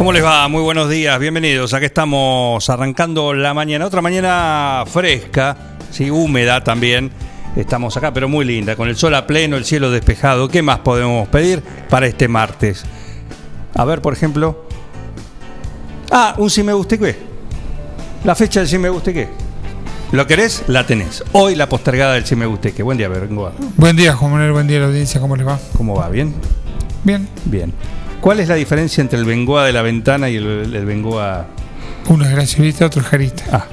¿Cómo les va? Muy buenos días, bienvenidos. Aquí estamos arrancando la mañana, otra mañana fresca, sí, húmeda también. Estamos acá, pero muy linda, con el sol a pleno, el cielo despejado. ¿Qué más podemos pedir para este martes? A ver, por ejemplo. Ah, un si me guste qué. La fecha del si me guste qué. ¿Lo querés? La tenés. Hoy la postergada del si me guste qué. Buen día, Bengoa. Buen día, Juan Manuel, buen día la audiencia, ¿cómo les va? ¿Cómo va? ¿Bien? Bien, Bien. ¿Cuál es la diferencia entre el Bengoa de la ventana y el, el Bengoa uno es graciolista, otro es jarista. Ah,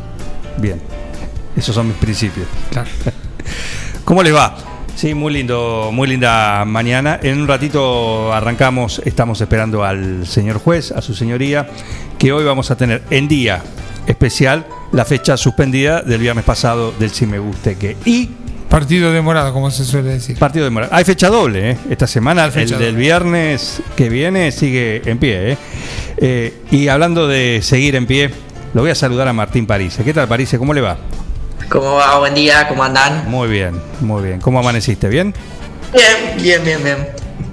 bien. Esos son mis principios. Claro. ¿Cómo les va? Sí, muy lindo, muy linda mañana. En un ratito arrancamos, estamos esperando al señor juez, a su señoría, que hoy vamos a tener en día especial la fecha suspendida del viernes pasado del Si Me Guste Que. Y Partido demorado, como se suele decir. partido de Morales. Hay fecha doble, ¿eh? Esta semana, el del viernes que viene sigue en pie, ¿eh? Eh, Y hablando de seguir en pie, lo voy a saludar a Martín Parise. ¿Qué tal, Parise? ¿Cómo le va? ¿Cómo va? Buen día, ¿cómo andan? Muy bien, muy bien. ¿Cómo amaneciste? ¿Bien? Bien, bien, bien, bien.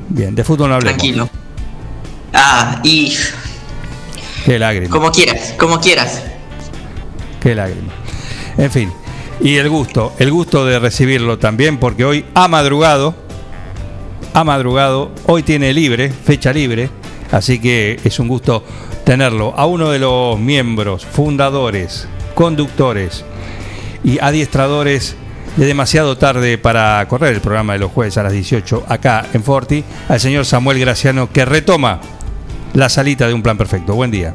Bien, de fútbol no hablemos. Tranquilo. Ah, y Qué lágrima. como quieras, como quieras. Qué lágrima. En fin. Y el gusto, el gusto de recibirlo también, porque hoy ha madrugado, ha madrugado, hoy tiene libre, fecha libre, así que es un gusto tenerlo a uno de los miembros, fundadores, conductores y adiestradores de demasiado tarde para correr el programa de los jueves a las 18 acá en Forti, al señor Samuel Graciano, que retoma la salita de un plan perfecto. Buen día.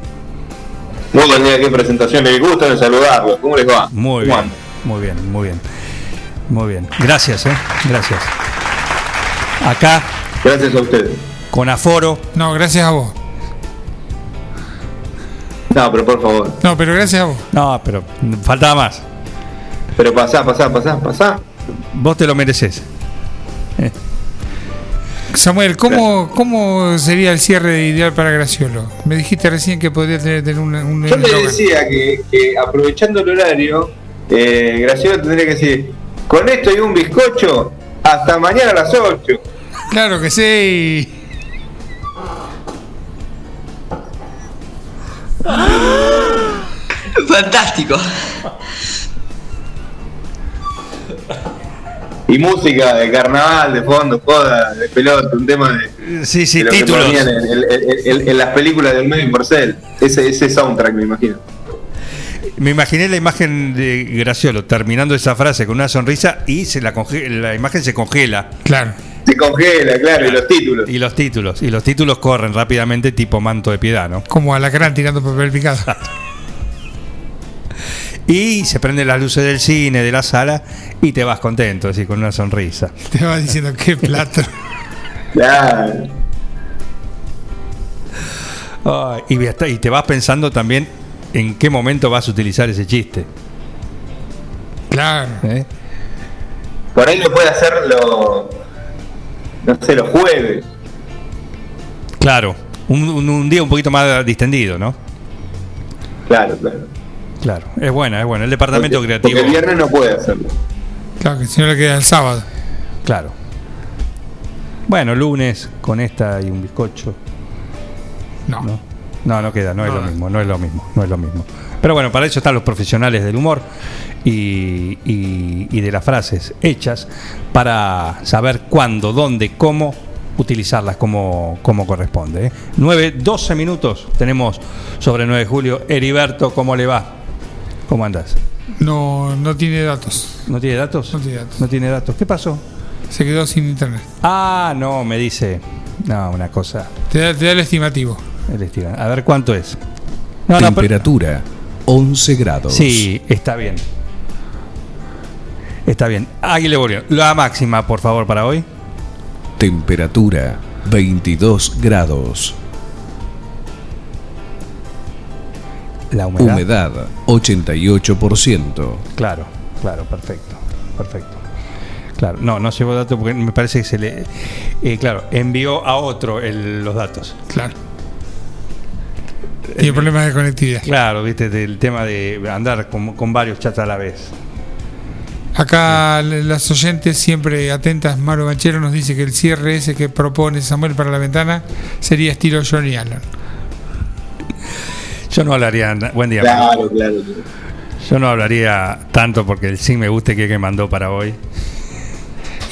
Muy buen día, qué presentación, les gusta de saludarlos. ¿Cómo les va? Muy ¿Cómo bien? Muy bien, muy bien. Muy bien. Gracias, ¿eh? Gracias. Acá, Gracias a ustedes. con aforo. No, gracias a vos. No, pero por favor. No, pero gracias a vos. No, pero faltaba más. Pero pasá, pasá, pasá, pasá. Vos te lo mereces. Samuel, ¿cómo, ¿cómo sería el cierre ideal para Graciolo? Me dijiste recién que podría tener, tener un, un Yo le decía que, que aprovechando el horario, eh, Graciela tendría que decir, con esto y un bizcocho, hasta mañana a las 8. Claro que sí. Fantástico. Y música de carnaval, de fondo, joda, de pelota, un tema de, Sí, sí, de lo que títulos. ponían en, en- en- en las películas del medio Porcel. Ese, ese soundtrack, me imagino. Me imaginé la imagen de Graciolo terminando esa frase con una sonrisa y se la, la imagen se congela. Claro. Se congela, claro, y los títulos. Y los títulos. Y los títulos corren rápidamente tipo manto de piedad, ¿no? Como alacrán tirando papel picado. Y se prenden las luces del cine, de la sala, y te vas contento, así, con una sonrisa. Te va diciendo qué plato. Claro. Y te vas pensando también en qué momento vas a utilizar ese chiste. Claro. ¿eh? Por ahí lo puede hacer los, no sé, los jueves. Claro, un, un- un día un poquito más distendido, ¿no? Claro, claro. Claro, es buena, es buena. El departamento Porque- creativo. Porque el viernes no puede hacerlo. Claro que si no le queda el sábado. Claro. Bueno, lunes con esta y un bizcocho. No. No, no, no queda, no, es lo mismo, no es lo mismo, no es lo mismo. Pero bueno, para eso están los profesionales del humor y, y- y de las frases hechas para saber cuándo, dónde, cómo utilizarlas como, como corresponde. ¿eh? 9, 12 minutos tenemos sobre 9 de julio. Heriberto, ¿cómo le va? ¿Cómo andas? No, no tiene datos. ¿No tiene datos? No tiene datos. ¿No tiene datos. ¿Qué pasó? Se quedó sin internet. Ah, no, me dice. No, una cosa. Te da, te da el estimativo. A ver cuánto es. No, no, pero- Temperatura 11 grados. sí, está bien. Está bien. Águile Boreal. La máxima, por favor, para hoy. Temperatura 22 grados. La humedad. Humedad 88%. Claro, claro, perfecto. Perfecto. Claro, no, no llevo datos porque me parece que se le. eh, claro, envió a otro el- los datos. Claro. Tiene problemas de conectividad. Claro, viste, del tema de andar con, con varios chats a la vez. Acá las oyentes siempre atentas, Maro Banchero nos dice que el cierre ese que propone Samuel para la ventana sería estilo Johnny Allen. Yo no hablaría. Buen día. Claro, claro. claro. Yo no hablaría tanto porque el sí me guste que, que mandó para hoy.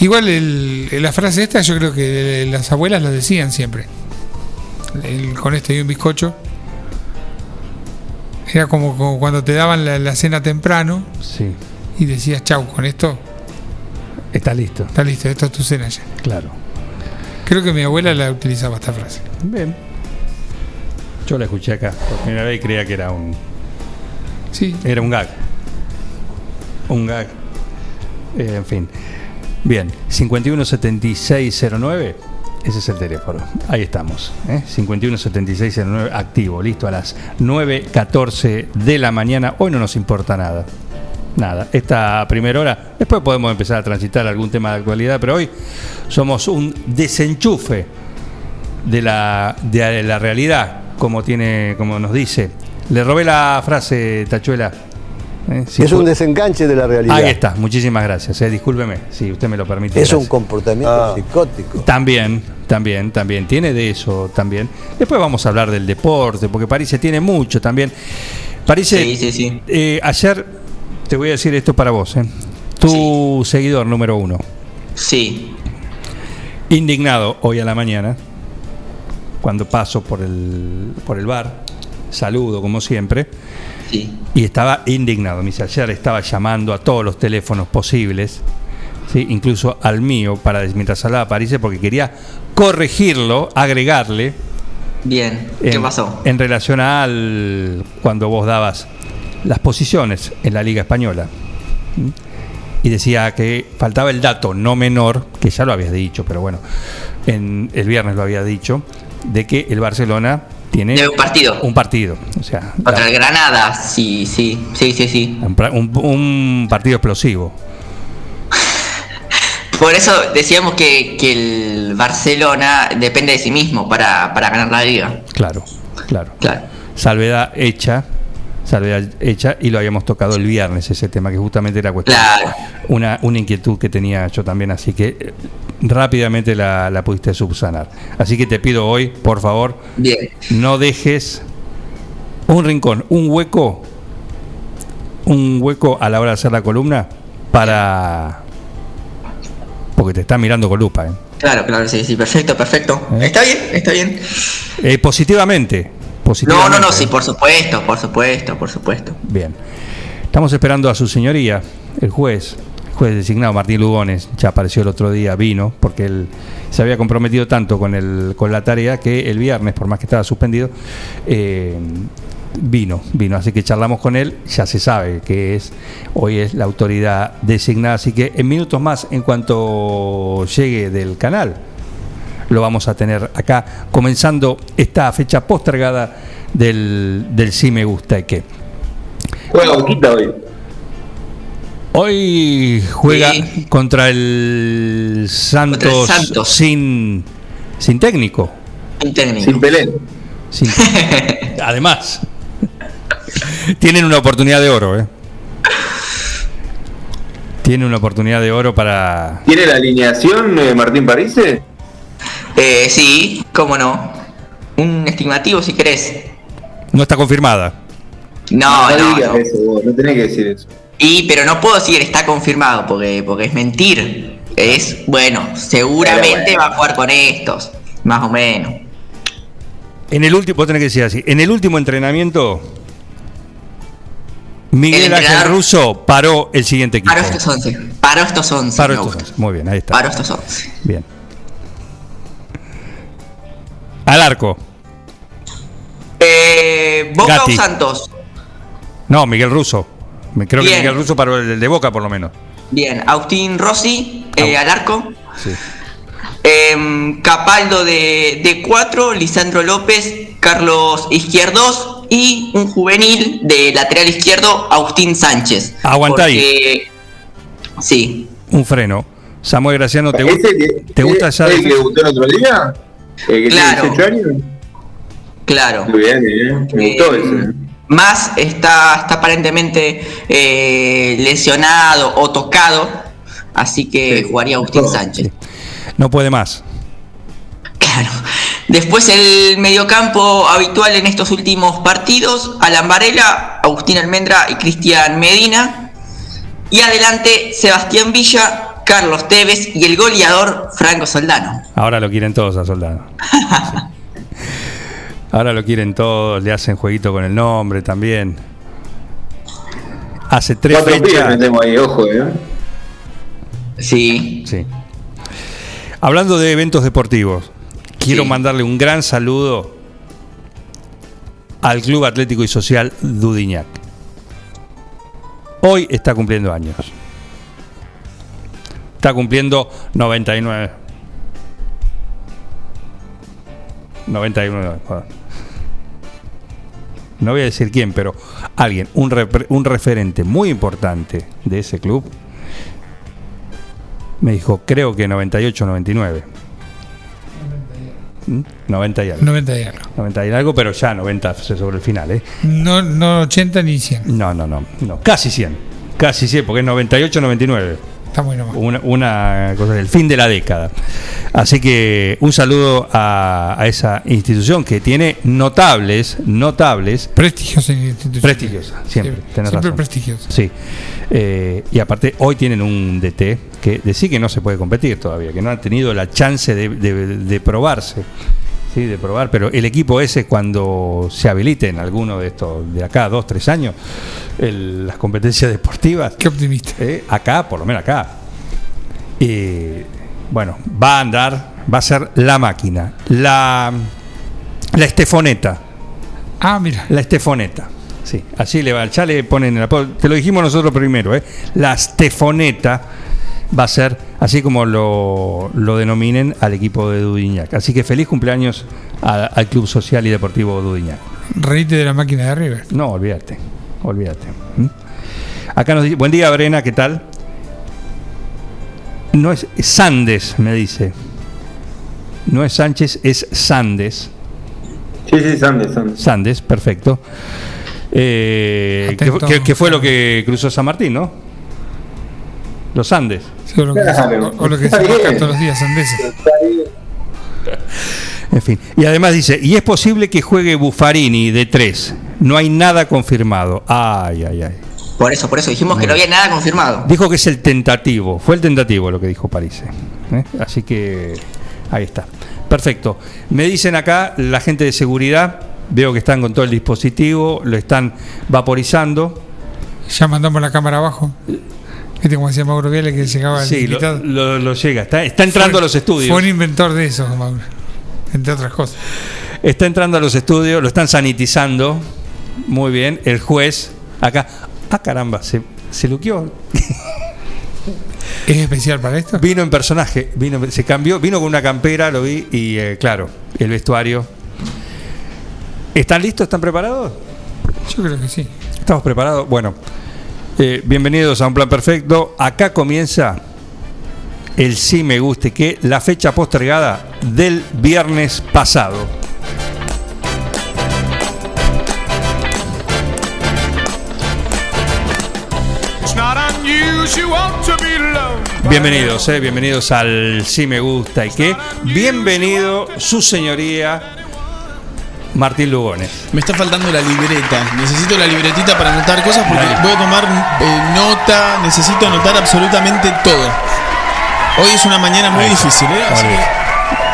Igual el- la frase esta yo creo que las abuelas la decían siempre. El- con este y un bizcocho. Era como, como cuando te daban la, la cena temprano Sí. y decías, chau, con esto Está listo. está listo, esto es tu cena ya. Claro. Creo que mi abuela la utilizaba esta frase. Bien. Yo la escuché acá por primera vez y creía que era un. Sí, Era un gag. Un gag. Eh, en fin. Bien. 517609. Ese es el teléfono. Ahí estamos. ¿eh? 517609 activo. Listo a las 9.14 de la mañana. Hoy no nos importa nada. Nada. Esta primera hora. Después podemos empezar a transitar algún tema de actualidad. Pero hoy somos un desenchufe de la, de la realidad. Como, tiene, como nos dice. Le robé la frase, Tachuela. ¿eh? Si es un desenganche de la realidad. Ahí está, muchísimas gracias. eh, discúlpeme, si usted me lo permite. Es un comportamiento Ah. psicótico. También, también, también. Tiene de eso también. Después vamos a hablar del deporte, porque París tiene mucho también. París, Sí, sí, sí. eh, ayer te voy a decir esto para vos. eh. Tu seguidor número uno, Sí. indignado hoy a la mañana, cuando paso por el, por el bar, saludo como siempre. Sí. y estaba indignado. Me dice, ayer estaba llamando a todos los teléfonos posibles, ¿sí? incluso al mío, para mientras hablaba a París, porque quería corregirlo, agregarle. Bien. ¿Qué en, pasó? En relación al cuando vos dabas las posiciones en la Liga Española. Y decía que faltaba el dato no menor, que ya lo habías dicho, pero bueno, en, el viernes lo había dicho, de que el Barcelona tiene De un partido. un partido. O sea, Contra el Granada. Sí, sí. Sí, sí, sí. un, pra- un- un partido explosivo. Por eso decíamos que, que el Barcelona depende de sí mismo para, para ganar la liga. Claro, claro. Claro. Salvedad hecha, salvedad hecha, y lo habíamos tocado el viernes ese tema, que justamente era cuestión. Claro. Una, una inquietud que tenía yo también, así que eh, rápidamente la, la pudiste subsanar. Así que te pido hoy, por favor, Bien. no dejes un rincón, un hueco, un hueco a la hora de hacer la columna para. Porque te está mirando con lupa, ¿eh? Claro, claro, sí, sí, perfecto, perfecto. ¿Eh? Está bien, está bien. Eh, positivamente. No, positivamente. no, no, sí, por supuesto, por supuesto, por supuesto. Bien. Estamos esperando a su señoría, el juez, el juez designado Martín Lugones, ya apareció el otro día, vino, porque él se había comprometido tanto con, el, con la tarea que el viernes, por más que estaba suspendido, eh, vino, vino. Así que charlamos con él, ya se sabe que es, hoy es la autoridad designada, así que en minutos más, en cuanto llegue del canal, lo vamos a tener acá, comenzando esta fecha postergada del, del Sí Me Gusta y que. Juega Boquita hoy. Hoy juega Sí. contra el Santos, Contra el Santos. sin sin técnico. Un técnico. Sin Pelé. sin- además, tienen una oportunidad de oro, ¿eh? Tienen una oportunidad de oro para. ¿Tiene la alineación eh, Martín Parise? Eh, sí, cómo no. Un estimativo si querés. No está confirmada. No, no, digas no. eso vos, no tenés que decir eso. Y, pero no puedo decir está confirmado porque, porque es mentir. Es, bueno, seguramente bueno. va a jugar con estos. Más o menos. En el último, vos tenés que decir así. En el último entrenamiento, Miguel El Ángel Russo paró el siguiente equipo. Paro estos 11. Paro estos 11. Paró estos gusta. once. Muy bien, ahí está. Paro estos 11. Bien. Al arco. ¿Boca Gatti. o Santos? No, Miguel Russo. Creo que. Miguel Russo para el de Boca por lo menos. Bien, Agustín Rossi eh, Ah. al arco. Sí. Em, Capaldo de, de 4, Lisandro López, Carlos Izquierdos y un juvenil de lateral izquierdo, Agustín Sánchez. Aguanta ahí. Porque- Sí, Un freno. Samuel Graciano, ¿te, gu- ¿Ese que- ¿te gusta ese ya? el que debutó el otro día? ¿El que Claro. tiene 18 años? claro. Muy bien, bien. Me gustó Eh, ese. Más está, está aparentemente eh, lesionado o tocado, así que Sí. jugaría Agustín Todo. Sánchez. No puede más. Claro. Después el mediocampo habitual en estos últimos partidos, Alan Varela, Agustín Almendra y Cristian Medina. Y adelante Sebastián Villa, Carlos Tevez y el goleador Franco Soldano. Ahora lo quieren todos a Soldado. Sí. Ahora lo quieren todos, le hacen jueguito con el nombre también. Hace tres Cuatro fechas. metemos ahí, ojo, eh. Sí. Sí. Hablando de eventos deportivos, quiero Sí. mandarle un gran saludo al Club Atlético y Social Dudiñac. Hoy está cumpliendo años. Está cumpliendo 99. 99. joder. No voy a decir quién, pero alguien, un, un referente muy importante de ese club, me dijo, creo que 98 99. ¿Mm? 90 y algo. 90 y algo. 90 y algo, pero ya 90 sobre el final, ¿eh? No, no 80 ni 100. No, no, no, no. Casi 100. Casi 100, porque es 98 99. Está muy. Una, una cosa del fin de la década. Así que un saludo a, a esa institución que tiene notables, notables, Prestigiosa institución. prestigiosa, siempre, Siempre, tenés siempre razón. prestigiosa. Sí. Eh, y aparte, hoy tienen un DT que decir que no se puede competir todavía, que no han tenido la chance de, de- de probarse. Sí, de probar, pero el equipo ese cuando se habilite en alguno de estos, de acá, dos, tres años, el- las competencias deportivas, Qué optimista. eh, acá, por lo menos acá. Y bueno, va a andar, va a ser la máquina, la, la estefoneta, Ah, mira. la estefoneta. Sí, así le va, ya le ponen el apodo. Te lo dijimos nosotros primero, ¿eh? La estefoneta va a ser así como lo, lo denominen al equipo de Dudiñac. Así que feliz cumpleaños a- al Club Social y Deportivo Dudiñac. Reíte de la máquina de River. No, olvídate, olvídate. ¿Mm? Acá nos dice, buen día Brena, ¿qué tal? No es, es Sandes, me dice. No es Sánchez, es Sandes. Sí, sí, Sandes, Sandes. Sandes, perfecto. Eh, que, Atento. que- que fue lo que cruzó San Martín, ¿no? Los Andes. Sí, o lo que, Claro. o- o lo que se bien. todos los días andeses. En fin. Y además dice, y es posible que juegue Buffarini de tres. No hay nada confirmado. Ay, ay, ay. Por eso, por eso dijimos que no había nada confirmado. Dijo que es el tentativo. Fue el tentativo lo que dijo París. ¿eh? Así que ahí está. Perfecto. Me dicen acá la gente de seguridad. Veo que están con todo el dispositivo. Lo están vaporizando. Ya mandamos la cámara abajo. Viste como decía Mauro Viale que llegaba el Sí, lo, invitado. lo- lo llega. Está, está entrando Fue- a los estudios. Fue un inventor de eso, Mauro. Entre otras cosas. Está entrando a los estudios, lo están sanitizando. Muy bien. El juez, acá. Ah, caramba, se, se luqueó. ¿Es especial para esto? Vino en personaje, vino, se cambió, vino con una campera, lo vi, y eh, claro, el vestuario. ¿Están listos? ¿Están preparados? Yo creo que sí. ¿Estamos preparados? Bueno, eh, bienvenidos a Un Plan Perfecto. Acá comienza el sí me guste que la fecha postergada del viernes pasado. Bienvenidos, eh, bienvenidos al Sí Me Gusta y qué. Bienvenido, su señoría, Martín Lugones. Me está faltando la libreta. Necesito la libretita para anotar cosas porque voy a tomar eh, nota. Necesito anotar absolutamente todo. Hoy es una mañana muy difícil, ¿eh? Así que-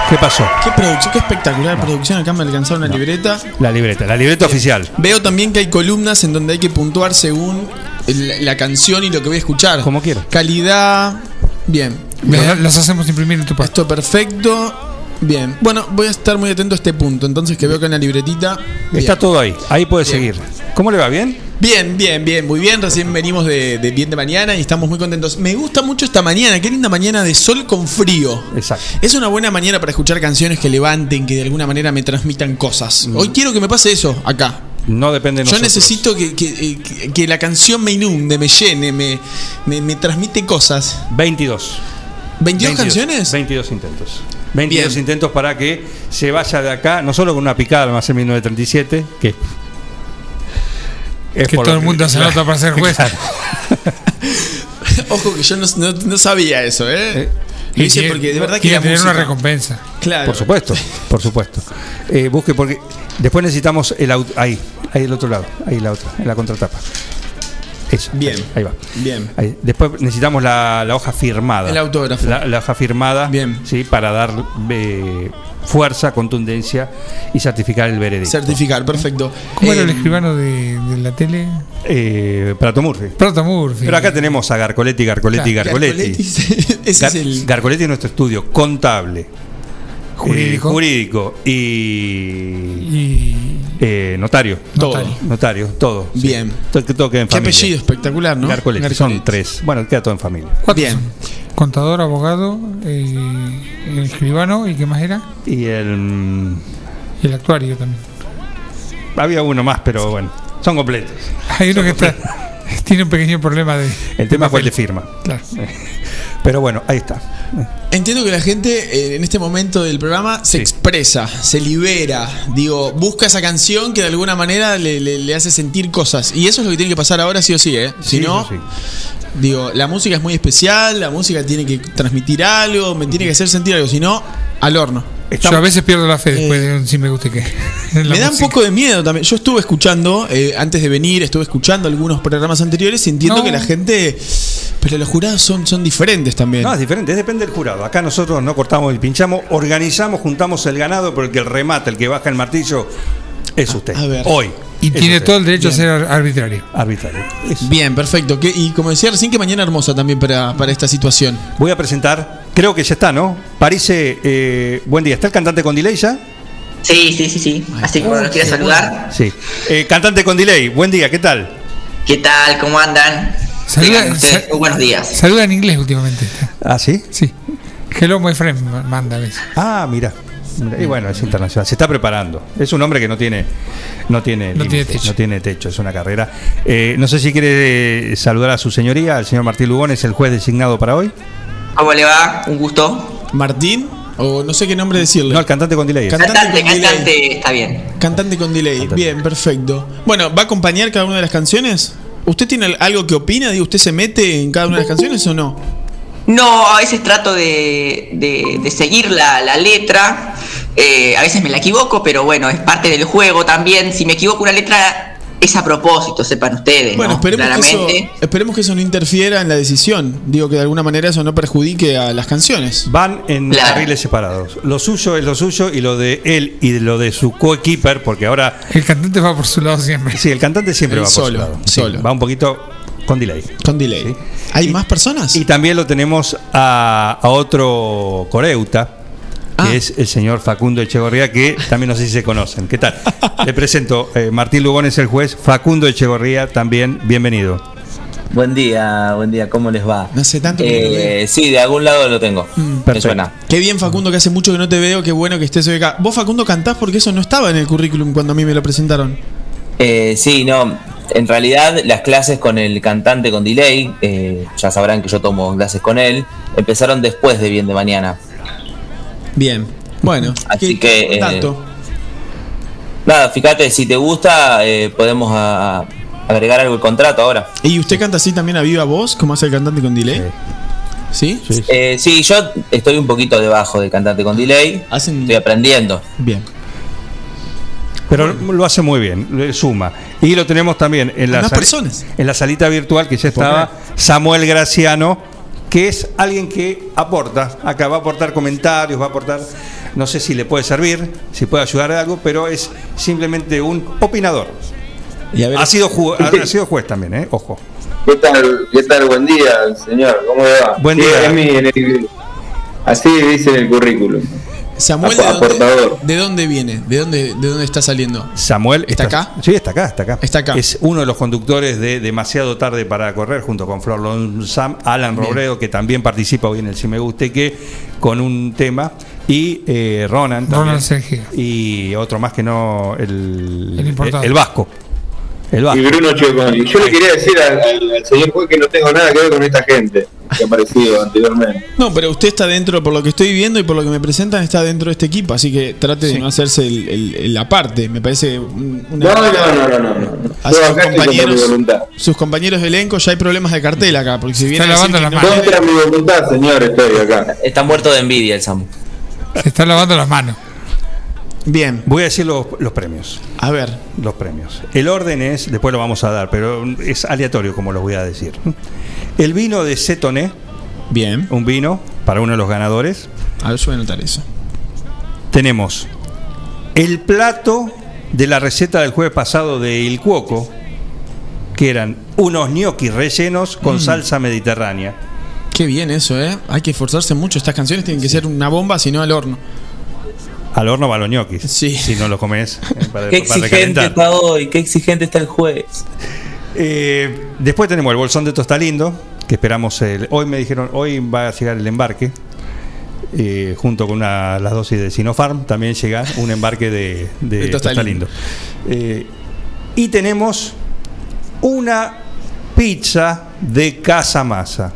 ¿Qué pasó? qué producción, qué espectacular producción. Acá me alcanzaron una libreta. La libreta, la libreta oficial. Veo también que hay columnas en donde hay que puntuar según la canción y lo que voy a escuchar. Como quiera. Calidad. Bien. Las las hacemos imprimir en tu pasto. Esto perfecto. Bien. Bueno, voy a estar muy atento a este punto. Entonces, que veo que en la libretita. bien. Está todo ahí, ahí puede seguir. ¿Cómo le va? ¿Bien? Bien, bien, bien, muy bien. Recién venimos de, de bien de mañana y estamos muy contentos. Me gusta mucho esta mañana. Qué linda mañana de sol con frío. Exacto. Es una buena mañana para escuchar canciones que levanten, que de alguna manera me transmitan cosas. Mm. Hoy quiero que me pase eso acá. No depende de Yo nosotros. necesito que, que- eh, que- que la canción me inunde, me llene, me, me, me transmite cosas. 22. ¿22, canciones? 22 intentos. 22 Bien. intentos para que se vaya de acá, no solo con una picada, más en 1937, que. es Que todo el mundo se claro, anota para ser juez. claro. Ojo que yo no, no- no sabía eso, ¿eh? Eh, Lo hice quiere- porque de verdad que tener una recompensa. Claro. Por supuesto, por supuesto. Eh, busque porque después necesitamos el auto. Ahí, ahí el otro lado, ahí la otra, en la contratapa. Eso. Bien. Ahí, ahí va. Bien. Ahí. Después necesitamos la, la hoja firmada. El autógrafo. La, la hoja firmada. Bien. Sí, para dar eh, fuerza, contundencia y certificar el veredicto. Certificar, perfecto. ¿Cómo era el Eh, escribano de, de la tele? Eh, Prato Murphy. Proto Murphy. Pero acá tenemos a Garcoletti, Garcoletti, Claro, Garcoletti. Ese es el. Garcoletti es nuestro estudio contable, Jurídico. eh, jurídico y, Y. eh, notario. Todo. Notario. Todo. sí. Bien. Todo, que todo queda en Qué apellido espectacular, ¿no? Garcoletti, son tres. Bueno, queda todo en familia. ¿Cuántos Bien. son? Contador, abogado, eh, el escribano y qué más era? Y el. mm, Y el actuario también. Había uno más, pero bueno, son completos. Hay uno que está, tiene un pequeño problema de. El tema fue el de firma. Claro. Pero bueno, ahí está. Entiendo que la gente eh, en este momento del programa se Sí. expresa, se libera, digo, busca esa canción que de alguna manera le, le- le hace sentir cosas. Y eso es lo que tiene que pasar ahora sí o sí, ¿eh? Si Sí, no, sí. digo, la música es muy especial, la música tiene que transmitir algo, me tiene que hacer sentir algo, si no, al horno. Yo a veces pierdo la fe después de un si me guste la Me da un poco de miedo también. Yo estuve escuchando, eh, antes de venir, estuve escuchando algunos programas anteriores y entiendo No. que la gente. Pero los jurados son, son diferentes también. No, es diferente, depende del jurado. Acá nosotros no cortamos y pinchamos, organizamos, juntamos el ganado, porque el que remata, el que baja el martillo, es usted. a ver. Hoy. Y Es tiene usted. todo el derecho Bien. a ser ar- arbitrario. Arbitrario. Eso. Bien, perfecto. Que- y como decía recién, que mañana hermosa también para, para esta situación. Voy a presentar, creo que ya está, ¿no? Parise, eh, buen día. ¿Está el cantante con delay ya? Sí, sí, sí, sí. Así que bueno, los quiero saludar. Sí. Eh, cantante con delay, buen día, ¿qué tal? ¿Qué tal? ¿Cómo andan? Saluda- Tengan ustedes sa- muy buenos días. Saluda en inglés últimamente. Ah, sí. Sí. Hello, my friend, ma- manda a veces. Ah, mira. Y bueno, es internacional. Se está preparando. Es un hombre que no tiene, no tiene, No tiene límite, techo. no tiene techo. Es una carrera. Eh, no sé si quiere eh, saludar a su señoría, al señor Martín Lugón, es el juez designado para hoy. ¿Cómo le va? Un gusto. Martín, o no sé qué nombre decirle. No, el cantante con delay. Cantante Cantante, con delay. cantante, está bien. Cantante con delay. Cantante. Bien, perfecto. Bueno, ¿va a acompañar cada una de las canciones? ¿Usted tiene algo que opina? Digo, ¿usted se mete en cada una de las canciones o no? No, a veces trato de, de- de seguir la, la letra. eh, a veces me la equivoco, pero bueno, es parte del juego también. Si me equivoco una letra, es a propósito, sepan ustedes. Bueno, ¿no? esperemos que, eso, Claramente. esperemos que eso no interfiera en la decisión. Digo que de alguna manera eso no perjudique a las canciones. Van en Claro. carriles separados. Lo suyo es lo suyo y lo de él y de lo de su coequiper, porque ahora El cantante va por su lado siempre. sí, el cantante siempre va por solo, su lado. Sí, solo. va un poquito con delay. Con delay. Sí. ¿Hay más personas? Y también lo tenemos a, a otro coreuta, que Ah. es el señor Facundo Echegorría, que también no sé si se conocen. ¿Qué tal? Le presento, eh, Martín Lugón es el juez, Facundo Echegorría también, bienvenido. Buen día, buen día, ¿cómo les va? No hace tanto que no lo veo. Eh, sí, de algún lado lo tengo. Me perfecto. suena. Qué bien, Facundo, que hace mucho que no te veo. Qué bueno que estés hoy acá. Vos, Facundo, cantás porque eso no estaba en el currículum cuando a mí me lo presentaron. Eh, sí, no. En realidad, las clases con el cantante con delay, eh, ya sabrán que yo tomo clases con él, empezaron después de Bien de Mañana. Bien. Bueno, Así que, eh. Nada, fíjate, si te gusta, eh, podemos a- agregar algo al contrato ahora. ¿Y usted canta así también a viva voz, como hace el cantante con delay? ¿Sí? Sí, sí. Eh, sí, yo estoy un poquito debajo del cantante con delay. Hacen- Estoy aprendiendo. Bien. Pero lo hace muy bien, le suma. Y lo tenemos también en la, personas. en la salita virtual que ya estaba Samuel Graciano, que es alguien que aporta, acá va a aportar comentarios, va a aportar, no sé si le puede servir, si puede ayudar a algo, pero es simplemente un opinador. Y a ver, Ha sido, ha, sido juez también, ¿eh? ojo. ¿Qué tal? ¿Qué tal? Buen día, señor. ¿Cómo le va? Buen Sí, día. el- así dice en el currículum. Samuel, ¿de dónde, ¿de dónde viene? ¿De dónde, ¿De dónde está saliendo? Samuel ¿Está acá? Sí, está acá, está acá. Está acá. Es uno de los conductores de Demasiado tarde para correr junto con Flor Sam, Alan Bien. Robredo que también participa hoy en el Si me guste que con un tema y eh, Ronan también. Ronan Sergio. y otro más que no el el vasco. El. Y Bruno Choconi. Yo le quería decir al, al- al señor juez que no tengo nada que ver con esta gente que ha aparecido anteriormente. No, pero usted está dentro, por lo que estoy viendo y por lo que me presentan, está dentro de este equipo. Así que trate de no hacerse el, el- el aparte. Me parece un- una. No, no, no, no, no. sus compañeros, sus compañeros de elenco, ya hay problemas de cartel acá. Porque si viene Está lavando las no- Contra mi voluntad, señor, estoy acá. Está muerto de envidia el Samu. Se está lavando las manos. Bien, Voy a decir los, los premios. a ver. Los premios. El orden es, después lo vamos a dar, pero es aleatorio como los voy a decir. El vino de Cetoné, Bien. un vino para uno de los ganadores. A ver, voy a anotar eso. Tenemos el plato de la receta del jueves pasado de Il Cuoco, que eran unos gnocchi rellenos con salsa mediterránea. Qué bien eso, ¿eh? Hay que esforzarse mucho. Estas canciones tienen que ser una bomba, si no al horno. Al horno va los ñoquis. Sí. Si no lo comes eh, para, Qué para exigente está hoy, qué exigente está el juez. Eh, después tenemos el bolsón de Tostalindo, que esperamos. El, hoy me dijeron, hoy va a llegar el embarque. eh, junto con una, las dosis de Sinopharm, también llega un embarque de, de. Eh, y tenemos una pizza de Casa Masa.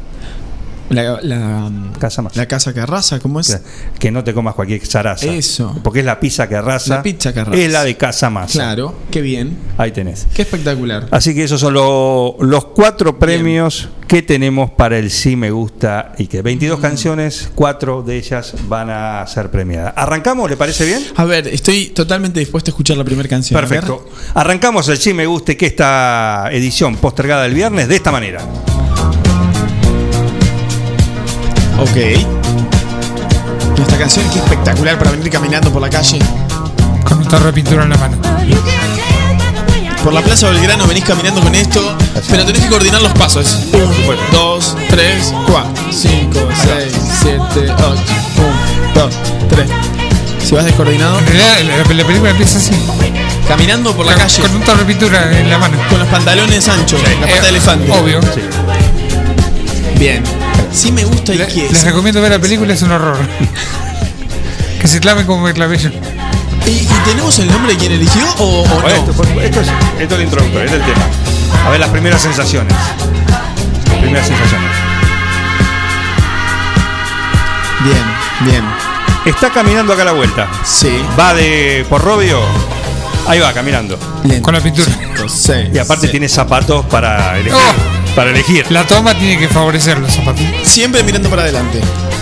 La, la, Casa Masa. la casa que arrasa, ¿cómo es? Que no te comas cualquier zaraza. Eso. Porque es la pizza que arrasa. La pizza que arrasa. Es la de Casa Masa. Claro, qué bien. Ahí tenés. Qué espectacular. Así que esos son lo- los cuatro premios que tenemos para el Sí Me Gusta y que 22 canciones, cuatro de ellas van a ser premiadas. ¿Arrancamos? ¿Le parece bien? A ver, estoy totalmente dispuesto a escuchar la primera canción. Perfecto. Arrancamos el Sí Me Guste, que esta edición postergada el viernes, de esta manera. Ok. Esta canción es espectacular para venir caminando por la calle. Con un tarro de pintura en la mano. Por la Plaza Belgrano venís caminando con esto, pero tenés que coordinar los pasos. 1, 2, 3, 4, 5, 6, 7, 8, 1, 2, 3. Si vas descoordinado, En realidad, la, la película empieza así. caminando por la Con- calle Con un tarro de pintura en la mano. con los pantalones anchos, la pata Eh, de elefante. Obvio. Bien. Sí me gusta y Le- qué. les recomiendo ver la película, es un horror. que se claven como me clavé yo. ¿Y, y tenemos el nombre de quien eligió o, no? esto, esto es, esto es el introductorio, este es el tema. A ver las primeras sensaciones. Las primeras sensaciones. Bien, bien. Está caminando acá a la vuelta. Sí. Va de por Robio. Ahí va, caminando. Lento. Con la pintura. Cinco, seis, Y aparte tiene zapatos para elegir. Oh. Para elegir. La toma tiene que favorecer los zapatos. Siempre mirando para adelante.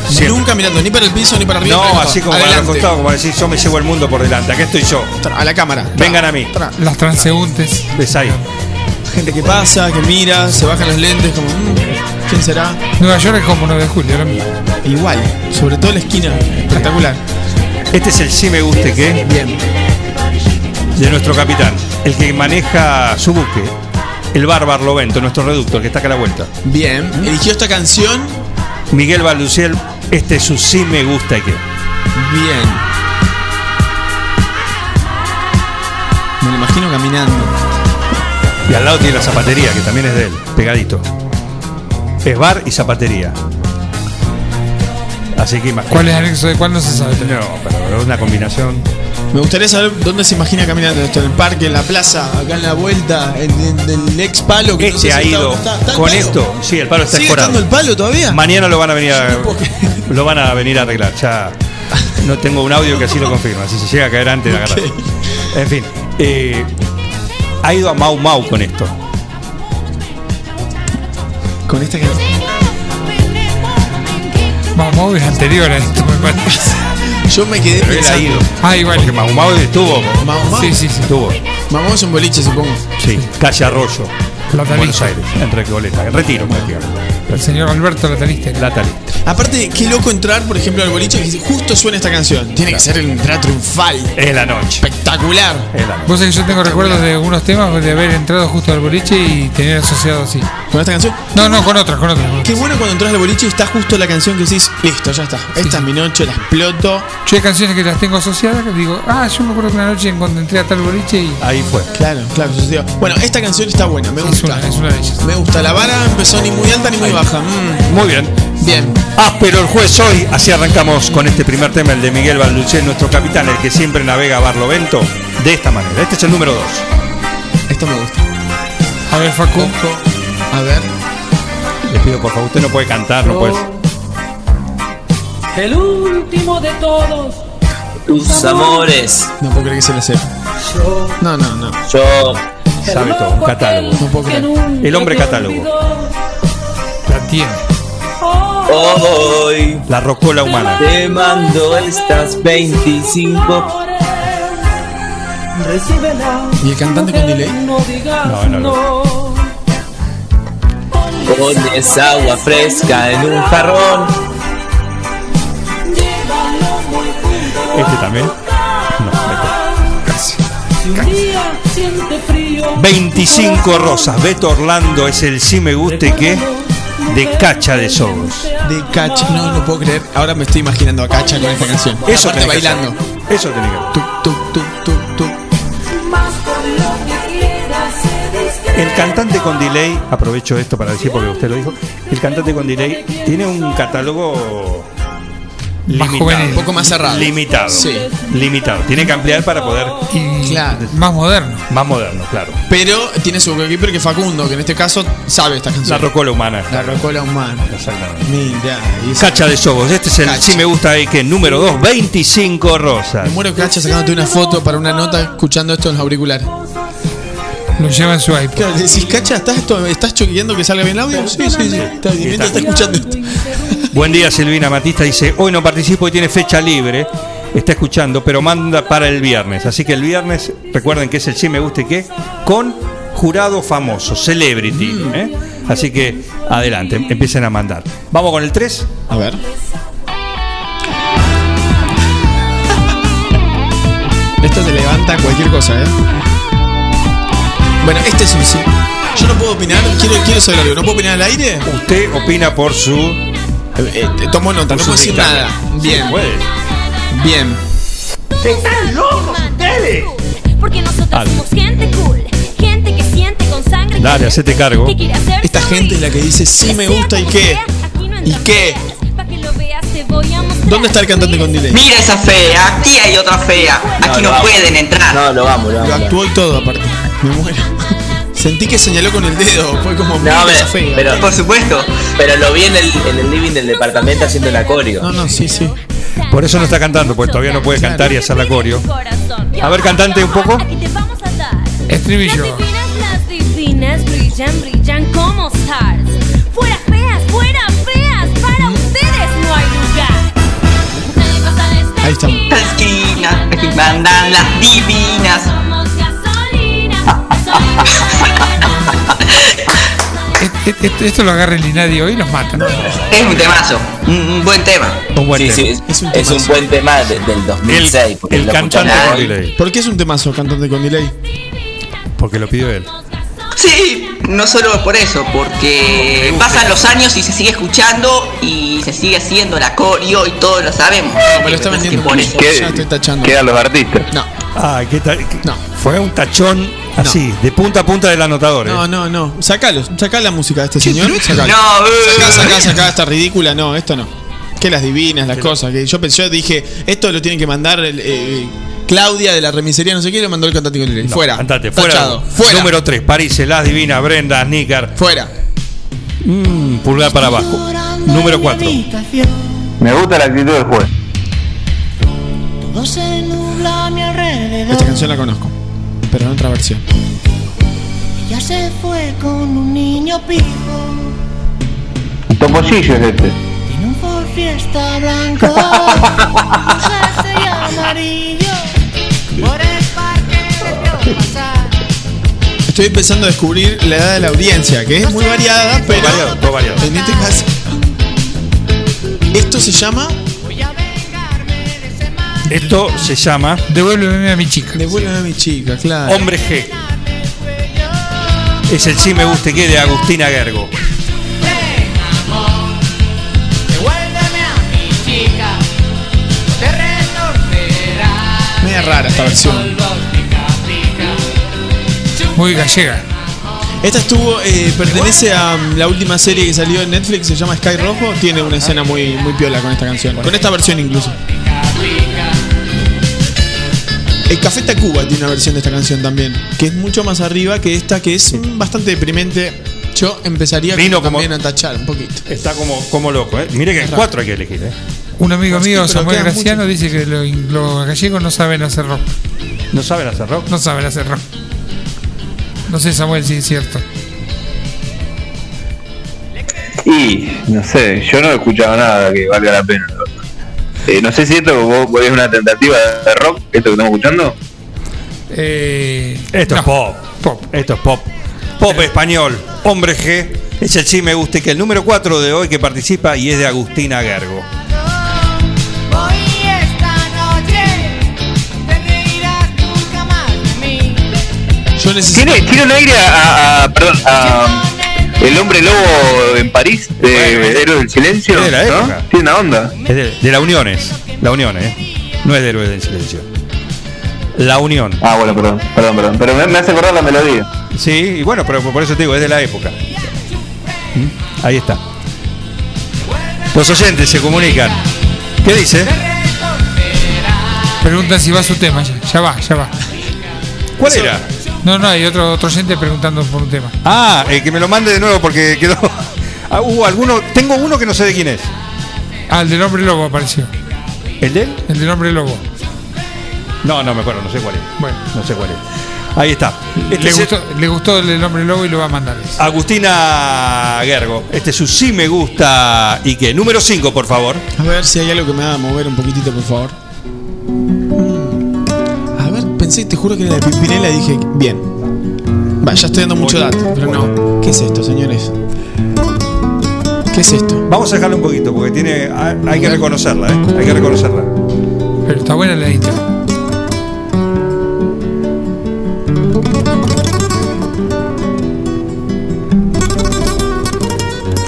Siempre. Nunca mirando ni para el piso ni para arriba. No, así como para los Adelante. costados, como decir, yo me llevo el mundo por delante. Aquí estoy yo. A la cámara. Tra- Vengan a mí. tra. Las transeúntes. ¿Ves ahí? Gente que pasa, que mira, se bajan los lentes, como, mm, ¿quién será? Nueva York es como 9 de julio, lo mismo. Igual, sobre todo la esquina, espectacular. Este es el sí me guste que Bien. De nuestro capitán. El que maneja su buque. El Bárbaro Lovento, nuestro reductor, que está acá a la vuelta. Bien. Eligió esta canción. Miguel Balduciel, este es su sí me gusta que. Bien. Me lo imagino caminando. Y al lado tiene la zapatería, que también es de él, pegadito. Es bar y zapatería. Así que imagínate. ¿Cuál es el anexo de cuál no se sabe? No, pero es una combinación. Me gustaría saber dónde se imagina caminando esto, en el parque, en la plaza, acá en la vuelta, en, en- del ex palo que no sé Este ha si está- ido está- está el con palo. esto. Sí, el palo está ¿Sigue escorado. estando el palo todavía? Mañana lo van a venir a, lo van a venir a arreglar. Ya no tengo un audio que así lo confirma. Así se llega a caer antes de agarrar. En fin, eh, ha ido a Mau Mau con esto. Con esta canción. Vamos, es anterior a esto, me parece. Yo me quedé Pero él ha pensando. ido. Ah, igual. Mau Mau estuvo. Mau Mau. Sí, sí, sí. Estuvo. Mamá es un boliche, supongo. Sí, calle Arroyo. Latalista. Buenos Aires, en Recoleta. En retiro, prácticamente. El señor Alberto Latalista. La talista. Aparte, qué loco entrar, por ejemplo, al boliche y que justo suena esta canción. Tiene que ser un entrada triunfal. Es la noche. Espectacular. Vos sabés que yo tengo recuerdos de algunos temas de haber entrado justo al boliche y tener asociado así. ¿Con esta canción? No, no, con otras, con otras. Qué bueno cuando entras al boliche y está justo la canción que decís, listo, ya está. Esta es mi noche, la exploto. Yo hay canciones que las tengo asociadas que digo, ah, yo me acuerdo que una noche cuando entré a tal boliche y. Ahí fue. Claro, claro, sucedió. Bueno, esta canción está buena, me Es gusta. una, es una de ellas. Me gusta. La vara empezó ni muy alta ni muy baja. Mm, Muy bien. Bien. Áspero el juez hoy. Así arrancamos con este primer tema, el de Miguel Balducé, nuestro capitán, el que siempre navega a Barlovento, de esta manera. Este es el número 2. Esto me gusta. A ver, Facu. A ver. Le pido por favor, usted no puede cantar, no puede. El último de todos. Tus amores. No puedo creer que se la sepa. No, no, no. Yo. Sabe todo, un catálogo. No puedo creer. El hombre catálogo. La tiene. Hoy La rocola humana. te mando estas 25. Recíbela. ¿Y el cantante con delay? No digas No, no. Pones agua fresca en un jarrón. Este también. No, este. Si un día siente frío. 25 rosas. Beto Orlando es el sí me guste que de Cacha de Sogos. De Cacha. No, no puedo creer. Ahora me estoy imaginando a Cacha con esta canción. Eso que bailando. Eso tiene que. El cantante con delay, aprovecho esto para decir porque usted lo dijo, el cantante con delay tiene un catálogo limitado. Un poco más cerrado. Limitado. Sí. Limitado. Tiene que ampliar para poder Y Claro. más moderno. más moderno, claro. Pero tiene su equipo que Facundo, que en este caso sabe esta La canción. rocola humana. La rocola humana. Exactamente. Mira. Cacha de Sogos, este es el Cacha. sí me gusta ahí que número 2, 25 rosas. Me muero Cacha sacándote una foto para una nota escuchando esto en los auriculares. Lo lleva en su iPod. Claro, decís, Cacha, ¿estás, esto, ¿estás choqueando que salga bien el audio? Sí, sí, sí. Está bien, está escuchando esto. Buen día, Silvina Matista dice, hoy no participo y tiene fecha libre. Está escuchando, pero manda para el viernes. Así que el viernes, recuerden que es el sí me guste qué, con jurado famoso, celebrity. Mm. ¿eh? Así que adelante, empiecen a mandar. Vamos con el 3. A ver. Esto te levanta cualquier cosa, ¿eh? Bueno, este es un sí. Yo no puedo opinar, quiero, quiero saber algo. ¿No puedo opinar al aire? Usted opina por su... Eh, eh, tomo nota, no puedo decir nada. Bien, Sí, puede. bien. Porque nosotros Algo. somos gente cool, gente que siente con sangre. Dale, que- hacete cargo. Esta gente es la que dice sí me gusta y qué. ¿Y qué? ¿Dónde está el cantante con delay? Mira esa fea, aquí hay otra fea. Aquí no, pueden entrar. No, lo vamos, lo Lo vamos. actuó y todo, aparte. Me muero. Sentí que señaló con el dedo. Fue como. No, mira pero, pero, Por supuesto. pero lo vi en el, en el living del departamento haciendo el acorio. No, no, sí, sí. Por eso no está cantando, pues todavía no puede cantar y hacer la coreo. A ver, cantante, un poco. Aquí te vamos a dar. Estribillo. Las divinas, las divinas brillan, brillan como stars. Fuera feas, fuera feas, para ustedes no hay lugar. Esta Ahí. La esquina, aquí mandan las divinas. Esto lo agarra el Inadi hoy y los matan. Es un temazo, un, un buen tema. Un buen Sí, tema. sí, es, un es un temazo. buen tema de- del 2006. El, cantante con delay. ¿Por qué es un temazo cantante con delay? Porque lo pidió él. Sí, no solo por eso, porque pasan los años y se sigue escuchando y se sigue haciendo la coreo y todos lo sabemos. No, pero lo está vendiendo por eso. Ya estoy tachando. Quedan los artistas. No, Ah, ¿qué tal? ¿Qué- No. Fue un tachón así, de punta a punta del anotador. ¿eh? no, no, no. Sacalo, sacá la música de este señor. Sacalo. No, Sacá, eh. sacá, sacá esta ridícula. No, esto no. Que las divinas, las cosas. Que yo pensé, yo dije, esto lo tienen que mandar eh, Claudia de la remisería, no sé qué, lo mandó el cantante con. No, fuera. Cantate, fuera. Tachado. Fuera. Número 3, París, Las Divinas, Brenda, Nícar. Fuera. Mm, pulgar para abajo. Número 4. Me gusta la actitud del juez. Todo se nubla a mi alrededor. Esta canción la conozco. Pero en otra versión. Ella se fue con un niño pijo. Toposillo es este. Tiene un Fiesta blanco. Amarillo. Por el parque le vio pasar. Estoy empezando a descubrir la edad de la audiencia, que es muy variada, pero. variado, todo variado. En este caso. Esto se llama Voy a vengarme de ese mal. Esto se llama Devuélveme a mi chica. Devuélveme a mi chica, claro. Hombre G. Es el sí me guste que de Agustina Gergo. Media rara esta versión. Muy gallega. Esta estuvo, eh, pertenece a mm, la última serie que salió en Netflix, se llama Sky Rojo. Tiene una escena muy, muy piola con esta canción. Con esta versión incluso. El Café Tacuba tiene una versión de esta canción también, que es mucho más arriba que esta, que es bastante deprimente. Yo empezaría Vino como- también a tachar un poquito. Está como, como loco, ¿eh? Mire que en cuatro hay que elegir, ¿eh? Un amigo mío, Samuel Graciano, dice que lo- los gallegos no saben hacer rock. ¿No saben hacer rock? No saben hacer rock. No sé, Samuel, si es cierto. Y no sé, yo no he escuchado nada que valga la pena. Eh, no sé si esto vos, vos es una tentativa de rock, esto que estamos escuchando. Eh, Esto no, es pop. pop. Esto es pop. Pop español. Hombre G. Es el sí me guste que el número 4 de hoy que participa y es de Agustina Gergo. Necesito. ¿Tiene, tiene un aire a, a- a- perdón, a El hombre lobo en París, de Bueno. Héroes del Silencio, Es de la ¿no? época. Tiene una onda. Es de, de la Uniones. La Unión, ¿eh? No es de Héroes del Silencio. La Unión. Ah, bueno, perdón, perdón, perdón. Pero me, me hace acordar la melodía. Sí, y bueno, pero por eso te digo, es de la época. ¿Mm? Ahí está. Los oyentes se comunican. ¿Qué dice? Preguntan si va su tema ya. Ya va, ya va. ¿Cuál era? No, no, hay otro, otro oyente preguntando por un tema. Ah, eh, que me lo mande de nuevo porque quedó. Ah, hubo alguno. Tengo uno que no sé de quién es. Ah, el del hombre lobo apareció. ¿El de él? El del hombre lobo. No, no me acuerdo, no sé cuál es. Bueno, No sé cuál es. Ahí está. Este le es gustó, le gustó el del hombre lobo y lo va a mandar. Agustina Gergo. Este es su sí me gusta. ¿Y qué? Número 5, por favor. A ver si hay algo que me haga mover un poquitito, por favor. Pensé, te juro que era de Pimpinela y dije, bien. Va, ya estoy dando mucho dato, pero no. ¿Qué es esto, señores? ¿Qué es esto? Vamos a dejarle un poquito porque tiene. Hay hay que reconocerla, ¿eh? Hay que reconocerla. Pero está buena la intro.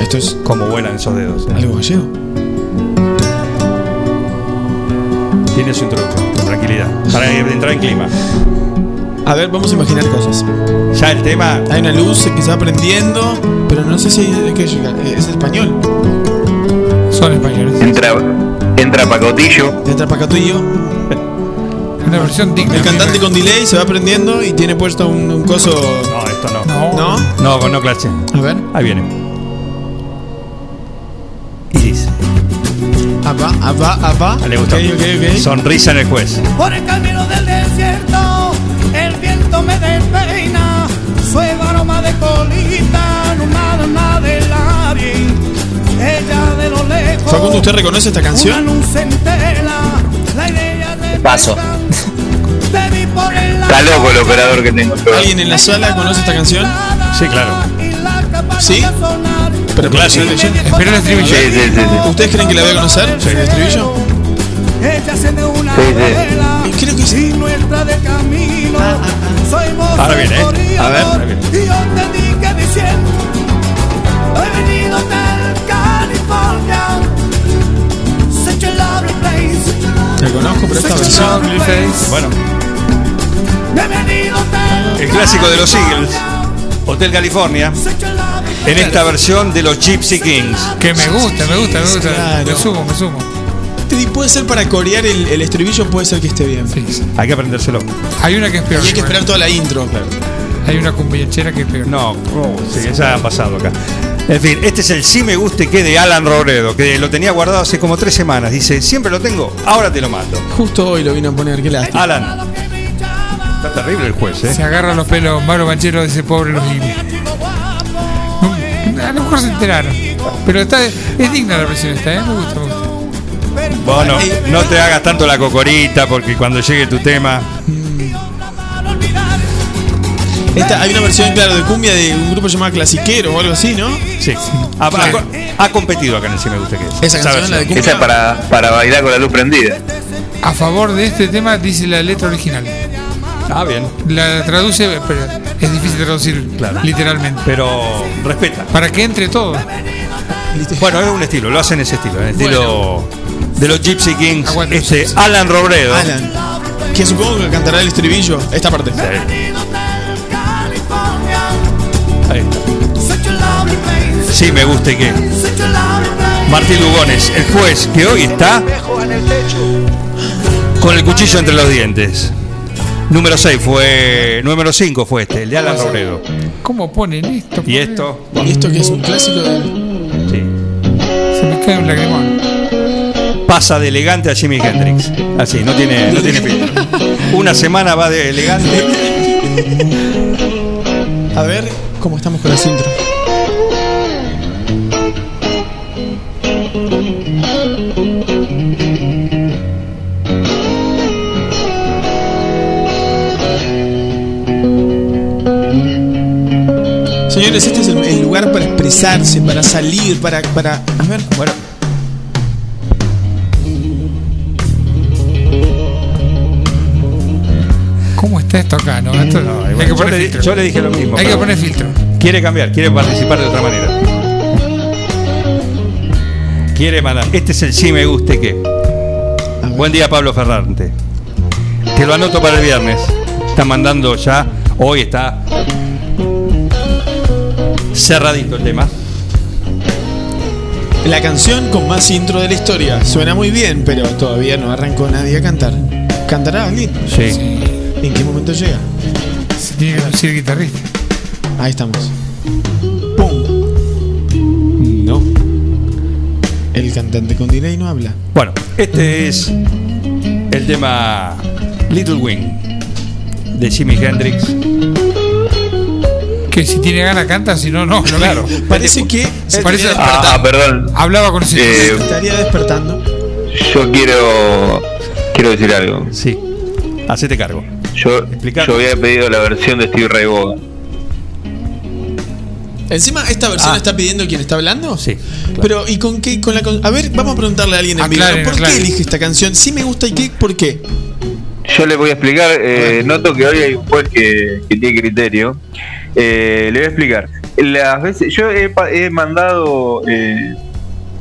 Esto es Como vuelan esos dedos. ¿eh? algo gallego. Tiene su introducción. Para entrar en clima. A ver, vamos a imaginar cosas. Ya el tema. Hay una luz que se va prendiendo, pero no sé si es, que es español. Son españoles. Entra, entra Pacotillo. Entra Pacatillo. Una versión digna. El cantante con delay se va prendiendo y tiene puesto un, un coso. No, esto no. No. ¿No? No, no, clase. A ver. Ahí viene. Abba, abba. Le gustó. Ok, ok, ok. Sonrisa en el juez. Por el camino del desierto, el viento me despeina. Su aroma de colita, no nada, nada del labial. Ella de lo lejos. Facundo, ¿usted reconoce esta Una canción? luz en tela, la idea de Paso. Está loco el operador que tengo. ¿Alguien en la sala conoce esta canción? Sí, claro. ¿Sí? Pero Claro, sí. Espera el estribillo. Sí, sí, sí, sí. ¿Ustedes creen que la voy a conocer? ¿El estribillo? Sí, sí. creo que sí. camino. Soy mozo Ahora viene, ¿eh? A ver, ahora viene. Y yo te conozco, pero esta versión. Bueno, el clásico de los Eagles. Hotel California. En esta versión de los Gypsy Kings. Que me gusta, me gusta, me gusta. Claro. Me sumo, me sumo. Te- Puede ser para corear el, el estribillo, puede ser que esté bien. Sí, sí. Hay que aprendérselo. Hay una que es peor. Y hay que esperar toda la intro. Hay una cumbiachera que es peor. No, oh, sí, esa ha pasado acá. En fin, este es el sí me guste que de Alan Robredo, que lo tenía guardado hace como tres semanas. Dice, siempre lo tengo, ahora te lo mando. Justo hoy lo vino a poner, qué lástima. Alan. Está terrible el juez, ¿eh? Se agarra los pelos Mauro Banchero de ese pobre los. No, A lo mejor se enteraron. Pero está, es digna la versión esta, ¿eh? Me gusta, me gusta. Bueno, no te hagas tanto la cocorita porque cuando llegue tu tema. Esta, hay una versión, claro, de cumbia de un grupo llamado Clasiquero o algo así, ¿no? Sí. Ha, ha ha competido acá en el sí me guste que es. Esa canción, la de cumbia. Esa es para, para bailar con la luz prendida. a favor de este tema dice la letra original. Ah, bien. La traduce, pero es difícil traducir Claro. literalmente. Pero respeta. Para que entre todo. Bueno, es un estilo, lo hacen ese estilo, el estilo de los Gypsy Kings. Ah, bueno, este sí, sí. Alan Robredo. Alan. Que supongo que cantará el estribillo. Esta parte. Ahí está. Sí, me gusta y qué. Martín Lugones, el juez que hoy está con el cuchillo entre los dientes. Número 6 fue. Número 5 fue este, el de Alan Robredo. ¿Cómo ponen esto? Y esto. ¿Y esto que es un clásico de.? Sí. Se me cae un lagrimón. Pasa de elegante a Jimi Hendrix. Así, no tiene, no tiene filtro. Una semana va de elegante. A ver cómo estamos con las intro. Señores, este es el, el lugar para expresarse, para salir, para, para. A ver, Bueno, ¿Cómo está esto acá? No, esto no, hay que yo, poner le, filtro. yo le dije lo mismo. Hay que poner filtro. Quiere cambiar, quiere participar de otra manera. Quiere mandar. Este es el sí me guste que. Buen día, Pablo Ferrante. Te lo anoto para el viernes. Está mandando ya. Hoy está cerradito el tema. La canción con más intro de la historia. Suena muy bien, pero todavía no arrancó nadie a cantar. ¿Cantará alguien? Sí. ¿En qué momento llega? Se tiene que lucir guitarrista. Ahí estamos. ¡Pum! No. El cantante con delay no habla. Bueno, este es el tema Little Wing de Jimi Hendrix. Que si tiene ganas canta, si no, no. Claro. Parece que Se parece- Ah, ah, perdón. Hablaba con ese. Eh, estaría despertando. yo quiero quiero decir algo. Sí. Hacete cargo. Yo, yo había pedido la versión de Steve Ray Vaughan. Encima, esta versión Ah. está pidiendo quien está hablando. Sí. Pero, ¿y con qué? Con la con- a ver, vamos a preguntarle a alguien en vivo. Aclaren, ¿Por qué elige esta canción? Sí me gusta y qué, ¿por qué? Yo le voy a explicar, eh, noto que hoy hay un juez que, que tiene criterio. Eh, le voy a explicar. Las veces, yo he, mandado eh,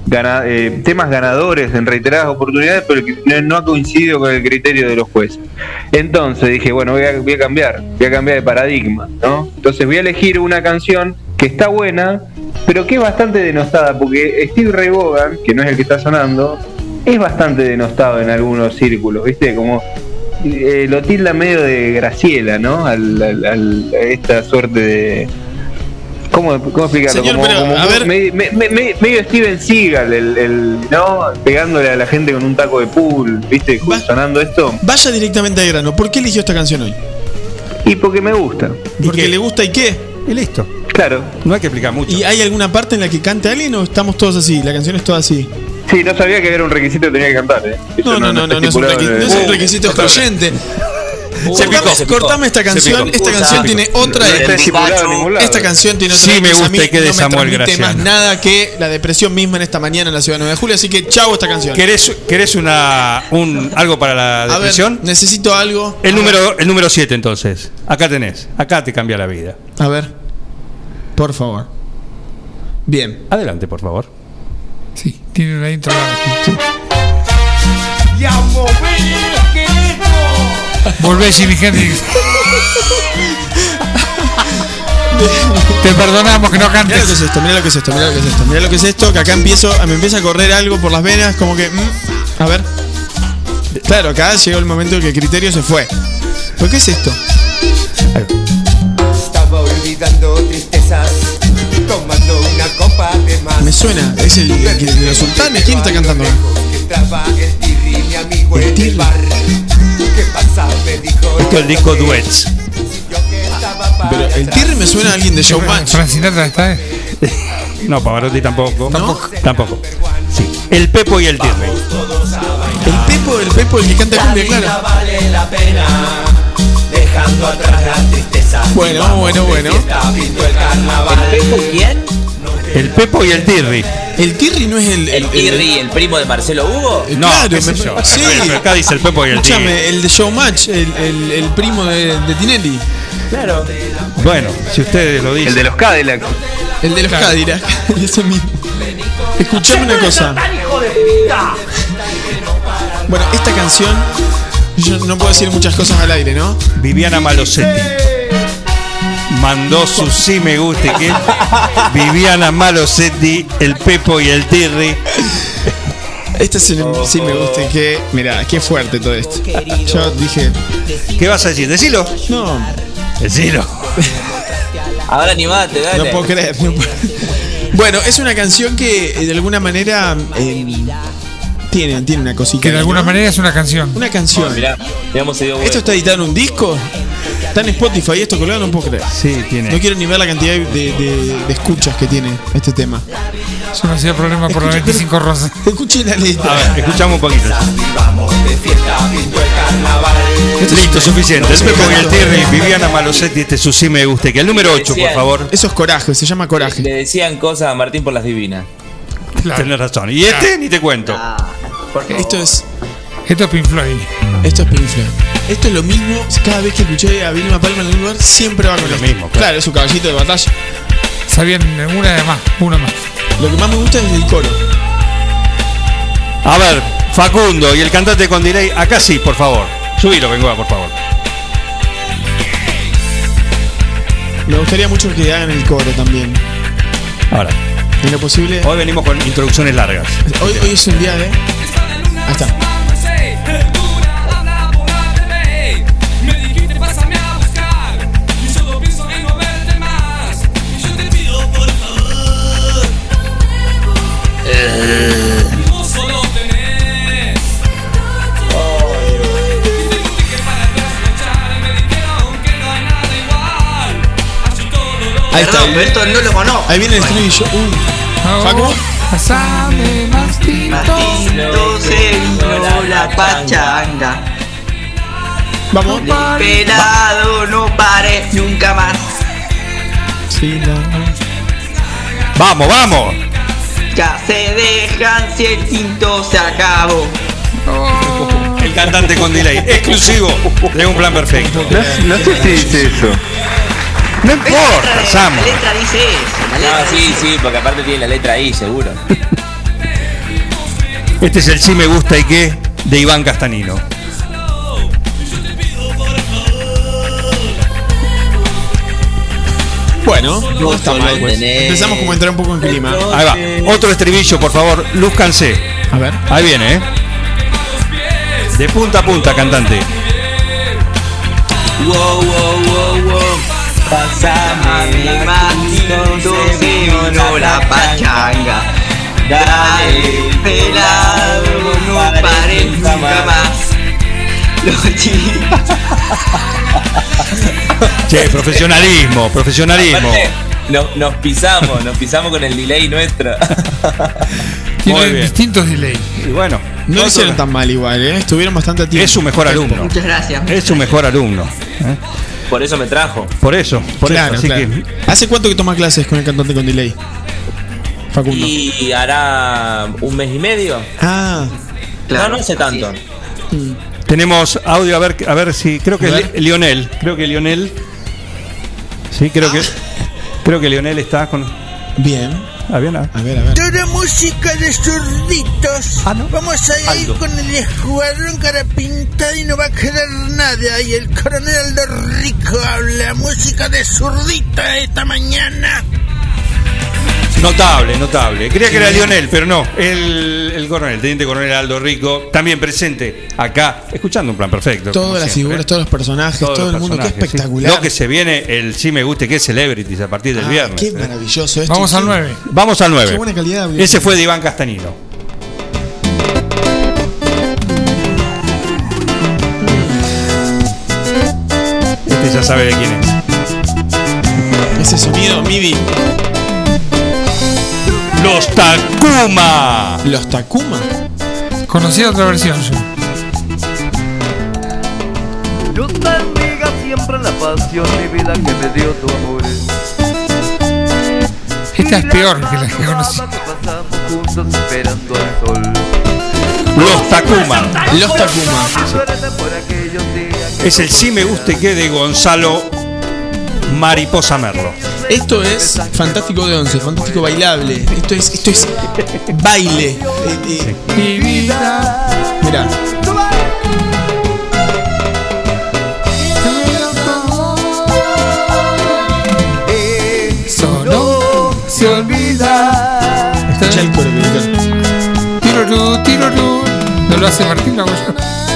gana- eh, temas ganadores en reiteradas oportunidades, pero no ha coincidido con el criterio de los jueces. Entonces dije, bueno, voy a, voy a cambiar, voy a cambiar de paradigma, ¿no? Entonces voy a elegir una canción que está buena, pero que es bastante denostada, porque Steve Ray Vaughan, que no es el que está sonando, es bastante denostado en algunos círculos, ¿viste? Como eh, lo tilda medio de Graciela, ¿no? Al, al- al- a esta suerte de. ¿Cómo, cómo explicarlo? Señor, como, pero, como a ver. me- me- me- me- medio Steven Seagal, el, el- ¿no? Pegándole a la gente con un taco de pool, ¿viste? Va- Sonando esto. Vaya directamente al grano. ¿Por qué eligió esta canción hoy? Y porque me gusta. ¿Porque qué? le gusta y qué? Y listo. Claro. No hay que explicar mucho. ¿Y hay alguna parte en la que cante alguien o estamos todos así? La canción es toda así. Sí, no sabía que era un requisito que tenía que cantar, ¿eh? No, no, no, no, no es un, estipulado requi- en el- no es un requisito excluyente. Se Cortame- picó, se picó. cortame esta canción. Esta canción tiene otra. Lado. Esta canción tiene otra. Sí me cosa. A gusta y que de no me Samuel transmite más nada que la depresión misma en esta mañana en la ciudad de 9 de julio. Así que chau esta canción. ¿Querés, querés una, un, algo para la A ver, depresión? necesito algo. el número el número 7 entonces. Acá tenés. Acá te cambia la vida. A ver. Por favor. Bien. Adelante, por favor. Tiene una intro. Volvé, Jimi Hendrix. Te perdonamos que no Mira lo que es cantes. esto, mira lo que es esto, mira lo que es esto, mira lo que es esto, que acá empiezo, me empieza a correr algo por las venas, como que. mm, a ver. Claro, acá llegó el momento en que el criterio se fue. ¿Pero qué es esto? Estaba olvidando tristezas, Me suena, es el, el, el de los sultanes. ¿Quién está cantando? el tirri, mi amigo El en Tirri. el bar. ¿Qué pasa? Me dijo. Esto es el disco Duets. Pero el Tirri me suena a alguien de Showmatch. Frank Sinatra está. eh. No, Pavarotti tampoco. ¿No? Tampoco. Sí. El Pepo y el Tirri. El Pepo, el Pepo, el que canta cumbia, claro. vale la pena, dejando atrás la tristeza. Bueno, bueno, bueno. El carnaval. ¿Quién? El Pepo y el Tirri. El Tirri no es el. ¿El Tirri, el primo de Marcelo Hugo? Eh, No, claro, qué sé me- yo. sí. Acá dice el Pepo y el Tirri. Escúchame, el de Showmatch, el, el, el primo de, de Tinelli. Claro. Bueno, si ustedes lo dicen. El de los Cadillac. El de los Cadillac. Ese mismo. Escuchame una cosa. Bueno, esta canción. Yo no puedo decir muchas cosas al aire, ¿no? Viviana Malosetti. Mandó su sí me guste que Viviana Malosetti, el Pepo y el Tirri. Este es el sí me gusta que. Mira, qué fuerte todo esto. Yo dije. ¿Qué vas a decir? Decilo. No, Decilo. Ahora animate, dale. no puedo creer. no puedo- Bueno, es una canción que eh, de alguna manera eh, tiene, tiene una cosita. Que de alguna ¿no? manera es una canción. Una canción. Mirá, digamos se dio ¿Esto está editado en un disco? Está en Spotify, esto colgado, no puedo creer. Sí, tiene. No quiero ni ver la cantidad de, de- de escuchas que tiene este tema. Eso no hacía problema por la 25 rosas. Escuche la letra. A ver, escuchamos un poquito. Listo, suficiente. El Pepo Tirri, Viviana Malosetti, este es su sí me guste. Que el número 8, por favor. Eso es coraje, se llama coraje. Le decían cosas a Martín por las divinas. Tenés razón. Y este, ni te cuento. Esto es. Esto es Pink Floyd. Esto es Pink Floyd. Esto es lo mismo. Cada vez que escuché a Vilma Palma en algún lugar, siempre va con lo mismo, claro. Claro, es su caballito de batalla. Sabían una de más, una más. Lo que más me gusta es el coro. A ver, Facundo y el cantante con delay, acá sí, por favor. Subilo, vengo por favor. Me gustaría mucho que hagan el coro también. Ahora, En lo posible. hoy venimos con introducciones largas. Hoy, hoy es un día de. Ahí está. Ahí está. Perdón, pero esto no lo conozco. Ahí viene el estribillo. Uy. Facu. Pasame más se vino la pachanga. Vamos. Pelado no pare nunca más. Sí, no. Vamos, vamos. Se dejan si el tinto se acabó. El cantante con delay, exclusivo de un plan perfecto. No, no sé si dice eso. No La importa, letra, Samo. la letra dice eso. La letra Ah, sí, sí, porque aparte tiene la letra ahí, seguro. Este es el sí me gusta y qué de Iván Castanino. Bueno, no está mal. Pues. Empezamos como a entrar un poco en clima. Ahí va, otro estribillo, por favor, Luz Cansé. A ver. Ahí viene, ¿eh? De punta a punta, cantante. Wow, wow, wow, wow. Pasame Martito se vino la pachanga. Dale, pelado, no pares nunca más. Che, profesionalismo, profesionalismo. Aparte, nos, nos pisamos, nos pisamos con el delay nuestro. Muy Tiene bien. distintos delay. Y bueno, No lo hicieron tan mal igual, ¿eh? Estuvieron bastante a tiempo. es su mejor alumno. Muchas gracias. Es su mejor alumno. ¿eh? Por eso me trajo. Por eso, por claro, eso. Así claro. que ¿Hace cuánto que toma clases con el cantante con delay? Facundo. Y hará un mes y medio. Ah, no, no hace tanto. Tenemos audio, a ver, a ver si. Creo que es. Lionel. Creo que Lionel. Sí, creo que. Creo que Lionel está con. bien. Ah, bien, ah. A ver, a ver. Toda música de zurditos. Vamos a ir con el escuadrón cara pintada y no va a quedar nada. Y el coronel Aldo Rico habla música de zurdita esta mañana. Notable, notable. Creía que era Lionel, pero no. El, el coronel, el teniente coronel Aldo Rico, también presente acá, escuchando un plan perfecto. Todas las siempre, figuras, todos los personajes, Todos todo los el mundo. Qué espectacular. Lo que se viene, el sí me guste, que es Celebrities a partir del Ah, viernes. Qué maravilloso esto. Vamos al Qué- 9. Vamos al 9. Qué buena calidad. de audio. Ese fue de Iván Castanino. Este ya sabe de quién es. Ese sonido MIDI. Los Takuma. Los Takuma. Conocía otra versión yo. Dios bendiga siempre la pasión, mi vida que me dio tu amor. Esta Esta es peor que la que conocí. Los Takuma. Los Takuma. Es el sí me guste que de Gonzalo Mariposa Merlo. Esto es fantástico de once, fantástico bailable. Esto es, esto es baile. Eh, eh, Mi vida. Mirá. Eso no se olvida. Escucha el coro. Tirorú, tirorú. No lo hace Martín, lo hago yo.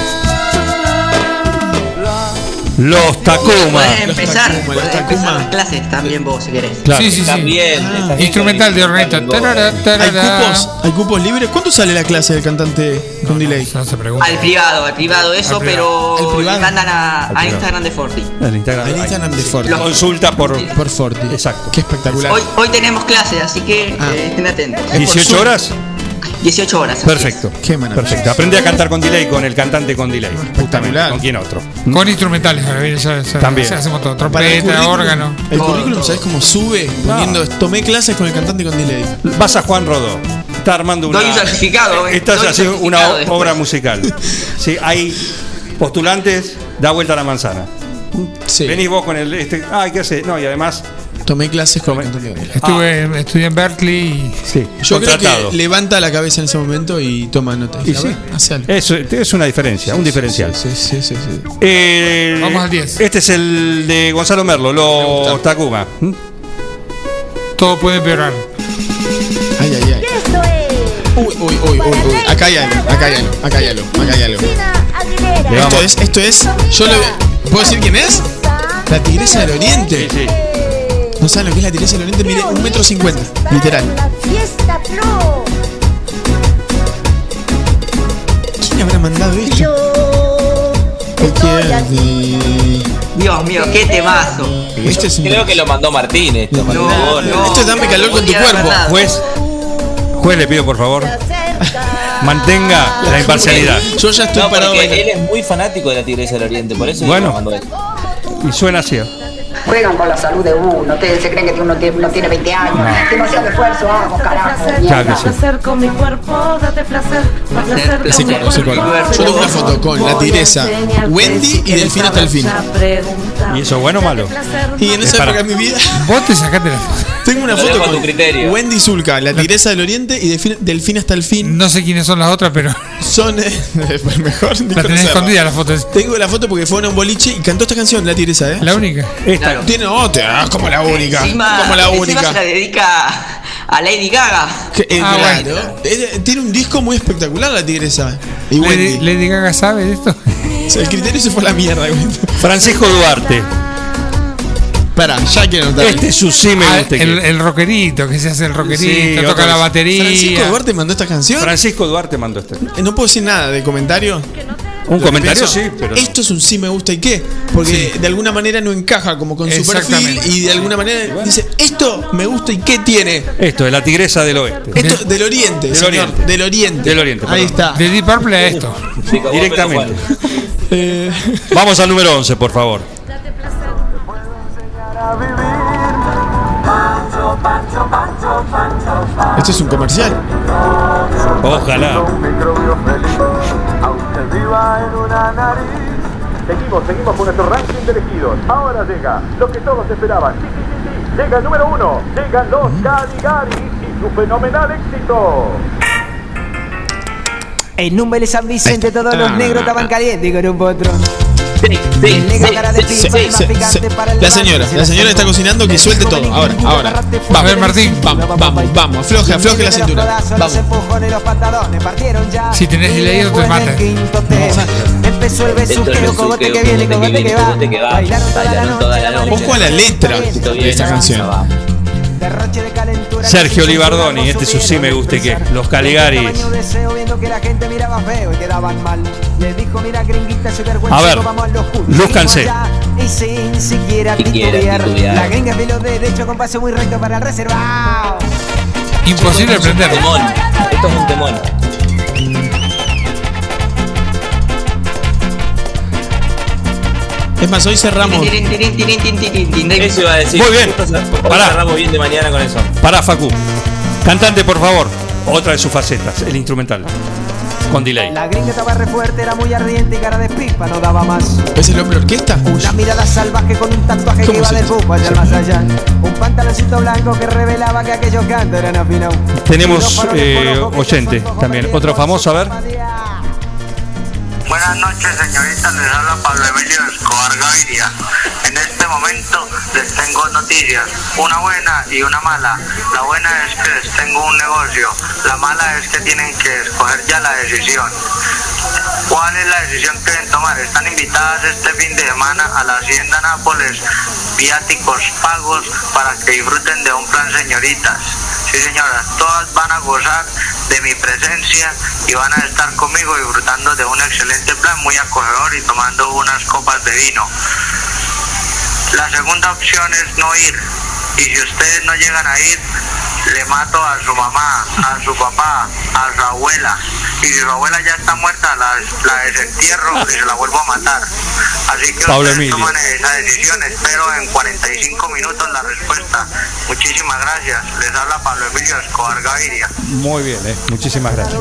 Los Takuma. Puedes empezar, los empezar las clases también vos si querés. Claro. Sí, sí, sí. También. bien Instrumental de orneta. Tarara, ¿Hay cupos? ¿Hay cupos libres? ¿Cuánto sale la clase del cantante con delay? No se pregunta. Al privado, al privado eso, Al privado. Al pero privado. le mandan a, a. Instagram de Forti. El Instagram. El Instagram de Forti. Los- Consulta por Por Forti. Exacto. Qué espectacular. Hoy, hoy tenemos clases, así que Ah. eh, estén atentos. Es por 18 Zoom. horas. 18 horas. Perfecto. Qué maravilla. Perfecto. Aprende a cantar con delay con el cantante con delay. Justamente. Espectacular. ¿Con quién otro? Con instrumentales, ya, ya- También. ya hacemos todo. Para el Trompeta, órgano. El Todo, currículum, todo. ¿sabes cómo sube? Poniendo, tomé clases con el cantante con delay. Vas a Juan Rodó. Está armando una. Doy un certificado, eh. Estás haciendo una después. obra musical. Sí, hay postulantes, da vuelta a la manzana. Sí. Venís vos con el este. Ay, ¿qué hace? No, y además. Tomé clases con el cantante con delay. Estuve, estudié en Berkeley y Sí, Yo creo contratado. que levanta la cabeza en ese momento y toma notas. Y sí. ver, hace algo. Eso es una diferencia, un diferencial. Sí, sí, sí, sí. Eh, Vamos al 10. Este es el de Gonzalo Merlo, los Takuma. ¿Mm? todo puede empeorar. Ay, ay, ay. Uy, uy, uy, uy, uy. Acá hay algo, acá hay algo, acá hay algo, acá hay algo. Le Esto es, esto es. Yo lo ¿Puedo decir quién es? La tigresa del oriente. Sí, sí. No saben lo que es la tigresa del oriente, mire, un metro cincuenta, literal. ¿Quién habrá mandado esto? Dios mío, qué temazo. Este es un- Creo que lo mandó Martín esto. No, No, no. Esto es dame calor con tu cuerpo. Juez, juez, le pido por favor, mantenga la imparcialidad. Yo ya estoy No, parado él es muy fanático de la Tigresa del Oriente, por eso Bueno. lo mandó él. Y suena así. ¿Eh? Juegan con la salud de uno. Ustedes se creen que uno tiene, uno tiene 20 años. Demasiado esfuerzo, vamos, carajo. Sí. placer con mi cuerpo, date placer, ese coro. cuerpo. Yo tengo una foto con la tigresa, Wendy y Delfín hasta el fin. ¿Y eso es bueno o malo? Y en esa época de mi vida Vos te sacaste la foto. Tengo una Lo foto con tu criterio. Wendy Zulka, la tigresa del oriente y Delfín, Delfín hasta el fin. No sé quiénes son las otras, pero Son eh, mejor ni la tenés escondida la foto. Tengo la foto porque fue a un boliche y cantó esta canción, la tigresa, ¿eh? La única. Esta. Claro. Tiene otra, ah, como la única. Encima, como la encima única. se la dedica a Lady Gaga. Que- eh, Ah, claro. Eh, Tiene un disco muy espectacular la tigresa. Y Lady, Wendy. Lady Gaga sabe de esto. O sea, el criterio se fue a la mierda. Francisco Duarte. Pará, ya quiero notar. Este es su sí me Ah, gusta. el, el rockerito, que se hace el rockerito, Sí, toca otra la vez. batería. Francisco Duarte mandó esta canción. Francisco Duarte mandó este. Eh, No puedo decir nada de comentario. Un Lo que comentario pienso, sí, pero. Esto es un sí me gusta y qué. Porque de alguna manera no encaja como con su perfil Exactamente. y de alguna manera dice, esto me gusta y qué tiene. Esto es la tigresa del oeste. Esto del oriente, Del señor, oriente. del oriente. Del oriente, Ahí perdón. está. De Deep Purple a esto. Directamente. Eh, Vamos al número 11, por favor. Esto es un comercial. Ojalá. Seguimos, seguimos con nuestro ranking de elegidos. Ahora llega lo que todos esperaban. Sí, sí, sí, sí. Llega el número uno. Llegan los Caligaris y su fenomenal éxito. En un Vélez San Vicente todos los negros estaban calientes con un potrón. La señora, la señora está cocinando que suelte todo. Ahora, ahora. A ver, Martín. Vamos, vamos, vamos. Afloje, afloje la cintura. Vamos. Si tenés delay, no te mata. Empezó el besuqueo, el cogote que viene, cogote cogote que va. Bailaron Bailaron toda la noche. Ojo a la letra de esta canción. Sergio Libardoni, este es su sí me gusta y qué. Los Caligaris. Que. A ver, allá, Y sin siquiera titubear. La gringa de los derechos con paso muy recto para el reservado. Imposible Esto es un aprenderlo. temón. Esto es un temón. Es más, hoy cerramos. Eso iba a decir. Muy bien. Pará. cerramos bien de mañana con eso. Pará, Facu. Cantante, por favor. Otra de sus facetas, el instrumental. Con delay. La gringa estaba re fuerte, era muy ardiente y cara de pipa no daba más. ¿Es el hombre orquesta? Una mirada salvaje con un tatuaje que ¿Cómo iba bufo hacia el más allá. Un pantaloncito blanco que revelaba que aquellos cantos eran afinados. Tenemos eh, oyente también. Otro famoso, a ver. Buenas noches, señorita. Les habla Pablo Emilio Escobar Gaviria. En este momento les tengo noticias, una buena y una mala. La buena es que les tengo un negocio. La mala es que tienen que escoger ya la decisión. ¿Cuál es la decisión que deben tomar? Están invitadas este fin de semana a la Hacienda Nápoles, viáticos pagos para que disfruten de un plan señoritas. Sí, señoras, todas van a gozar de mi presencia y van a estar conmigo disfrutando de un excelente plan muy acogedor y tomando unas copas de vino. La segunda opción es no ir. Y si ustedes no llegan a ir, le mato a su mamá, a su papá, a su abuela. Y si su abuela ya está muerta, la, la desentierro y se la vuelvo a matar. Así que Pablo ustedes Emilio. toman esa decisión. Espero en 45 minutos la respuesta. Muchísimas gracias. Les habla Pablo Emilio Escobar Gaviria. Muy bien, eh. Muchísimas gracias.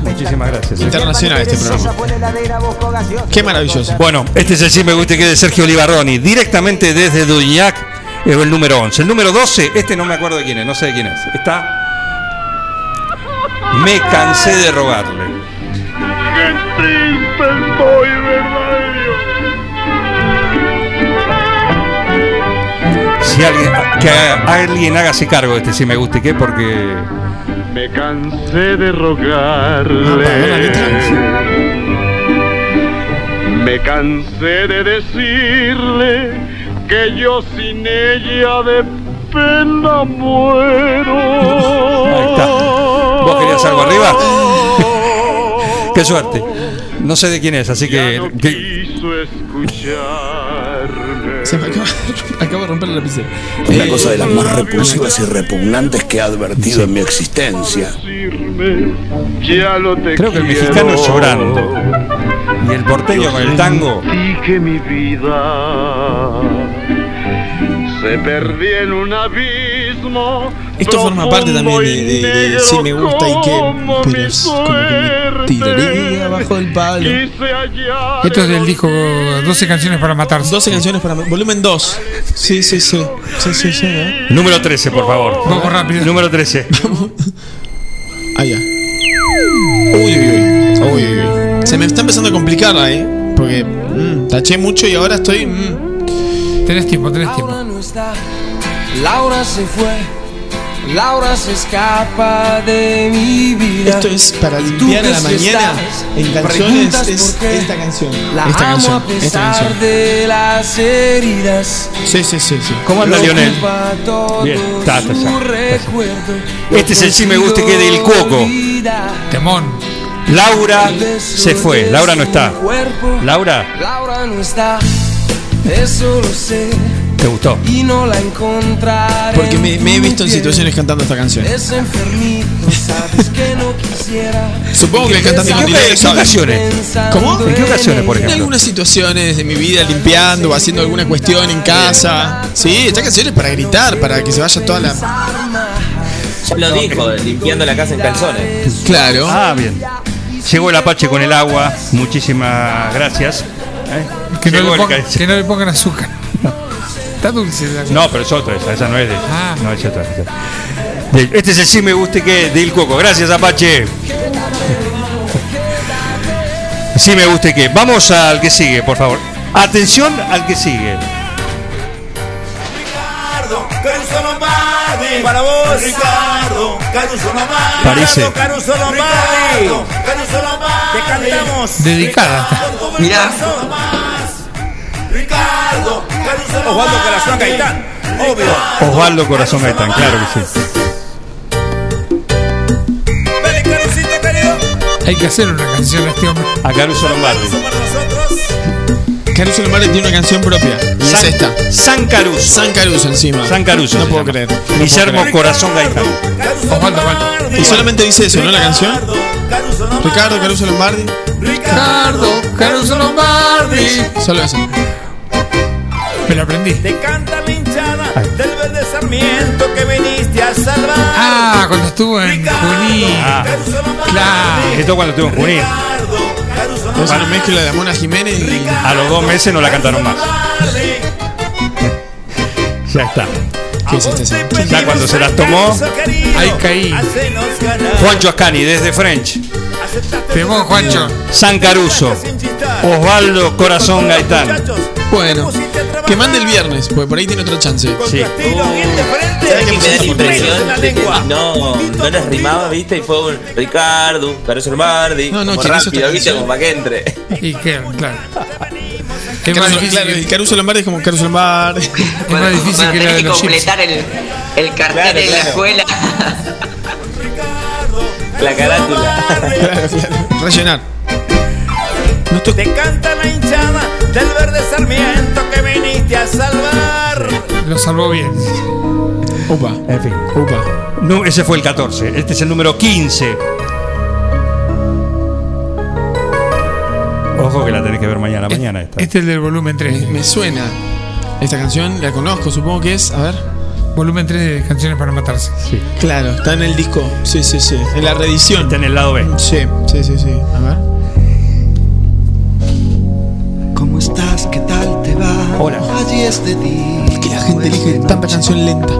Muchísimas gracias. eh. Internacional este programa. Qué maravilloso. Bueno, este es el sí me gusta que es de Sergio Olivarroni, directamente desde Duñac, es el número 11. El número 12, este no me acuerdo de quién es, no sé de quién es. Está. Me cansé de rogarle. Qué triste estoy, verdad Si alguien, que alguien hágase cargo de este sí me gusta y qué, porque. Me cansé de rogarle. Me cansé de decirle que yo sin ella de pena muero. Ahí está. ¿Vos querías algo arriba? Qué suerte. No sé de quién es, así que. que- Quiso escucharme. Se me acaba, acabo de romper la lapicera. Una Eh, cosa de las más repulsivas y repugnantes que he advertido en mi existencia. Ya lo te Creo que el quiero. mexicano es llorando. Y el porteño con el tango. Sentí que mi vida se perdía en un abismo. Esto forma parte también de, de- de- de si me gusta y qué, pero es como que me tiraría abajo del palo. Esto es del disco 12 canciones para matarse. 12 canciones para volumen 2. Sí, sí, sí. Sí, sí, sí. ¿eh? Número 13, por favor. Vamos rápido. Número 13. Allá. Uy, uy, uy. Uy, uy, uy. Se me está empezando a complicar ahí. Porque mm, taché mucho y ahora estoy. mm. Tenés tiempo, tenés tiempo. Laura no está, Laura se fue, Laura se escapa de mi vida. Esto es para limpiar a la mañana en canciones. Es esta canción. La esta amo canción. a Esta pesar canción. de las heridas. Sí, sí, sí. sí. ¿Cómo anda Lionel? Bien, está, está, está. Este es el sí me gusta y que del Cuoco. Temón. Laura se fue. Laura no está. Laura, Laura no está, eso lo sé. ¿te gustó? Y no la encontraré. Porque me, me he visto en situaciones cantando esta canción. Es enfermito, sabes que no quisiera. Supongo que el cantante ¿En qué, delay en ocasiones? ¿Cómo? ¿En qué ocasiones, por En ejemplo? algunas situaciones de mi vida, limpiando o haciendo alguna cuestión en casa. Sí, esta canción es para gritar, para que se vaya toda la. Ya lo dijo, limpiando la casa en calzones. Claro. Ah, bien. Llegó el Apache con el agua. Muchísimas gracias. ¿Eh? Que no, le el pongan, ca- que no le pongan azúcar. Está dulce. la- No, pero es otra esa, esa no es de. Ah. No, es otra. Este es el sí me guste que del Coco. Gracias, Apache. Sí me guste que. Vamos al que sigue, por favor. Atención al que sigue. Lombardi. Para vos. Ricardo. Caruso Lombardi. Parece. Caruso Lombardi. Caruso Lombardi. Te cantamos. Dedicada. Mirá. Ricardo. Caruso Osvaldo Corazón Gaitán. Obvio. Osvaldo Corazón Gaitán, claro que sí. Vale, Carucito querido. Hay que hacer una canción a este hombre. A Caruso Lombardi. Caruso Lombardi tiene una canción propia. Y es esta. San Caruso. San Caruso encima. San Caruso. No puedo creer. No puedo Guillermo creer. Corazón Gaitán. Osvaldo, Osvaldo. Y solamente dice eso, ¿no? La canción. Ricardo Caruso Lombardi. Ricardo, Caruso Lombardi. Solo eso. Me lo aprendí. Te canta la hinchada del verde sarmiento que viniste a salvar. Ah, cuando estuvo en Junín. Ah, Claro. esto cuando estuvo en Junín. Es una mezcla de la Mona Jiménez y. A los dos meses no la cantaron más. Ya está. ¿Qué es este? Ya cuando se las tomó, Ahí caí. Juancho Ascani desde French. Temón, Juancho. San Caruso. Osvaldo Corazón Gaitán. Bueno, que mande el viernes, porque por ahí tiene otra chance. Sí. ¿Sabes qué me da la impresión? que no, no les rimaba, viste, y fue un Ricardo, Caruso Lombardi, No, no, como ¿quién hizo rápido, viste, como para que entre. Y que, claro. Es más Caruso, difícil claro, que- Caruso Lombardi es como Caruso Lombardi. Es más difícil Bueno, que la de que los completar el, el cartel Claro, de la escuela. La carátula. claro, claro. Rellenar. Te canta la hinchada del verde sarmiento que viniste a salvar. Lo salvó bien. Upa. En fin. Upa. No, ese fue el 14. Este es el número 15. Ojo que la tenés que ver mañana. Mañana esta. Este es el del volumen Me, 3. me suena. Esta canción la conozco, supongo que es. A ver. Volumen 3 de Canciones para Matarse. Sí. Claro, está en el disco. Sí, sí, sí. En la reedición. Está en el lado B. Sí, sí, sí, sí. A ver. ¿Cómo estás? ¿Por qué la gente elige tanta canción lenta?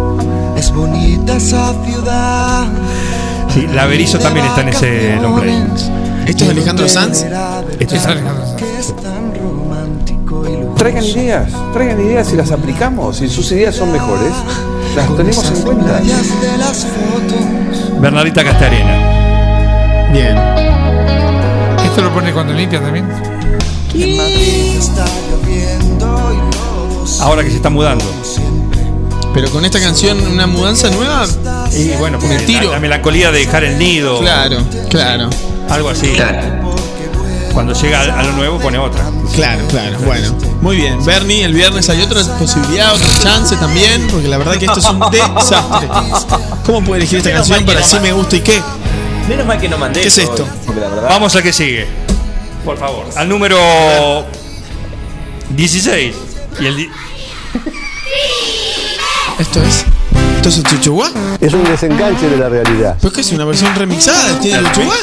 Es bonita esa ciudad. Sí, la Berizo también está en ese nombre. ¿Esto es Alejandro Sanz? Este es Alejandro Sanz. Que. Traigan ideas, traigan ideas y las aplicamos. Si sus ideas son mejores, las tenemos en cuenta. Bernardita Castarena. Bien. Esto lo pone cuando limpia también. En Madrid está lloviendo y Ahora que se está mudando. Pero con esta canción, una mudanza nueva. Y bueno, porque Me tiro. La, la melancolía de dejar el nido. Claro, claro. Algo así. Claro. Cuando llega a a lo nuevo pone otra. Claro, claro. Bueno, muy bien. Bernie, el viernes hay otra posibilidad, otra chance también, porque la verdad que esto es un desastre. ¿Cómo puede elegir esta Menos canción para no ma- me gusta y qué? Menos mal que no mandé. ¿Qué es esto? verdad. Vamos al que sigue. Por favor. Al número 16. Y el di- ¿Esto es? ¿Esto es Chuchuá? Es un desenganche de la realidad. ¿Pues qué es una versión remixada? ¿Tiene el Chuchuá?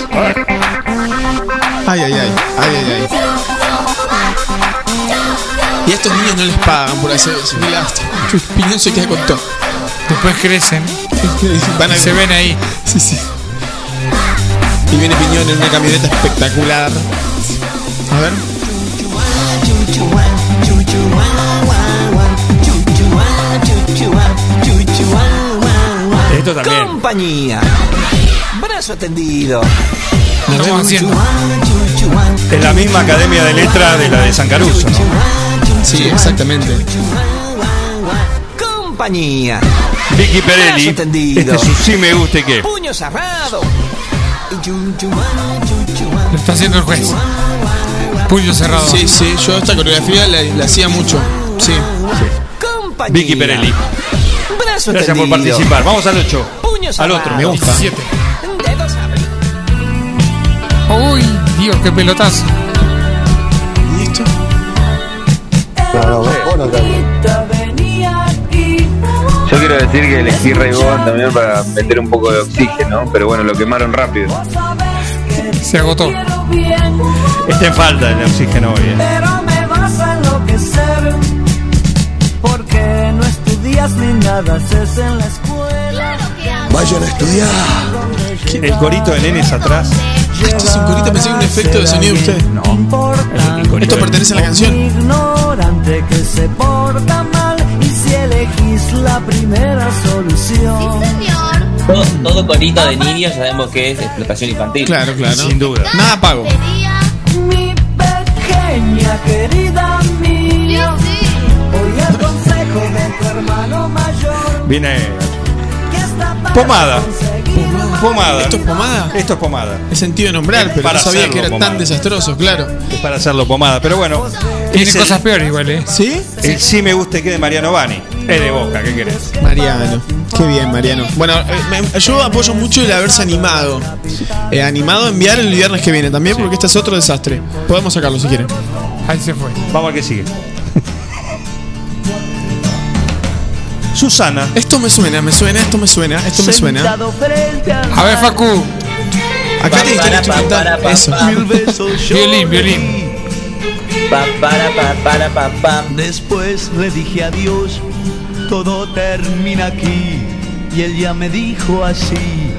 Ay, ay, ay. Ay, ay, ay. Y a estos niños no les pagan por hacer eso. Lástima. Piñón se queda con todo. Después crecen. Van a se ven ahí. Sí, sí. Y viene Piñón en una camioneta espectacular. A ver. Esto también. Compañía. Brazo tendido. No Estamos haciendo. Es la misma academia de letra de la de San Caruso, ¿no? Sí, exactamente. Compañía. Vicky Perelli. Este es sí me gusta y qué. Puño cerrado. Lo está haciendo el juez. Puño cerrado. Sí, sí, yo esta coreografía la, la hacía mucho. Sí. Compañía. Vicky Perelli. Brazo Gracias por participar. Vamos al 8. Puño Al otro, me gusta. 17. Dedos arriba. Uy, Dios, qué pelotazo. ¿Y esto? No, no, vos no también. Yo quiero decir que elegí Ray Vaughan también para meter un poco de oxígeno, pero bueno, lo quemaron rápido. Se agotó. Está en falta el oxígeno hoy. Estudias ni nada haces en la escuela Vayan a estudiar. El corito de nenes atrás. Esto es un corito, pensé que un efecto de sonido de usted. No. El, el corito Esto pertenece a la canción. Ignorante que se porta mal Y si elegís la primera solución Todo, todo corito de niños sabemos que es explotación infantil. Claro, claro. Sin duda. Nada pago. Mi pequeña querida Viene que pomada. Pomada. ¿Esto es pomada? Esto es pomada. He sentido nombrar, pero Para no sabía que era pomada. tan desastroso, claro. Es para hacerlo pomada. Pero bueno. Tiene es el- cosas peores igual, ¿eh? ¿Sí? El sí me gusta y qué de Mariano Bani. Es de boca, ¿qué querés? Mariano. Qué bien, Mariano. Bueno, eh, me- yo apoyo mucho el haberse animado. Eh, animado a enviar el viernes que viene también, porque este es otro desastre. Podemos sacarlo si quieren. Ahí se fue. Vamos al que sigue. Susana. Esto me suena, me suena, esto me suena, esto me suena. A ver, Facu. Acá tienes que instrumental. Eso. Violín, violín. Pa, para, pa, para, pa, pam. Después le dije adiós, todo termina aquí. Y él ya me dijo así.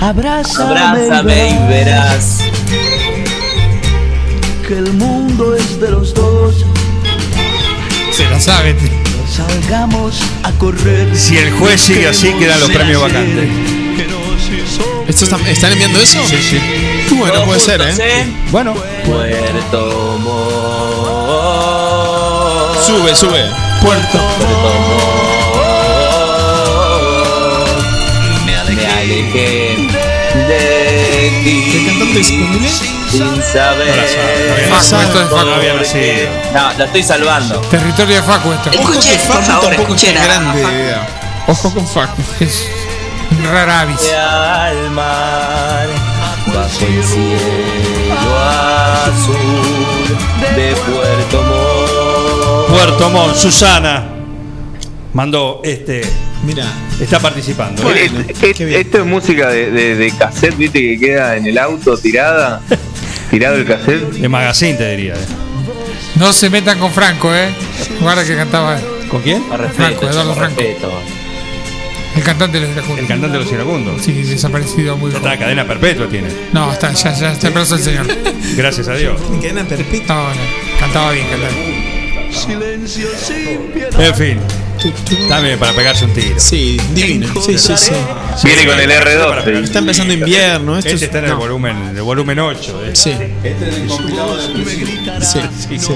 Abrázame, Abrázame y verás. que el mundo es de los dos. Se la sabe. tío. Salgamos a correr. Si el juez sigue así, quedan los premios vacantes. ¿Esto está- ¿Están enviando eso? Sí, sí. Bueno, puede ser, Juntos, ¿eh? Bueno, Puerto Montt. Sube, sube. Puerto. Me alejé de ti. ¿Qué cantante es? ¿Condile? Sin saber. Facu, esto es no Facu. había nacido. No, lo estoy salvando. Territorio de Facu esto. Escuchen, por Facu favor, tampoco es grande. Idea. Ojo con Facu. Es rara avis. De al mar, bajo el cielo azul de Puerto Montt. Puerto Montt, Susana. Mandó este. Mira. Está participando. Bueno. Es- es- esto es música de, de, de cassette, viste, que queda en el auto tirada. Tirado el cassette. De magazine te diría. eh. No se metan con Franco, eh. Guarda que cantaba ¿Con quién? Más respeto, Franco, Eduardo Franco. respeto. el cantante de los iracundos. El cantante de los iracundos. Sí, desaparecido muy Está joven. en cadena perpetua tiene. No, está, ya, ya está preso el señor. Gracias a Dios. Cadena perpetua. No, no, cantaba bien, cantaba. Silencio sin piedad. En fin. También para pegarse un tiro. Sí, divino. Sí, sí, sí. Viene con el R12. Está empezando invierno. Esto Este es- está en el volumen, el volumen 8. eh. Sí. Sí, sí.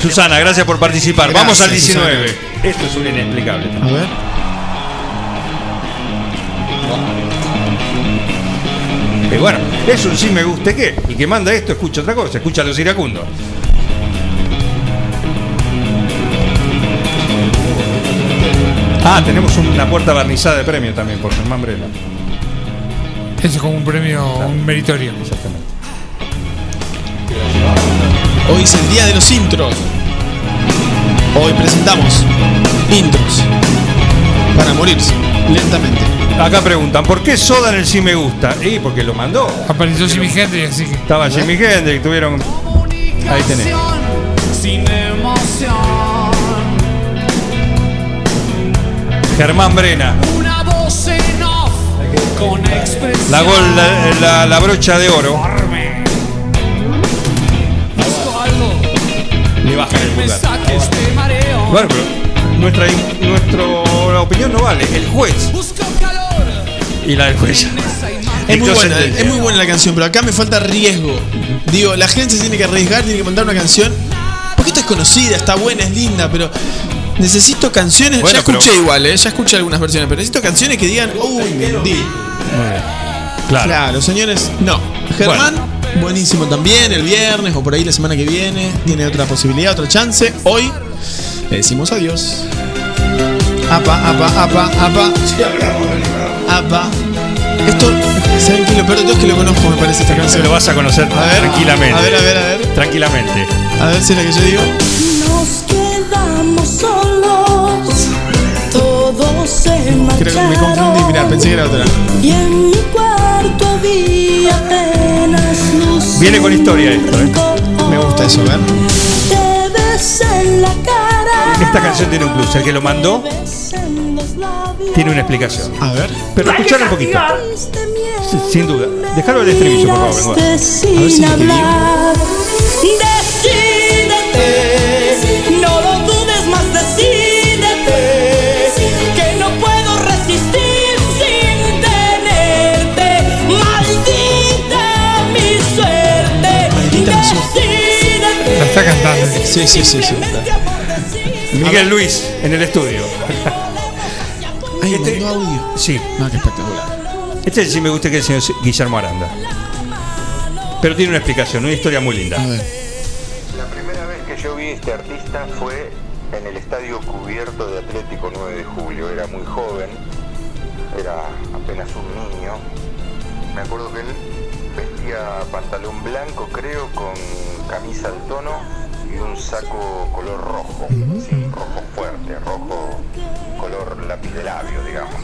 Susana, gracias por participar. Vamos al Gracias, 19. Esto es un inexplicable. A ver. Y bueno, es un sí me guste qué. Y que manda esto, escucha otra cosa, escucha a los iracundos. Ah, tenemos una puerta barnizada de premio también por Germán Brela. Eso es como un premio, un meritorio. Exactamente. Hoy es el día de los intros. Hoy presentamos intros para morirse lentamente. Acá preguntan, ¿por qué Soda en el sí me gusta? Y porque lo mandó. Apareció Jimi Hendrix, así que. Estaba Jimi Hendrix, tuvieron. Ahí tenés. Germán Brena. Una voz en off con expresión. La, gol, la, la- la brocha de oro. Busco algo Le bajan el pulgar. este. Bueno, pero nuestra, nuestra opinión no vale. El juez Busco calor y la del juez. Es muy buena, es muy buena la canción, pero acá me falta riesgo. Digo, la gente se tiene que arriesgar, tiene que mandar una canción. Porque esta es conocida, está buena, es linda, pero necesito canciones. Bueno, ya escuché pero- igual, ¿eh? ya escuché algunas versiones, pero necesito canciones que digan, uy, Mendy. Claro. Claro, señores, no. Germán, buenísimo también, el viernes o por ahí la semana que viene. Tiene otra posibilidad, otra chance. Hoy le decimos adiós. Apa, apa, apa, apa. Apa. Esto, ¿saben qué? Lo peor de todo es que lo conozco, me parece esta canción. Lo vas a conocer A ver, tranquilamente. A ver, a ver, a ver. Tranquilamente. A ver si es la que yo digo. Quedamos solos, todos se Creo que me confundí, mirá, pensé que era otra. Y en mi cuarto había apenas luz. Viene con historia esto, ¿eh? Me gusta eso, a ver. Te besé en la cara. Esta canción tiene un plus. El que lo mandó tiene una explicación. A ver. Pero escuchar un poquito. Sin duda. Déjalo el estribillo, por favor. Miraste Bengoa. sin hablar. Está cantando. Sí, sí, sí, sí. Miguel Luis en el estudio. Ay, Este- mandó audio. Sí. No, qué espectacular. Este sí me gusta que es el señor Guillermo Aranda. Pero tiene una explicación, una historia muy linda. A ver. La primera vez que yo vi a este artista fue en el estadio cubierto de Atlético 9 de Julio. Era muy joven, era apenas un niño. Me acuerdo que él vestía pantalón blanco, creo, con camisa al tono y un saco color rojo, sí, rojo fuerte, rojo color lápiz de labio, digamos.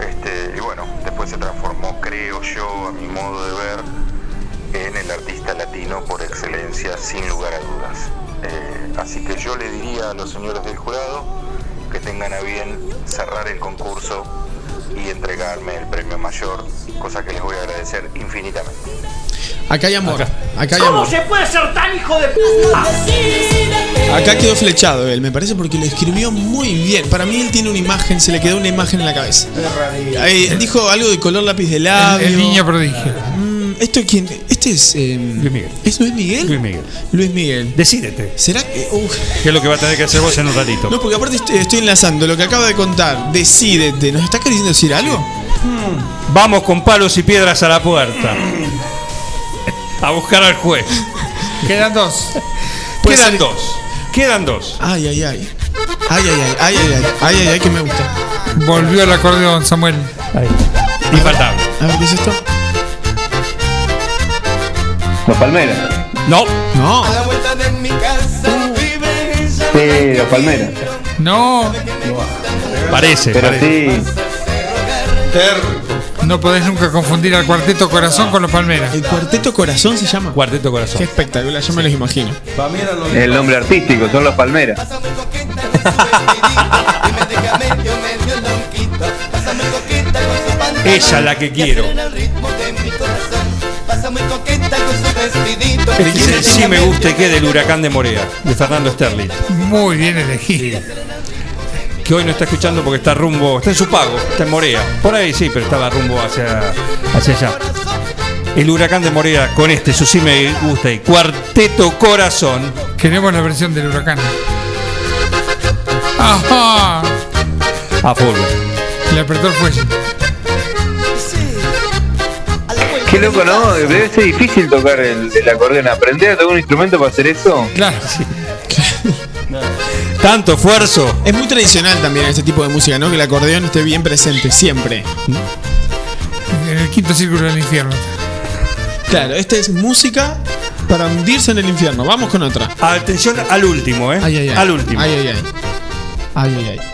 Este, y bueno, después se transformó, creo yo, a mi modo de ver, en el artista latino por excelencia, sin lugar a dudas. Eh, así que yo le diría a los señores del jurado que tengan a bien cerrar el concurso y entregarme el premio mayor, cosa que les voy a agradecer infinitamente. Acá hay amor. Acá hay ¿Cómo amor. se puede ser tan hijo de puta? Acá quedó flechado él, me parece, porque lo escribió muy bien. Para mí él tiene una imagen, se le quedó una imagen en la cabeza. Ahí, dijo algo de color lápiz de labio. El niño prodigio. Mm, ¿Esto quién? Este es. Luis Miguel. ¿Es Luis Miguel? Luis Miguel. Luis Miguel. Decídete. ¿Será que.? Uf. ¿Qué es lo que va a tener que hacer vos en un ratito? No, porque aparte estoy, estoy enlazando lo que acaba de contar. Decídete. ¿Nos está queriendo decir algo? Vamos con palos y piedras a la puerta. A buscar al juez. Quedan dos. Quedan dos. Quedan dos. Ay, ay, ay. Ay, ay, ay. Ay, ay, ay. Ay, ay, ay, que me gusta. Volvió el acordeón, Samuel. Infaltable. A ver, ¿qué es esto? Los Palmeras. No. No. A la vuelta de mi casa vive ella. Sí, los Palmeras. No. Parece, Pero parece. sí. No podés nunca confundir al cuarteto corazón con los palmeras. ¿El cuarteto corazón se llama? Cuarteto Corazón. Qué espectacular, yo me los imagino. El nombre artístico, son los Palmeras. Ella la que quiero. Pasa muy coqueta con su vestidito. Es el sí me gusta y qué del huracán de Morea, de Fernando Sterling. Muy bien elegido. Que hoy no está escuchando porque está rumbo, está en su pago, está en Morea. Por ahí sí, pero estaba rumbo hacia, hacia allá. El huracán de Morea con este, su sí me gusta y cuarteto corazón. Queremos la versión del huracán. Ajá. A full. Le apretó el fuelle. Loco, ¿no? Debe ser difícil tocar el, el acordeón. ¿Aprender a tocar un instrumento para hacer eso? Claro. Tanto esfuerzo. Es muy tradicional también este tipo de música, ¿no? Que el acordeón esté bien presente, siempre. En el quinto círculo del infierno. Claro, esta es música para hundirse en el infierno. Vamos con otra. Atención al último, ¿eh? Ay, ay, ay. Al último. Ay, ay, ay. Ay, ay, ay.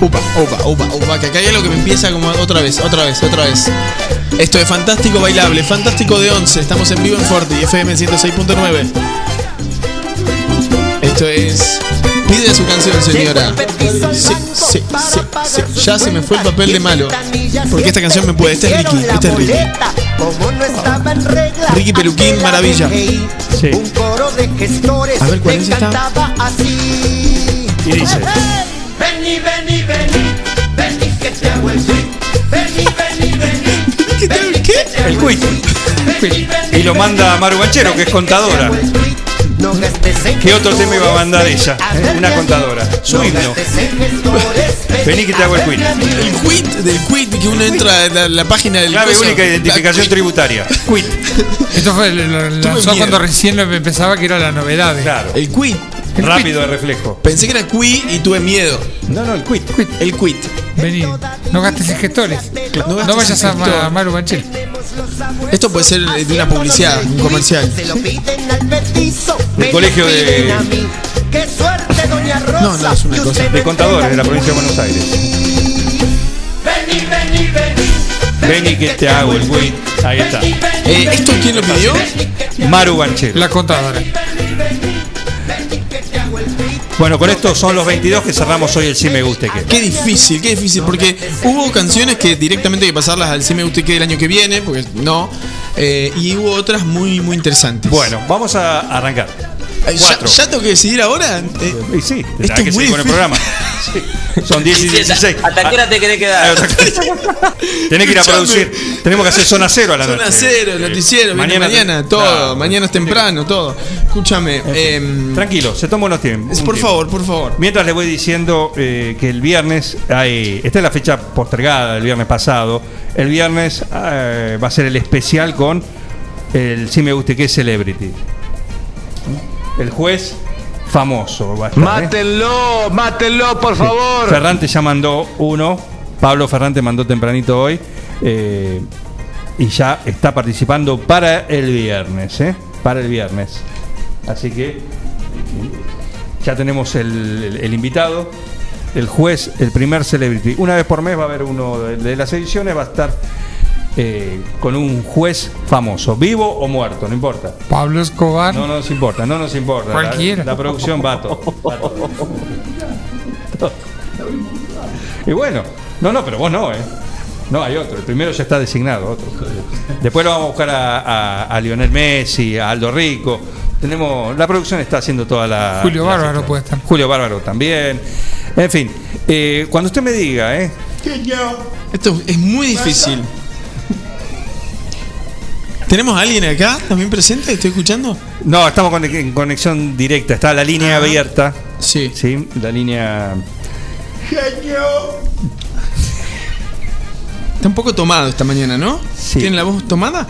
Upa, upa, upa, upa, que acá hay algo que me empieza como otra vez, otra vez, otra vez. Esto es Fantástico Bailable, Fantástico de 11. Estamos en vivo en Forti, FM 106.9. Esto es. Pide su canción, señora. Sí, sí, sí, sí. Ya se me fue el papel de malo. Porque esta canción me puede. Este es Ricky, este es Ricky. Ricky Peluquín, maravilla. Sí. Un coro de gestores A ver, ¿cuál es esta? Y dice. Que te hago el swing. Vení, vení, vení. vení que te El hago quiz. Y lo manda Maru Banchero, que es contadora. ¿Qué otro tema iba a mandar ella? Una contadora. Su himno. Vení que te hago el quiz. El quit del quit que uno entra a la, la página del Clave única de identificación La- tributaria. Quit. Esto fue, lo, lo lanzó miedo. cuando recién lo empezaba que era la novedad. Claro. El quit. Rápido de reflejo. Pensé que era qui y tuve miedo. No, no, el quit. El quit. Vení, no gastes gestores. No gastes No vayas a, gestor. Ma- a Maru Banchero. Esto puede ser de una publicidad, un comercial. El colegio de-. No, no, es una cosa. De contadores de la provincia de Buenos Aires. Vení, vení, vení. Vení que te hago el quit. Ahí está. Eh, ¿Esto quién lo pidió? Maru Banchero. La contadora. Bueno, con esto son los 22 que cerramos hoy el Sí Me Guste Que. Qué difícil, qué difícil, porque hubo canciones que directamente hay que pasarlas al Sí Me Guste Que el año que viene, porque no. eh, y hubo otras muy, muy interesantes. Bueno, vamos a arrancar. ¿Ya, ya tengo que decidir ahora? Eh, Y sí, Esto es que muy seguir con el programa. Sí. Son 10 y 16. ¿Hasta qué hora te querés Ah, quedar? Tenés que ir a Escuchame. producir. Tenemos que hacer zona cero a la noche. Zona cero, el noticiero, viene mañana, todo, Claro. mañana es temprano, todo. Escúchame, em, Tranquilo, se toma unos tiempos. por favor, por favor. Mientras le voy diciendo eh, que el viernes hay. Esta es la fecha postergada del viernes pasado. El viernes eh, va a ser el especial con el Si Me Guste Que Celebrity. El juez famoso va a estar. ¿eh? Mátenlo, mátenlo, por favor. Ferrante ya mandó uno. Pablo Ferrante mandó tempranito hoy. eh, y ya está participando para el viernes. ¿eh? Para el viernes. Así que ya tenemos el, el- el invitado, el juez, el primer celebrity. Una vez por mes va a haber uno de, de las ediciones, va a estar eh, con un juez famoso, vivo o muerto, no importa. Pablo Escobar. No nos importa, no nos importa. La- Cualquiera. La, producción va a todo. va a todo. Y bueno, no, no, pero vos no, ¿eh? No, hay otro. El primero ya está designado, otro. Después lo vamos a buscar a, a- a Lionel Messi, a Aldo Rico. Tenemos, la producción está haciendo toda la. Julio la Bárbaro puede estar. Julio Bárbaro también. En fin, eh, cuando usted me diga, ¿eh? Esto es muy difícil. ¿Tenemos a alguien acá también presente? ¿Estoy escuchando? No, estamos con- en conexión directa. Está la línea abierta. Sí. Sí, la línea. Está un poco tomado esta mañana, ¿no? ¿Tiene la voz tomada?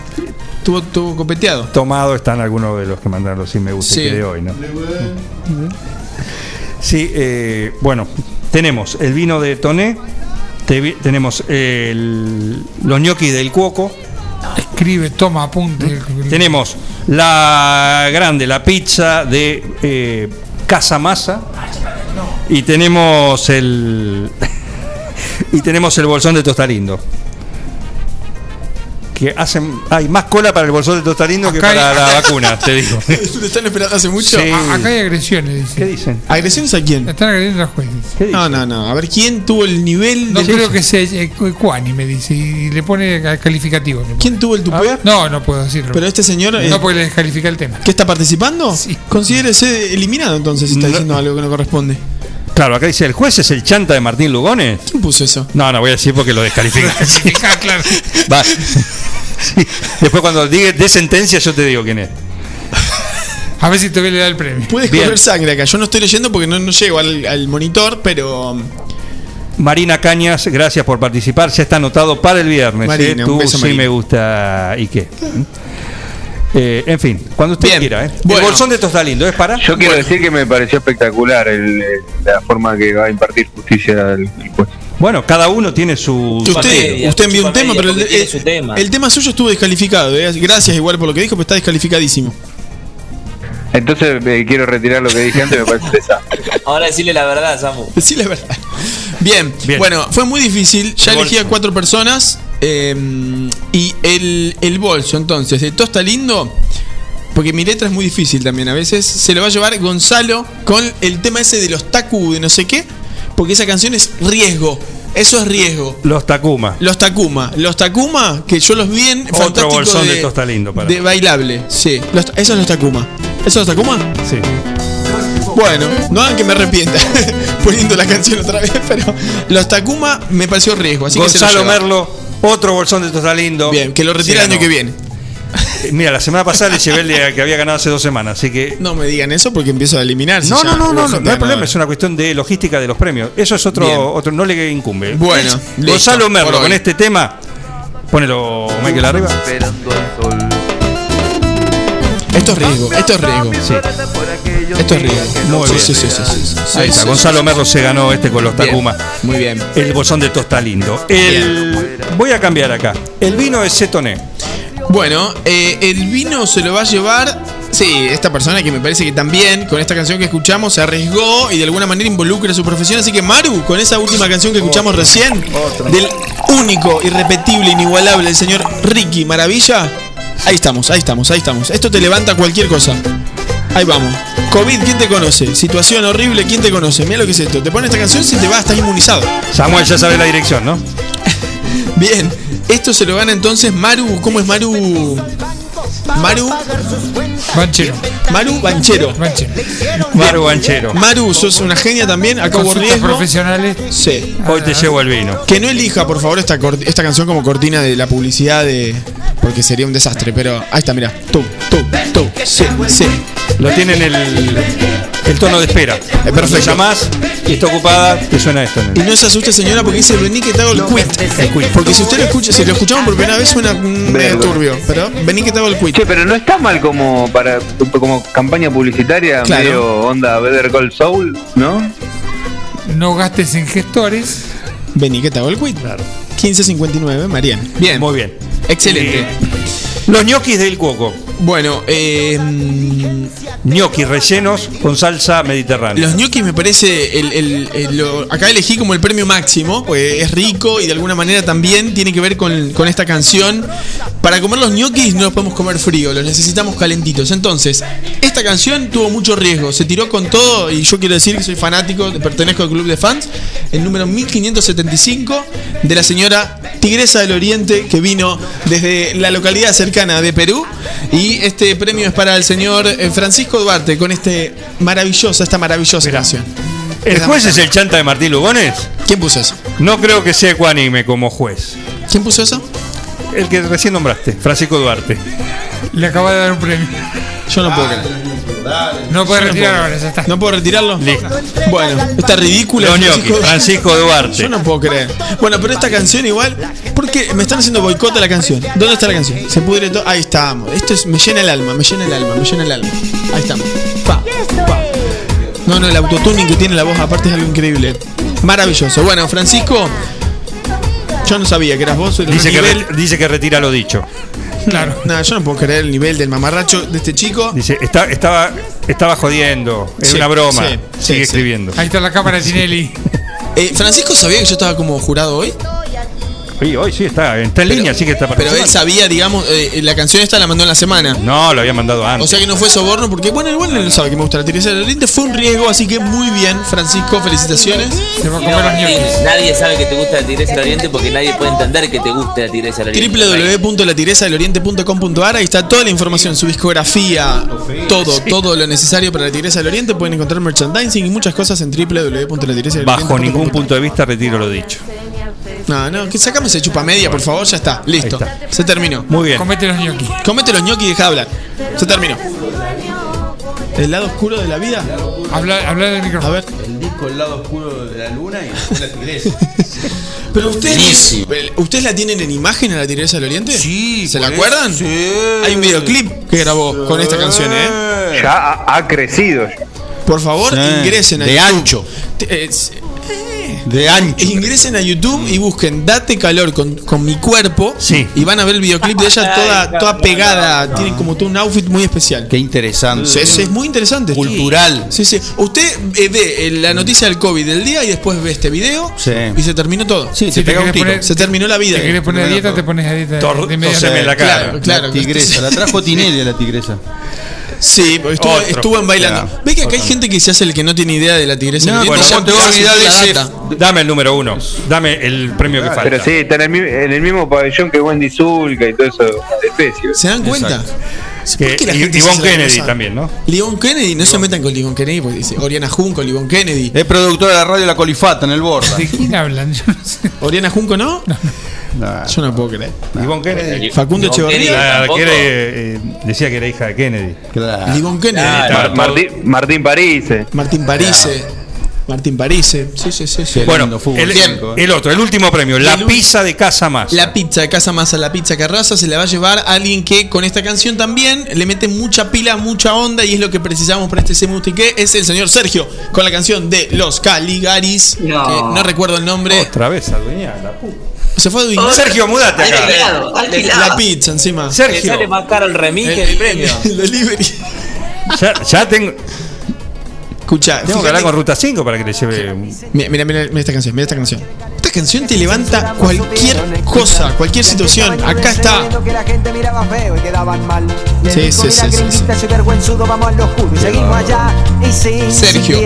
¿Tuvo, tuvo copeteado? Tomado están algunos de los que mandaron los sí me gusta Sí. que de hoy, ¿no? Sí, eh, bueno, tenemos el vino de Toné, te- tenemos el- los ñoquis del Cuoco, Escribe, toma, apunte. tenemos la grande, la pizza de eh, Casa Masa y tenemos el y tenemos el bolsón de Tostalindo. Que hacen hay más cola para el bolsón de Tostalindo que hay- para la vacuna, te digo. ¿Te están esperando hace mucho? Sí. A- Acá hay agresiones, dice. ¿Qué dicen? ¿Agresiones a quién? Están agrediendo a los jueces. No, no, no. A ver, ¿quién tuvo el nivel No creo que sea eh, Cuani, me dice. Y le pone ca- calificativo. le pone. ¿Quién tuvo el tupé? No, no puedo decirlo. Pero este señor. eh, No, porque le descalifica el tema. ¿Qué está participando? Considérese eliminado entonces si está diciendo algo que no corresponde. Claro, acá dice el juez es el chanta de Martín Lugones. ¿Quién puso eso? No, no voy a decir porque lo descalifica. Ah, claro. Va. Sí. Después cuando diga de sentencia yo te digo quién es. A ver si todavía le da el premio. Puedes Bien. correr sangre acá. Yo no estoy leyendo porque no, no llego al, al monitor, pero. um, Marina Cañas, gracias por participar. Ya está anotado para el viernes. Marina, ¿eh? un Tú beso, sí Marina. me gusta. ¿Y qué? Eh, en fin, cuando usted Bien. quiera. ¿eh? Bueno. El bolsón de Tostalindo es para. Yo quiero decir que me pareció espectacular el- eh, la forma que va a impartir justicia el, el juez. Bueno, cada uno tiene su. Usted, usted envió un tema, pero el, su tema. el tema suyo estuvo descalificado. ¿eh? Gracias igual por lo que dijo, pero está descalificadísimo. Entonces eh, quiero retirar lo que dije antes, me parece un desastre. Ahora decirle la verdad, Samu. Sí, la verdad. Bien, Bien. bueno, fue muy difícil. Ya El elegí a cuatro personas. Eh, y el, el bolso, entonces, de Tosta Lindo. Porque mi letra es muy difícil también a veces. Se lo va a llevar Gonzalo con el tema ese de los Taku de no sé qué. Porque esa canción es riesgo. Eso es riesgo. Los Takuma. Los Takuma. Los Takuma, que yo los vi en Otro Fantástico bolsón de, de, Tostalindo para. de bailable. Sí. Los- esos los Takuma. ¿Esos los Takuma? Sí. Bueno, no hagan que me arrepienta poniendo la canción otra vez, pero los Takuma me pareció riesgo. Así que se Gonzalo lo lleva. Merlo, otro bolsón de Tostalindo. Bien, que lo retira el año que viene. Eh, Mira, la semana pasada le llevé el de- que había ganado hace dos semanas, así que. No me digan eso porque empiezo a eliminarse. No, no, no, no, no, no hay problema, es una cuestión de logística de los premios. Eso es otro, Bien. otro no le incumbe. Bueno, Gonzalo Merlo con este tema, ponelo Michael arriba. Esto es riesgo, esto es riesgo. Sí. Esto es riesgo. Muy Sí, bien. sí, sí, sí, sí, sí. Ahí está, Gonzalo Merlo se ganó este con los Bien. Takuma. Muy bien. El bolsón de Tosta lindo. El, voy a cambiar acá. El vino es Cetoné. Bueno, eh, el vino se lo va a llevar. Sí, esta persona que me parece que también con esta canción que escuchamos se arriesgó y de alguna manera involucra su profesión. Así que Maru, con esa última canción que escuchamos recién, del único, irrepetible, inigualable, el señor Ricky Maravilla. Ahí estamos, ahí estamos, ahí estamos. Esto te levanta cualquier cosa. Ahí vamos. COVID, ¿quién te conoce? Situación horrible, ¿quién te conoce? Mira lo que es esto. Te pones esta canción, si te va, estás inmunizado. Samuel ya sabe la dirección, ¿no? Bien, esto se lo gana entonces Maru. ¿Cómo es Maru? Maru. Banchero. Maru Banchero. Banchero. Maru Banchero. Maru, sos una genia también. Acabo Consultas riesgo. profesionales. Sí. Hoy te llevo el vino. Que no elija, por favor, esta, esta canción como cortina de la publicidad de. Porque sería un desastre, pero ahí está, mira. Tú, tú, tú. Sí, sí. Lo tiene en el, el tono de espera. perfecto. Te llamás y está ocupada, te suena esto. Y no se asuste, señora, porque dice vení que te hago el quit. Porque si usted lo escucha, si lo escuchamos por primera vez suena medio turbio. Pero vení que te hago el quit. Che, pero no está mal como para como campaña publicitaria, Claro. medio onda Better Call Soul, ¿no? No gastes en gestores. Vení que te hago el quit. Claro. 1559, Marian. Bien. Muy bien. Excelente. Eh, los ñoquis del Cuoco. Bueno, eh, Gnocchi rellenos con salsa mediterránea. Los ñoquis me parece. El, el- el- lo- acá elegí como el premio máximo, porque es rico y de alguna manera también tiene que ver con, con esta canción. Para comer los ñoquis no los podemos comer frío, los necesitamos calentitos. Entonces, esta canción tuvo mucho riesgo, se tiró con todo y yo quiero decir que soy fanático, pertenezco al club de fans. El número 1575 de la señora Tigresa del Oriente que vino desde la localidad cercana de Perú. Y este premio es para el señor eh, Francisco Duarte con este maravillosa, esta maravillosa canción. ¿El juez es el chanta de Martín Lugones? ¿Quién puso eso? No creo que sea ecuánime como juez. ¿Quién puso eso? El que recién nombraste, Francisco Duarte. Le acaba de dar un premio. Yo no puedo creer. No puede Yo retirar puedo. ahora, ya está. ¿No puedo retirarlo? Bueno, está ridícula. Los ñoquis, Francisco Duarte. Yo no puedo creer. Bueno, pero esta canción igual, porque me están haciendo boicot a la canción. ¿Dónde está la canción? Se pudre todo. Ahí estamos. Esto es, me llena el alma, me llena el alma, me llena el alma. Ahí estamos. Pa, pa. No, no, el autotuning que tiene la voz aparte es algo increíble. Maravilloso. Bueno, Francisco, yo no sabía que eras vos. el Dice que, dice que retira lo dicho. Claro. No, yo no puedo creer el nivel del mamarracho de este chico. Dice, está- estaba, estaba jodiendo, es Sí, una broma. sí, sí, Sigue sí. escribiendo. Ahí está la cámara de Tinelli. Eh, Francisco sabía que yo estaba como jurado hoy. Sí, hoy sí está, en línea, sí que está Pero él sabía, digamos, eh, la canción esta la mandó en la semana. No, lo había mandado antes. O sea que no fue soborno, porque bueno, igual él sabe que me gusta la Teresa del Oriente. Fue un riesgo, así que muy bien, Francisco, felicitaciones. Se va a Y no, nadie, nadie sabe que te gusta la Tigresa del Oriente porque nadie puede entender que te guste la Tigresa del Oriente. www.latigresadeloriente.com.ar Ahí está toda la información, su discografía, todo, todo lo necesario para la Tigresa del Oriente. Pueden encontrar merchandising y muchas cosas en www.latigresadeloriente.com.ar. Bajo ningún punto de vista retiro lo dicho. No, no, que sacame ese chupa media, por favor, ya está, listo. Se terminó. Muy bien. Comete los ñoquis. Comete los ñoquis y deja de hablar. Se terminó. ¿El lado oscuro de la vida? Habla, habla del micrófono. A ver. El disco El lado oscuro de la luna y después la tigresa. Pero ustedes, Buenísimo. ¿ustedes la tienen en imagen a la Tigresa del Oriente? Sí, ¿Se la acuerdan? sí. Hay un videoclip que grabó con esta canción, ¿eh? Ya ha, ha crecido. Por favor, Sí. ingresen a De YouTube. ancho. Eh, De ancho. Ingresen a YouTube y busquen Date calor con, con mi cuerpo. Sí. Y van a ver el videoclip de ella toda, toda pegada. Tiene como todo un outfit muy especial. Qué interesante. Sí, sí, es muy interesante. Cultural. Sí, sí. Usted eh, ve eh, la noticia del COVID del día y después ve este video Sí. y se terminó todo. Sí, Si te pega un tiro. poner- Se terminó la vida. Si querés poner a dieta, te pones a dieta Tor- de media toseme en la cara. Claro, claro. La tigresa. La trajo Tinelli a la tigresa. Sí, estuvo, Otro. estuvo en bailando. Claro. ¿Ves que acá hay gente que se hace el que no tiene idea de la tigresa? No, bueno, te Ya vas a olvidar de ese-. Dame el número uno. Dame el premio que falta. Pero sí, está en el, mi- en el mismo pabellón que Wendy Zulka y todo eso de especies. ¿Se dan cuenta? Exacto. Que- ¿Por qué la y- gente y se Von hace la Kennedy cosa? también, ¿no? Livon Kennedy, no se metan con Livon Kennedy porque dice Oriana Junco, Livon Kennedy. Es productora de la radio La Colifata en el Borda. ¿De quién hablan? Yo no sé. Oriana Junco, ¿no? Nah. Yo no puedo creer. Ivonne Kennedy. Facundo Kennedy. Echeverría. Que era, eh, decía que era hija de Kennedy. Claro. Livon Kennedy. Claro. Mar- Martín, Martín Parise. Martín Parise. Martín Parise. Sí, sí, sí. Bueno, el, cinco, eh. el otro, el último premio, la El- pizza de Casa Más. La pizza de Casa Masa, la pizza Carraza, se la va a llevar alguien que con esta canción también le mete mucha pila, mucha onda y es lo que precisamos para este Semusti que es el señor Sergio con la canción de Los Caligaris, No. que no recuerdo el nombre. Otra vez, adueña, la puta. Se fue adivinar. Sergio, mudate acá. Alquilado, alquilado. La pizza encima. Le Sergio, sale más caro el remix que el premio. el delivery. ya, ya tengo, Escucha, tengo que hablar con Ruta 5 para que le lleve. mira, mira, mira esta canción, mira esta canción. Esta canción te levanta cualquier cosa, cualquier situación. Acá está. Sí, sí, sí, sí, Sergio.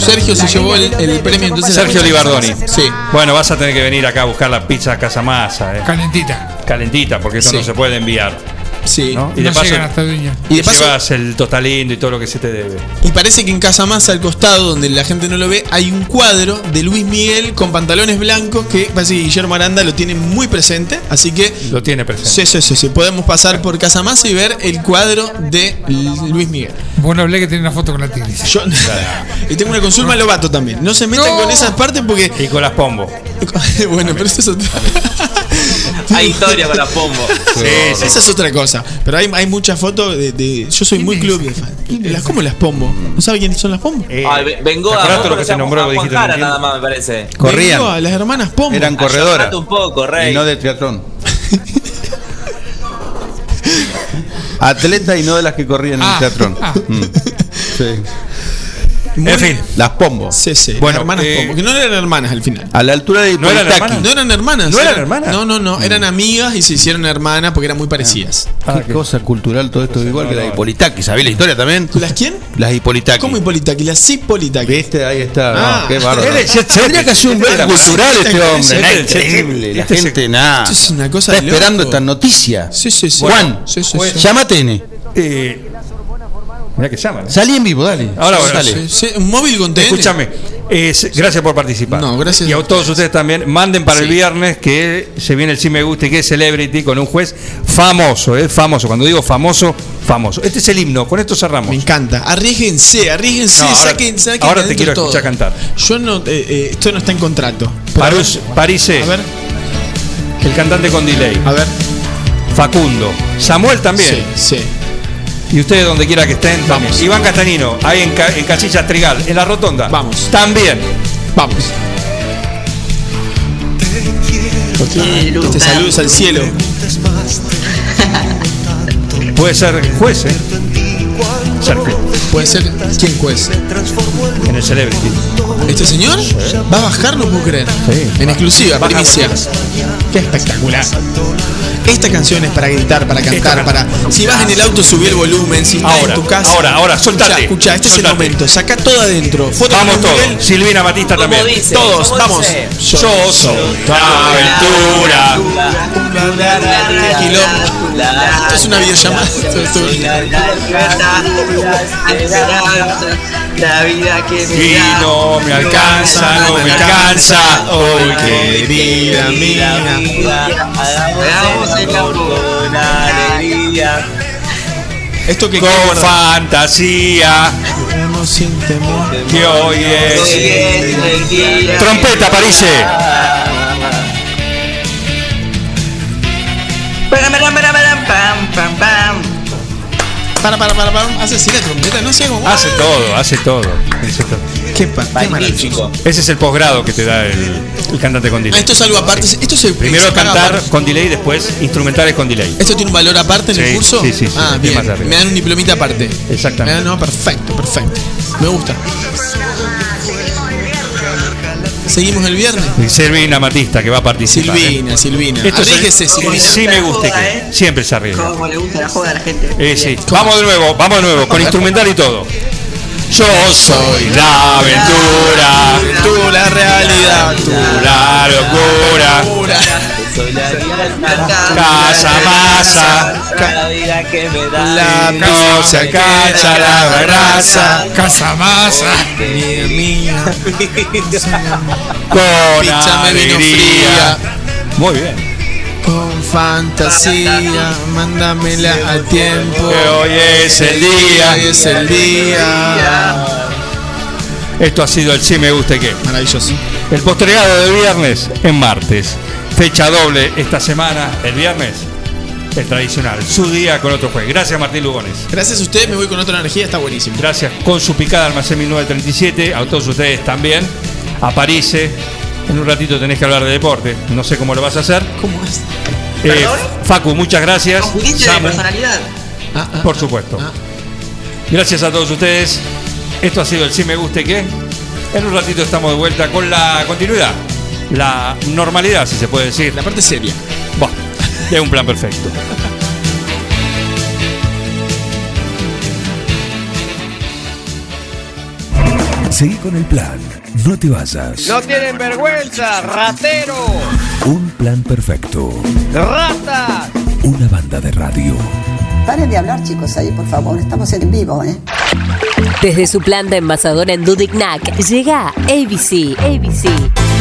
Sergio se llevó el- premio, entonces- Sergio Libardoni. Sí. Bueno, vas a tener que venir acá a buscar la pizza a Casa Masa, eh. Calentita. calentita, porque eso Sí. no se puede enviar. Sí. ¿no? Y no de paso, hasta. Y de te paso- llevas el tostalindo y todo lo que se te debe. Y parece que en Casa Masa, al costado, donde la gente no lo ve, hay un cuadro de Luis Miguel con pantalones blancos que parece que Guillermo Aranda lo tiene muy presente. Así que, Lo tiene presente. sí, sí, sí, sí, podemos pasar por Casa Masa y ver el cuadro de Luis Miguel. Vos no hablé que tiene una foto con la tigresa. Yo, y tengo una consulta a Lobato también. No se metan No. con esas partes porque. Y con las pombo. bueno, pero eso es otra. Hay historia con la pombo. Sí, sí. Esa es otra cosa. Pero hay, hay muchas fotos de, de- Yo soy muy club de fan. Las, ¿Cómo las pombo? ¿No sabe quiénes son las pombo? Eh, Ay, ve- vengo ¿te a acordás todo lo que se nombró dijiste? Juan Jara no entiendo? nada más, me parece. Corrían. Vengo a las hermanas pombo. Eran corredoras. Un poco, rey. Y no de triatlón. Atleta y no de las que corrían en Ah, el teatrón. ah. Mm. Sí. Muy- En fin. Las pombo. Sí, sí. Bueno, hermanas eh, Pombo, que no eran hermanas al final. A la altura de ¿No eran Politaki. hermanas? No eran hermanas. ¿No eran hermanas? No, no, no. Eran amigas y se hicieron hermanas porque eran muy parecidas. Ah, Qué cosa cultural todo esto, igual que la de Hipolitaki. ¿Sabés la historia también? ¿Las quién? Las Hipolitaki. ¿Cómo Hipolitaki? Las Hipolitaki. ¿Viste? Ahí está. Ah. no, qué bárbaro. Tendría que hacer un blog cultural este hombre. set. increíble. La Este gente, nada. Esto es una cosa Está esperando esta noticia. Sí, sí, sí. Juan, llámate N. Eh, Mirá que llaman. ¿eh? Salí en vivo, dale. Ahora, bueno, Dale. Sí, sí, Un móvil con TN. Escúchame, eh, gracias por participar. No, gracias Y a todos ustedes también. Manden para el viernes que se viene el Sí Me Guste, que es Celebrity, con un juez famoso, ¿eh? famoso. Cuando digo famoso, famoso. Este es el himno, con esto cerramos. Me encanta. Arriesguense, arriesguense, No, ahora- saquen, saquen ahora te quiero todo. escuchar cantar. Yo no, eh, eh, esto no está en contrato. Parus, Parise, A ver, el cantante con delay. a ver. Facundo. Samuel también. Sí, sí. Y ustedes donde quiera que estén. también. Vamos. Iván Castanino, ahí en, Ca- en Casillas Trigal, en la rotonda. Vamos. También. Vamos. Este saludos al cielo. Puede ser juez, ¿eh? Ser juez. Puede ser. ¿Quién juez? En el Celebrity. ¿Este señor? ¿Va a bajar? No puedo creer. Sí. En exclusiva, primicia. Qué espectacular. Esta canción es para gritar, para cantar, para. Si vas en el auto, subí el volumen. Si estás Ahora, en tu casa. ahora, ahora, soltate, Escucha, este es el momento. Saca todo adentro. Foto Vamos todos. Miguel. Silvina Batista ¿Cómo también. dice? Todos, ¿Cómo vamos. dice? Yo soy tu aventura. Esto es una videollamada. La vida que me Y da. no me alcanza, no me alcanza. Hoy querida mía. Hagamos el campo. Esto que con fantasía queremos sin temor. que hoy es. Hoy es el día Trompeta, pam, pam, pam. Para, para, para, para. Hace así la trompeta, no sé cómo. Hace todo, hace todo. Hace todo. Qué, qué maravilloso. Magnífico. Ese es el posgrado que te da el, el cantante con Ah, delay. esto es algo aparte. Esto se Primero se paga cantar aparte. con delay, después instrumentales con delay. ¿Esto tiene un valor aparte en el curso? sí, sí, sí, Ah, es bien. Me dan un diplomita aparte. Exactamente. Ah, no, perfecto, perfecto. Me gusta. Seguimos el viernes. Y Silvina Matista que va a participar. ¿eh? Silvina, Silvina. Esto es Silvina. Sí me gusta Joda, que ¿eh? siempre se arriesga. Cómo le gusta la joda a la gente. Eh, sí. Vamos de nuevo, vamos de nuevo, con instrumental y todo. Yo soy la aventura, Tú la realidad. tú la locura, casa masa, La vida que me da. La no se alcanza la grasa, Casa masa. Mía, con Pizza me vino alegría. fría. Muy bien. Con fantasía, mándamela a tiempo. Que hoy es el día. Hoy es el día. Esto ha sido el sí me gusta y qué. Maravilloso. El postergado de viernes en martes. Fecha doble esta semana, el viernes. El tradicional, su día con otro juez. Gracias Martín Lugones. Gracias a ustedes, me voy con otra energía, está buenísimo. Gracias con su picada almacén 1937. A todos ustedes también. A París. En un ratito tenés que hablar de deporte. No sé cómo lo vas a hacer. ¿Cómo es? Eh. Facu, muchas gracias. Con juicio de Samu, personalidad. Ah, ah, por supuesto. ah. Gracias a todos ustedes. Esto ha sido el Sí Me Guste Que. En un ratito estamos de vuelta con la continuidad. La normalidad, si se puede decir. La parte seria. Buah, es un plan perfecto. Seguí con el plan. No te vayas. No tienen vergüenza, ratero, Un plan perfecto. rata. Una banda de radio. Paren de hablar, chicos, ahí, por favor. Estamos en vivo, ¿eh? Desde su planta envasadora en Dudignac llega ABC. ABC.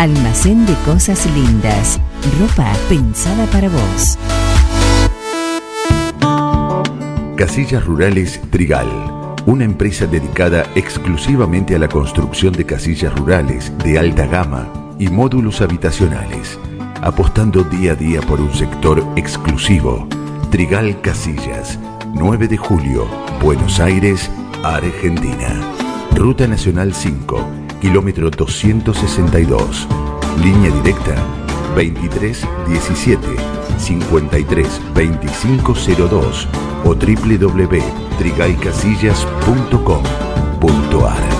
Almacén de Cosas Lindas. Ropa pensada para vos. Casillas Rurales Trigal, una empresa dedicada exclusivamente a la construcción de casillas rurales de alta gama y módulos habitacionales, apostando día a día por un sector exclusivo. Trigal Casillas, 9 de julio, Buenos Aires, Argentina. Ruta Nacional 5, kilómetro 262. Línea directa 23 17 53 25 02 o www.trigaycasillas.com.ar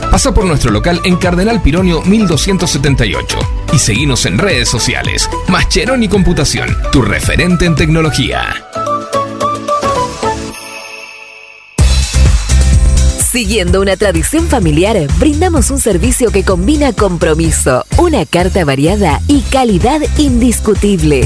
Pasa por nuestro local en Cardenal Pironio 1278 y seguinos en redes sociales. Mascheroni Computación, tu referente en tecnología. Siguiendo una tradición familiar, brindamos un servicio que combina compromiso, una carta variada y calidad indiscutible.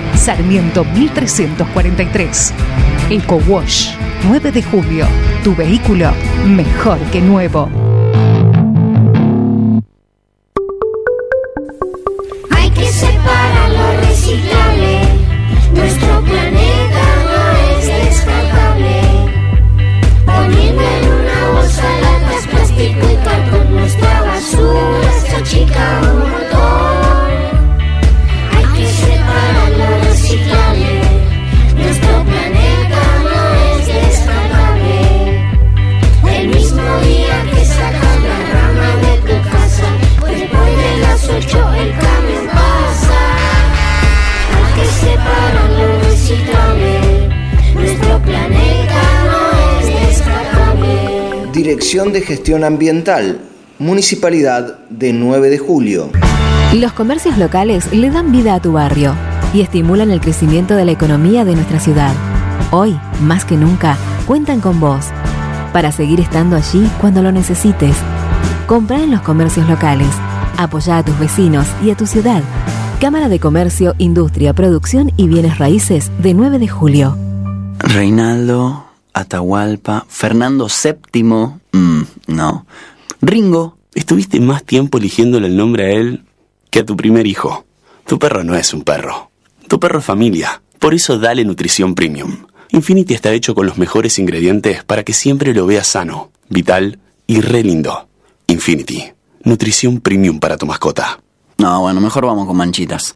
Sarmiento 1343. Eco Wash 9 de julio. Tu vehículo mejor que nuevo. Hay que separar lo reciclable. Nuestro planeta no es descartable. Poniendo en una bolsa latas, plástico y cartón, nuestra basura se achica ocho el camión pasa. Que separar lo reciclable. Nuestro planeta no es descartable. Dirección de Gestión Ambiental, Municipalidad de 9 de Julio. Los comercios locales le dan vida a tu barrio y estimulan el crecimiento de la economía de nuestra ciudad. Hoy, más que nunca, cuentan con vos para seguir estando allí cuando lo necesites. Compra en los comercios locales. Apoya a tus vecinos y a tu ciudad. Cámara de Comercio, Industria, Producción y Bienes Raíces de 9 de julio. Reinaldo, Atahualpa, Fernando VII. Mm, no. Ringo, estuviste más tiempo eligiéndole el nombre a él que a tu primer hijo. Tu perro no es un perro. Tu perro es familia. Por eso dale nutrición premium. Infinity está hecho con los mejores ingredientes para que siempre lo veas sano, vital y re lindo. Infinity, nutrición premium para tu mascota. No, bueno, mejor vamos con manchitas.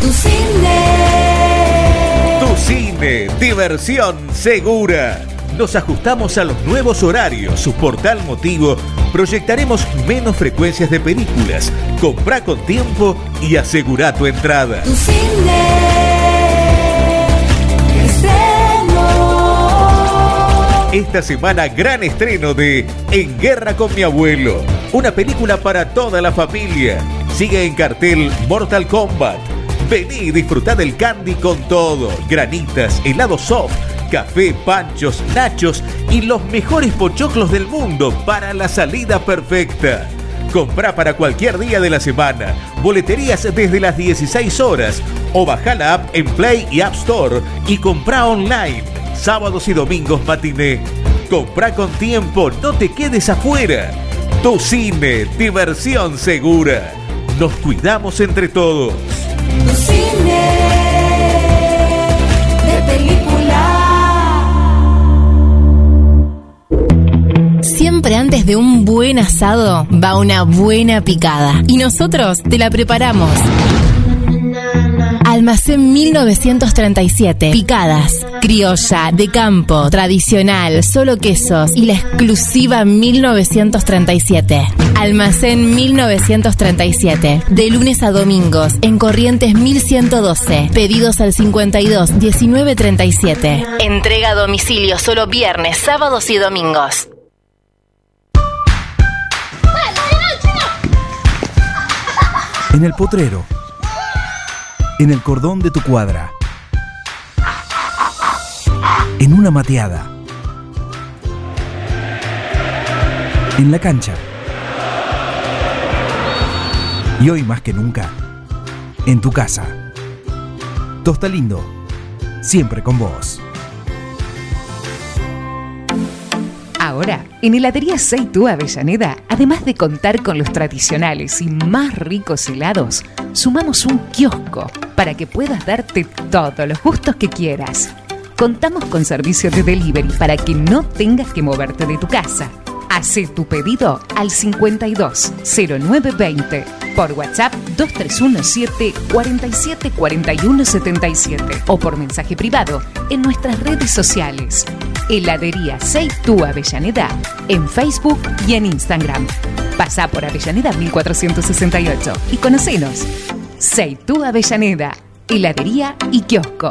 Tu cine. Tu cine, diversión segura. Nos ajustamos a los nuevos horarios. Por tal motivo, proyectaremos menos frecuencias de películas. Comprá con tiempo y asegura tu entrada. Tu cine. Estreno. Esta semana, gran estreno de En Guerra con mi abuelo. Una película para toda la familia. Sigue en cartel Mortal Kombat. Vení y disfrutá del candy con todo. Granitas, helado soft, café, panchos, nachos y los mejores pochoclos del mundo para la salida perfecta. Comprá para cualquier día de la semana. Boleterías desde las 16 horas. O bajá la app en Play y App Store y comprá online. Sábados y domingos matiné. Comprá con tiempo, no te quedes afuera. Tu cine, diversión segura. Nos cuidamos entre todos. Tu cine. De película. Siempre antes de un buen asado va una buena picada. Y nosotros te la preparamos. Almacén 1937. Picadas. Criolla, de campo, tradicional, solo quesos y la exclusiva 1937. Almacén 1937. De lunes a domingos en Corrientes 1112. Pedidos al 52 1937. Entrega a domicilio solo viernes, sábados y domingos. En el potrero. En el cordón de tu cuadra. En una mateada. En la cancha. Y hoy más que nunca, en tu casa. Tosta Lindo, siempre con vos. Ahora, en Heladería Seitú Avellaneda, además de contar con los tradicionales y más ricos helados, sumamos un kiosco para que puedas darte todos los gustos que quieras. Contamos con servicio de delivery para que no tengas que moverte de tu casa. Hacé tu pedido al 52 0920 por WhatsApp 2317 47 41 77 o por mensaje privado en nuestras redes sociales. Heladería Seitú Avellaneda en Facebook y en Instagram. Pasá por Avellaneda 1468 y conocenos. Seitú Avellaneda, heladería y kiosco.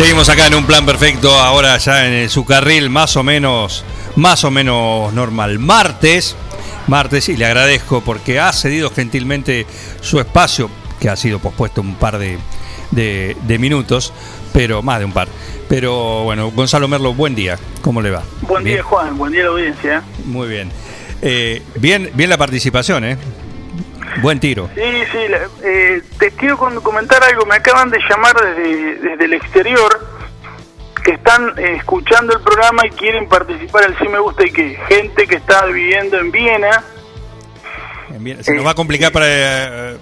Seguimos acá en un plan perfecto, ahora ya en su carril más o menos, más o menos normal. Martes, martes, y le agradezco porque ha cedido gentilmente su espacio, que ha sido pospuesto un par de, de- de minutos, pero más de un par. Pero bueno, Gonzalo Merlo, buen día, ¿cómo le va? Buen Bien. día, Juan. Buen día la audiencia. Muy bien. Eh, bien, bien la participación, ¿eh? Buen tiro. Sí, sí. eh, te quiero comentar algo. Me acaban de llamar desde, desde el exterior que están eh, escuchando el programa y quieren participar al Sí Me Gusta y que gente que está viviendo en Viena. Bien, Se nos va a complicar para... eh,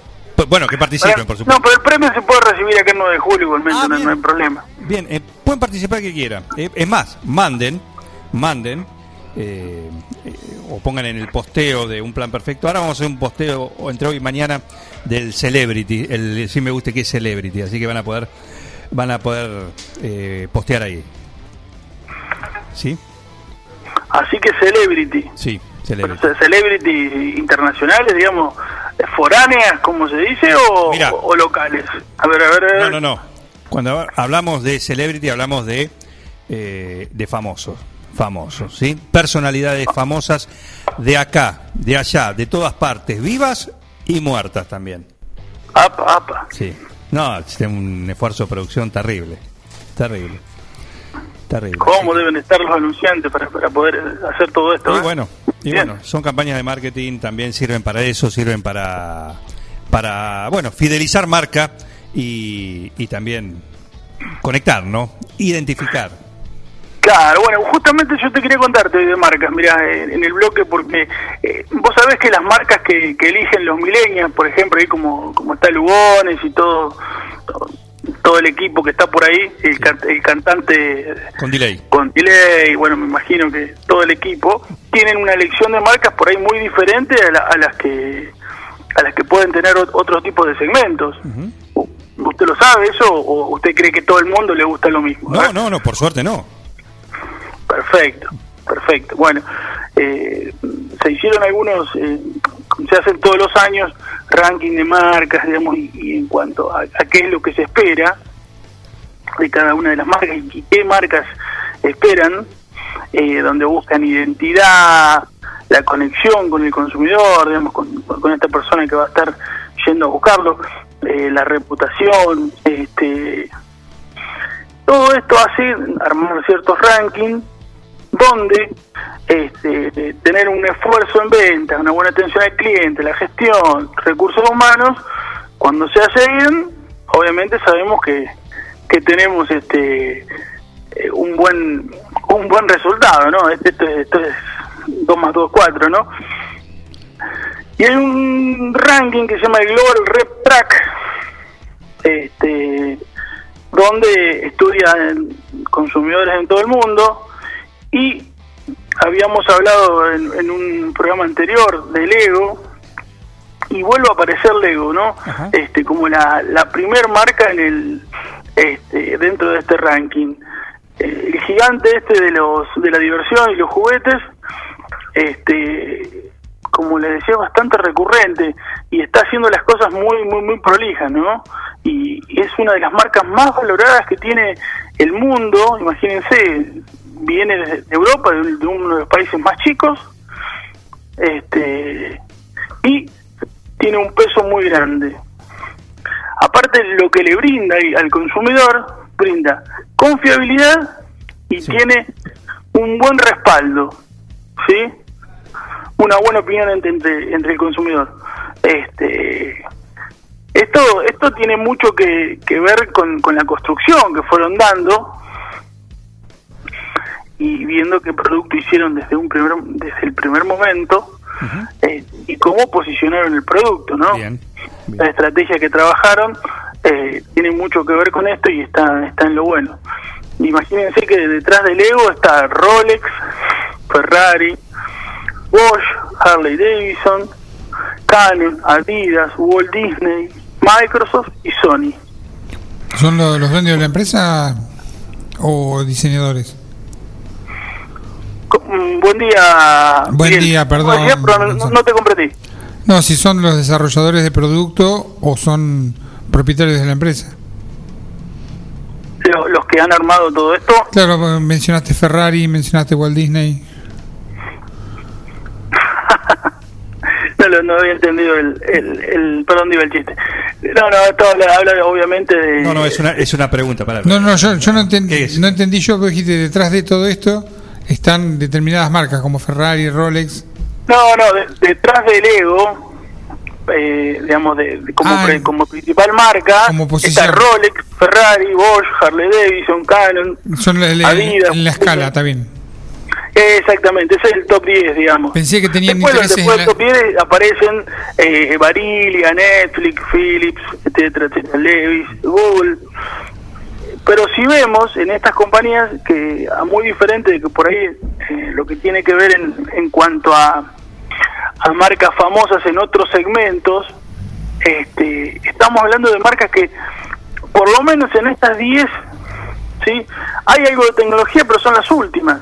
bueno, que participen, por supuesto. No, pero el premio se puede recibir acá el 9 de julio igualmente, no, no hay problema. Bien, eh, pueden participar que quieran. Eh, es más, manden, manden, eh, o pongan en el posteo de un plan perfecto. Ahora vamos a hacer un posteo entre hoy y mañana del Celebrity, el si me gusta que es Celebrity, así que van a poder, van a poder eh, postear ahí. ¿Sí? Así que Celebrity. Sí, Celebrity. Ce- Celebrity internacionales, digamos, foráneas, como se dice, o locales. A ver, a ver, a ver. No, no, no. Cuando hablamos de celebrity hablamos de eh, de famosos, famosos, ¿sí? Personalidades famosas de acá, de allá, de todas partes, vivas y muertas también. Apa, apa. Sí. No, es un esfuerzo de producción terrible, terrible, terrible. ¿Cómo deben estar los anunciantes para, para poder hacer todo esto? Y eh? bueno, y Bien. bueno, son campañas de marketing, también sirven para eso, sirven para, para bueno, fidelizar marca y, y también conectar, ¿no? Identificar. Claro, bueno, justamente yo te quería contarte hoy de marcas, mira, en, el bloque, porque eh, vos sabés que las marcas que, que eligen los millennials, por ejemplo, ahí como, como está Lugones y todo, todo, todo el equipo que está por ahí, el, can- el cantante Con delay. con delay, bueno, me imagino que todo el equipo, tienen una elección de marcas por ahí muy diferente a, la- a las que a las que pueden tener ot- otro tipo de segmentos. ¿Usted lo sabe eso o usted cree que todo el mundo le gusta lo mismo? No, no, no, por suerte no. Perfecto, perfecto. Bueno, eh, se hicieron algunos, eh, se hacen todos los años, ranking de marcas, digamos, y, en cuanto a, a qué es lo que se espera de cada una de las marcas y qué marcas esperan, eh, donde buscan identidad, la conexión con el consumidor, digamos, con, con esta persona que va a estar yendo a buscarlo, eh, la reputación, este, todo esto hace armar ciertos rankings donde este, tener un esfuerzo en venta, una buena atención al cliente, la gestión, recursos humanos, cuando se hace bien, obviamente sabemos que, que tenemos este eh, un buen un buen resultado, ¿no? Este- Esto, es- esto es 2 más 2, 4, ¿no? Y hay un ranking que se llama el Global Rep Track, este, donde estudian consumidores en todo el mundo y habíamos hablado en, en un programa anterior de Lego y vuelve a aparecer Lego, ¿no? Este como la, la primer marca en el este, dentro de este ranking. Eh, el gigante este de los de la diversión y los juguetes este como les decía, bastante recurrente y está haciendo las cosas muy, muy, muy prolijas, ¿no? y es una de las marcas más valoradas que tiene el mundo, imagínense, viene de Europa, de, uno de los países más chicos, este y tiene un peso muy grande. Aparte lo que le brinda al consumidor, brinda confiabilidad y tiene un buen respaldo, ¿sí? Una buena opinión entre, entre, entre el consumidor. Este esto esto tiene mucho que, que ver con, con la construcción que fueron dando y viendo qué producto hicieron desde un primer desde el primer momento eh, y cómo posicionaron el producto, ¿no? La estrategia que trabajaron eh, tiene mucho que ver con esto y está, está en lo bueno. Imagínense que detrás del Lego está Rolex, Ferrari, Bosch, Harley Davidson, Canon, Adidas, Walt Disney, Microsoft y Sony. ¿Son lo- los dueños de la empresa o diseñadores? Mm, Buen día. Buen Miguel. día, perdón. Buen día, pero no, no te comprendí. No, si son los desarrolladores de producto o son propietarios de la empresa. Los, los que han armado todo esto, Claro, mencionaste Ferrari, mencionaste Walt Disney. no, lo- no había entendido el, el, el perdón, digo el chiste. No, no, esto habla, habla obviamente de... No, no, es una, es una pregunta para No, no, yo, yo no, entendí, no entendí yo, pero dijiste, detrás de todo esto están determinadas marcas como Ferrari, Rolex. No, no, de- detrás del Ego, eh, digamos, de, de- como, Ah, pre- como principal marca, está Rolex, Ferrari, Bosch, Harley Davidson, Canon, Son la- la- Adidas. en la escala, bien. Exactamente, ese es el top 10, digamos. Pensé que tenían Después, intereses después del top 10 aparecen eh, Barilia, Netflix, Philips, etcétera, etcétera, Levis, Google. Pero si vemos en estas compañías que, a muy diferente de que por ahí eh, lo que tiene que ver en, en cuanto a, a marcas famosas en otros segmentos, este, estamos hablando de marcas que, por lo menos en estas 10, ¿sí? hay algo de tecnología, pero son las últimas.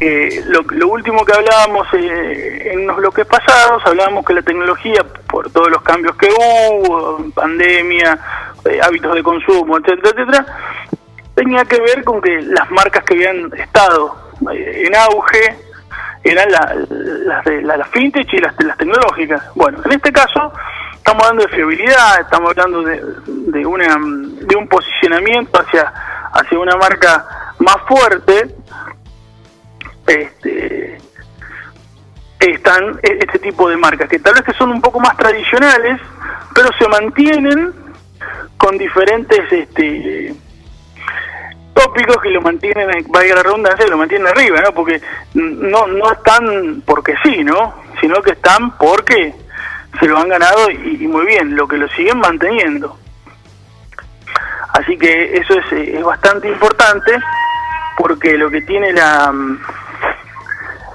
Eh, lo, lo último que hablábamos eh, en los bloques pasados, hablábamos que la tecnología, por todos los cambios que hubo, pandemia, eh, hábitos de consumo, etcétera, etcétera, tenía que ver con que las marcas que habían estado eh, en auge eran la- las de la- las fintech y las, las tecnológicas. Bueno, en este caso estamos hablando de fiabilidad, estamos hablando de, de una de un posicionamiento hacia hacia una marca más fuerte este están e- este tipo de marcas que tal vez que son un poco más tradicionales pero se mantienen con diferentes este tópicos que lo mantienen valga la redundancia lo mantienen arriba no porque no no están porque sí no sino que están porque se lo han ganado y, y muy bien lo que lo siguen manteniendo. Así que eso es, eh, es bastante importante porque lo que tiene la mm,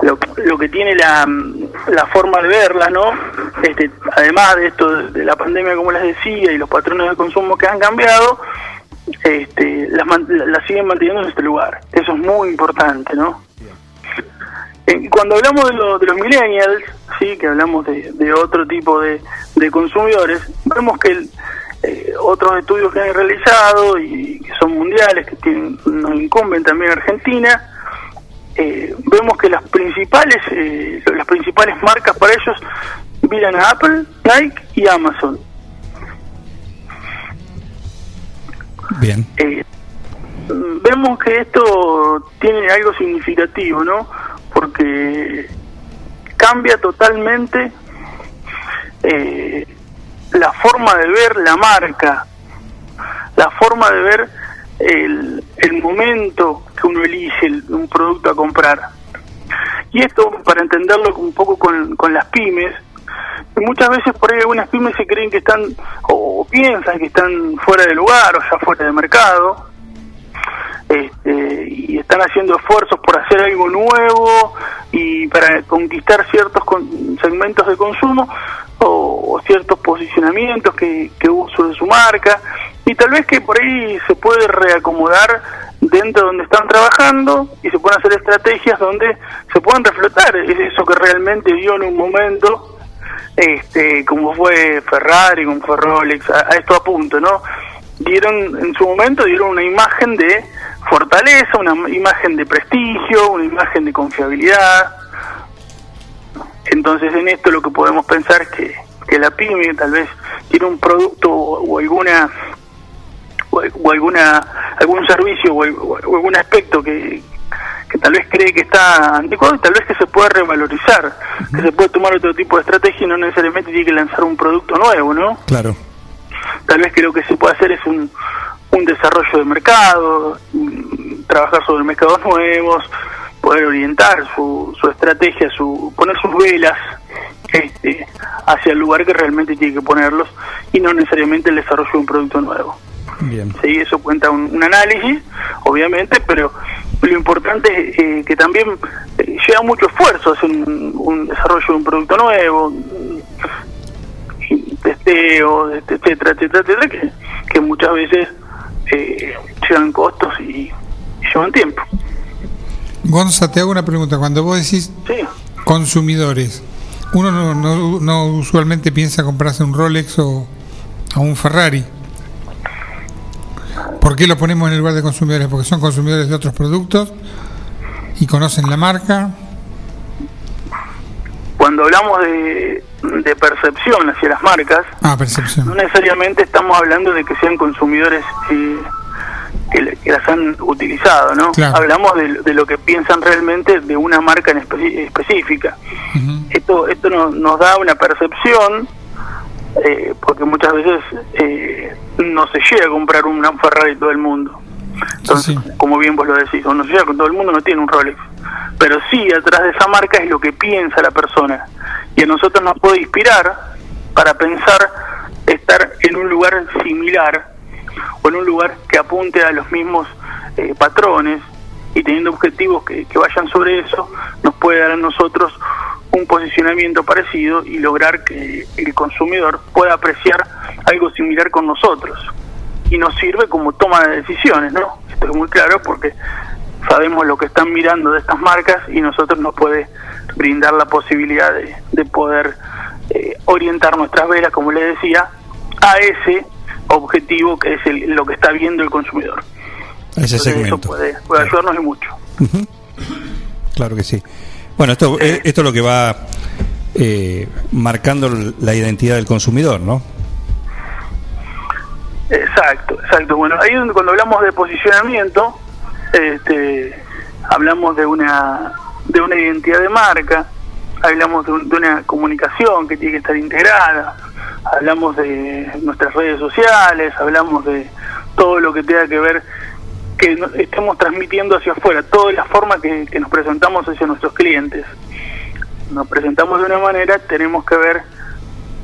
lo, lo que tiene la, la forma de verla, ¿no? Este, además de esto de, la pandemia, como les decía, y los patrones de consumo que han cambiado, este, las, las siguen manteniendo en este lugar. Eso es muy importante, ¿no? Eh, Cuando hablamos de, lo- de los millennials, sí, que hablamos de, otro tipo de, de consumidores, vemos que el, eh, otros estudios que han realizado y que son mundiales, que tienen, nos incumben también en Argentina, eh, vemos que las principales eh, las principales marcas para ellos miran a Apple, Nike y Amazon. Bien. Eh, vemos que esto tiene algo significativo, ¿no? Porque cambia totalmente eh, la forma de ver la marca, la forma de ver el, el momento que uno elige el- un producto a comprar. Y esto, para entenderlo un poco con, con las pymes, muchas veces por ahí algunas pymes se creen que están o piensan que están fuera de lugar o ya fuera de mercado este, y están haciendo esfuerzos por hacer algo nuevo y para conquistar ciertos con- segmentos de consumo o, ciertos posicionamientos que, que sobre su marca y tal vez que por ahí se puede reacomodar dentro de donde están trabajando y se pueden hacer estrategias donde se puedan reflotar eso que realmente dio en un momento este, como fue Ferrari, como fue Rolex, a, a esto apunto, ¿no? Dieron, en su momento dieron una imagen de fortaleza, una imagen de prestigio, una imagen de confiabilidad. Entonces en esto lo que podemos pensar es que, que la pyme tal vez tiene un producto o alguna o, o alguna algún servicio o algún aspecto que, que tal vez cree que está anticuado y tal vez que se puede revalorizar, que se puede tomar otro tipo de estrategia y no necesariamente tiene que lanzar un producto nuevo, ¿no? Claro. Tal vez que lo que se puede hacer es un, un desarrollo de mercado, trabajar sobre mercados nuevos, poder orientar su, su estrategia, su poner sus velas este, hacia el lugar que realmente tiene que ponerlos y no necesariamente el desarrollo de un producto nuevo. Bien. Sí, eso cuenta un, un análisis, obviamente, pero lo importante es eh, que también eh, lleva mucho esfuerzo hacer un, un desarrollo de un producto nuevo, testeo, este, etcétera, etcétera, etcétera, que, que muchas veces eh, llevan costos y, y llevan tiempo. Gonza, te hago una pregunta. Cuando vos decís Sí. consumidores, uno no, no, no usualmente piensa comprarse un Rolex o, o un Ferrari. ¿Por qué lo ponemos en el lugar de consumidores? Porque son consumidores de otros productos y conocen la marca. Cuando hablamos de, de percepción hacia las marcas, Ah, percepción. no necesariamente estamos hablando de que sean consumidores eh, que, las han utilizado, ¿no? Claro. Hablamos de, de lo que piensan realmente de una marca en espe- específica. Esto esto no- nos da una percepción, eh, porque muchas veces eh, no se llega a comprar un un Ferrari todo el mundo. Entonces, como bien vos lo decís, o no se con todo el mundo, no tiene un Rolex. Pero sí, atrás de esa marca es lo que piensa la persona. Y a nosotros nos puede inspirar para pensar estar en un lugar similar o en un lugar que apunte a los mismos eh, patrones y teniendo objetivos que, que vayan sobre eso, nos puede dar a nosotros un posicionamiento parecido y lograr que el consumidor pueda apreciar algo similar con nosotros. Y nos sirve como toma de decisiones, ¿no? Esto es muy claro porque sabemos lo que están mirando de estas marcas y nosotros nos puede brindar la posibilidad de, de poder eh, orientar nuestras velas, como les decía, a ese objetivo que es el- lo que está viendo el consumidor. Ese Entonces, eso segmento. puede, ayudarnos y mucho. Claro que sí. Bueno, esto, eh, esto es lo que va eh, marcando la identidad del consumidor, ¿no? Exacto, exacto. Bueno, ahí cuando hablamos de posicionamiento, este, hablamos de una de una identidad de marca, hablamos de, un- de una comunicación que tiene que estar integrada, hablamos de nuestras redes sociales, hablamos de todo lo que tenga que ver que estemos transmitiendo hacia afuera, toda la forma que, que nos presentamos hacia nuestros clientes. Nos presentamos de una manera, tenemos que ver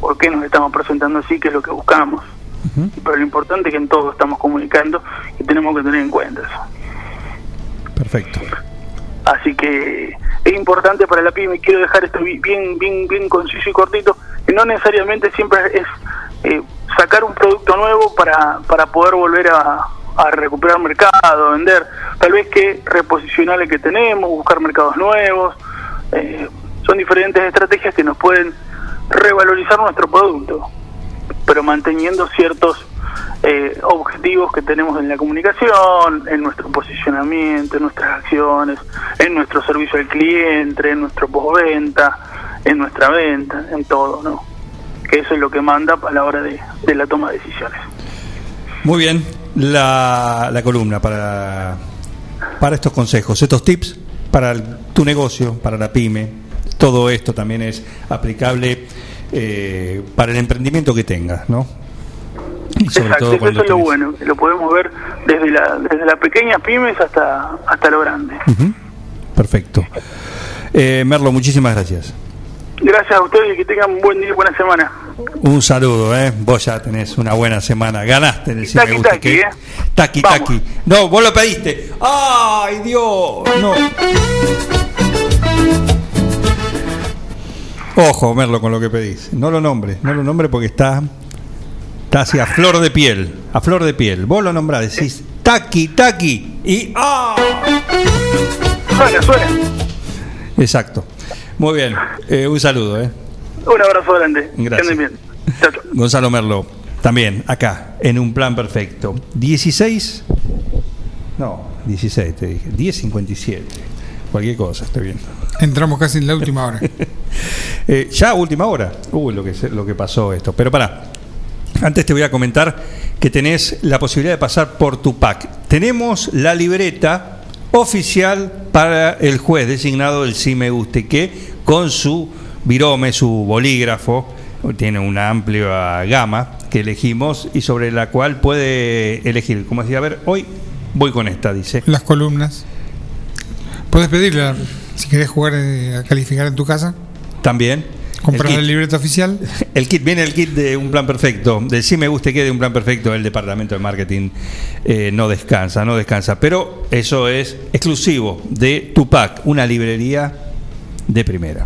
por qué nos estamos presentando así, qué es lo que buscamos. Pero lo importante es que en todo estamos comunicando y tenemos que tener en cuenta eso. Perfecto. Así que es importante para la pyme, quiero dejar esto bi- bien, bien, bien conciso y cortito, que no necesariamente siempre es eh, sacar un producto nuevo para, para poder volver a, a recuperar mercado, vender, tal vez que reposicionar el que tenemos, buscar mercados nuevos, eh, son diferentes estrategias que nos pueden revalorizar nuestro producto, pero manteniendo ciertos eh, objetivos que tenemos en la comunicación, en nuestro posicionamiento, en nuestras acciones, en nuestro servicio al cliente, en nuestro postventa, en nuestra venta, en todo, ¿no? Que eso es lo que manda a la hora de, de la toma de decisiones. Muy bien, la, columna para, para estos consejos, estos tips para tu negocio, para la pyme. Todo esto también es aplicable eh, para el emprendimiento que tengas, ¿no? Y sobre Exacto, todo eso es lo tenés- bueno, que lo podemos ver desde la, desde las pequeñas pymes hasta, hasta lo grande. Perfecto. Eh, Merlo, muchísimas gracias. Gracias a ustedes y que tengan un buen día y buena semana. Un saludo, ¿eh? Vos ya tenés una buena semana. Ganaste en el cine. Taqui, gusta taqui, que- ¿eh? Taqui, taqui. No, vos lo pediste. ¡Ay, Dios! No. Ojo, Merlo, con lo que pedís. No lo nombres, no lo nombres porque está, está así a flor de piel. A flor de piel. Vos lo nombrás, decís taqui, taqui. Y ¡ah! Suena, suena. Exacto. Muy bien. Eh, un saludo, ¿eh? Un abrazo grande. Gracias. Gonzalo Merlo, también acá, en un plan perfecto. 16, no, 16 te dije, 10.57. Cualquier cosa, estoy bien. Entramos casi en la última hora. Eh, ya última hora. Uy, lo que, lo que pasó esto. Pero pará. Antes te voy a comentar que tenés la posibilidad de pasar por tu pack. Tenemos la libreta oficial para el juez designado del Sí Me Guste, que con su virome, su bolígrafo, tiene una amplia gama que elegimos y sobre la cual puede elegir. Como decía, a ver, hoy voy con esta, dice. Las columnas. Puedes pedirla si querés jugar eh, a calificar en tu casa. También. Comprar El la kit. libreta oficial. El kit, viene el kit de un plan perfecto. De sí me guste que de un plan perfecto, el departamento de marketing eh, no descansa, no descansa. Pero eso es exclusivo de Tupac, una librería de primera.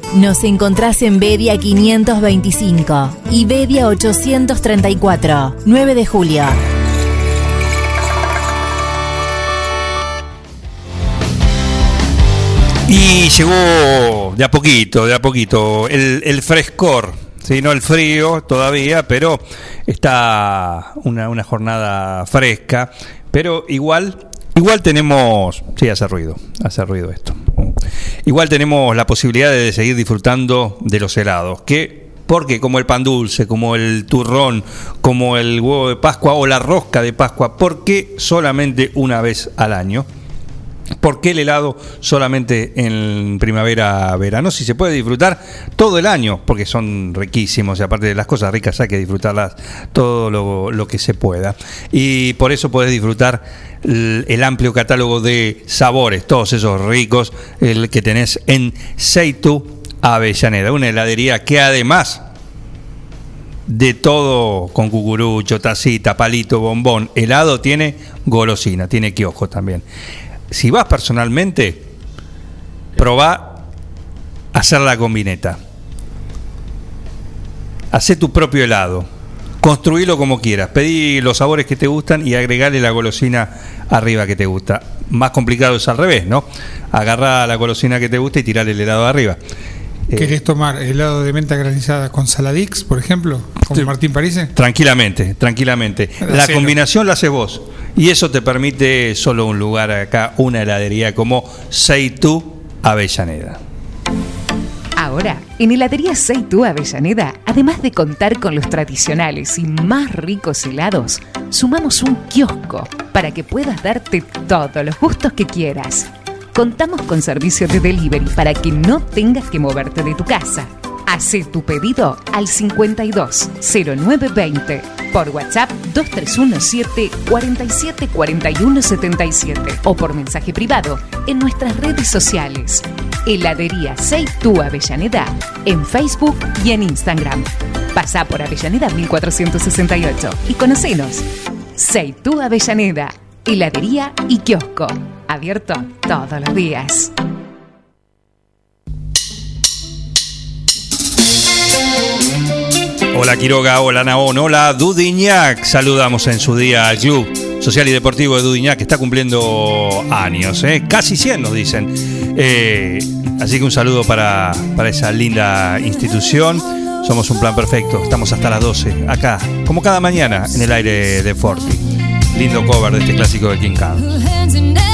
Nos encontrás en Bedia 525 y Bedia 834, 9 de julio. Y llegó de a poquito, de a poquito, el, frescor, ¿sí? no el frío todavía, pero está una, una jornada fresca, pero igual, igual tenemos, sí, hace ruido, hace ruido esto. Igual tenemos la posibilidad de seguir disfrutando de los helados, que porque como el pan dulce, como el turrón, como el huevo de Pascua o la rosca de Pascua, ¿por qué solamente una vez al año? ¿Por qué el helado solamente en primavera, verano? Si se puede disfrutar todo el año, porque son riquísimos y aparte de las cosas ricas hay que disfrutarlas todo lo, que se pueda. Y por eso podés disfrutar el, el amplio catálogo de sabores, todos esos ricos el que tenés en Seitu Avellaneda, una heladería que además de todo con cucurucho, tacita, palito, bombón, helado, tiene golosina, tiene kiosco también. Si vas personalmente, probá hacer la combineta. Hacé tu propio helado. Construílo como quieras. Pedí los sabores que te gustan y agregale la golosina arriba que te gusta. Más complicado es al revés, ¿no? Agarrá la golosina que te gusta y tirar el helado arriba. ¿Querés tomar helado de menta granizada con Saladix, por ejemplo? Como Martín Parise. Tranquilamente, tranquilamente. La combinación la haces vos. Y eso te permite solo un lugar acá, una heladería como Seitu Avellaneda. Ahora, en Heladería Seitu Avellaneda, además de contar con los tradicionales y más ricos helados, sumamos un kiosco para que puedas darte todos los gustos que quieras. Contamos con servicio de delivery para que no tengas que moverte de tu casa. Hacé tu pedido al 520920 por WhatsApp 2317 47 41 77 o por mensaje privado en nuestras redes sociales. Heladería Seitu Avellaneda en Facebook y en Instagram. Pasá por Avellaneda 1468 y conocenos. Seitu Avellaneda, heladería y kiosco. Abierto todos los días. Hola Quiroga, hola Naón, hola Dudiñac. Saludamos en su día al Club Social y Deportivo de Dudiñac que está cumpliendo años, ¿eh? casi 100 nos dicen. Eh, así que un saludo para, para esa linda institución. Somos un plan perfecto, estamos hasta las 12, acá, como cada mañana, en el aire de Forti. Lindo cover de este clásico de King Khan.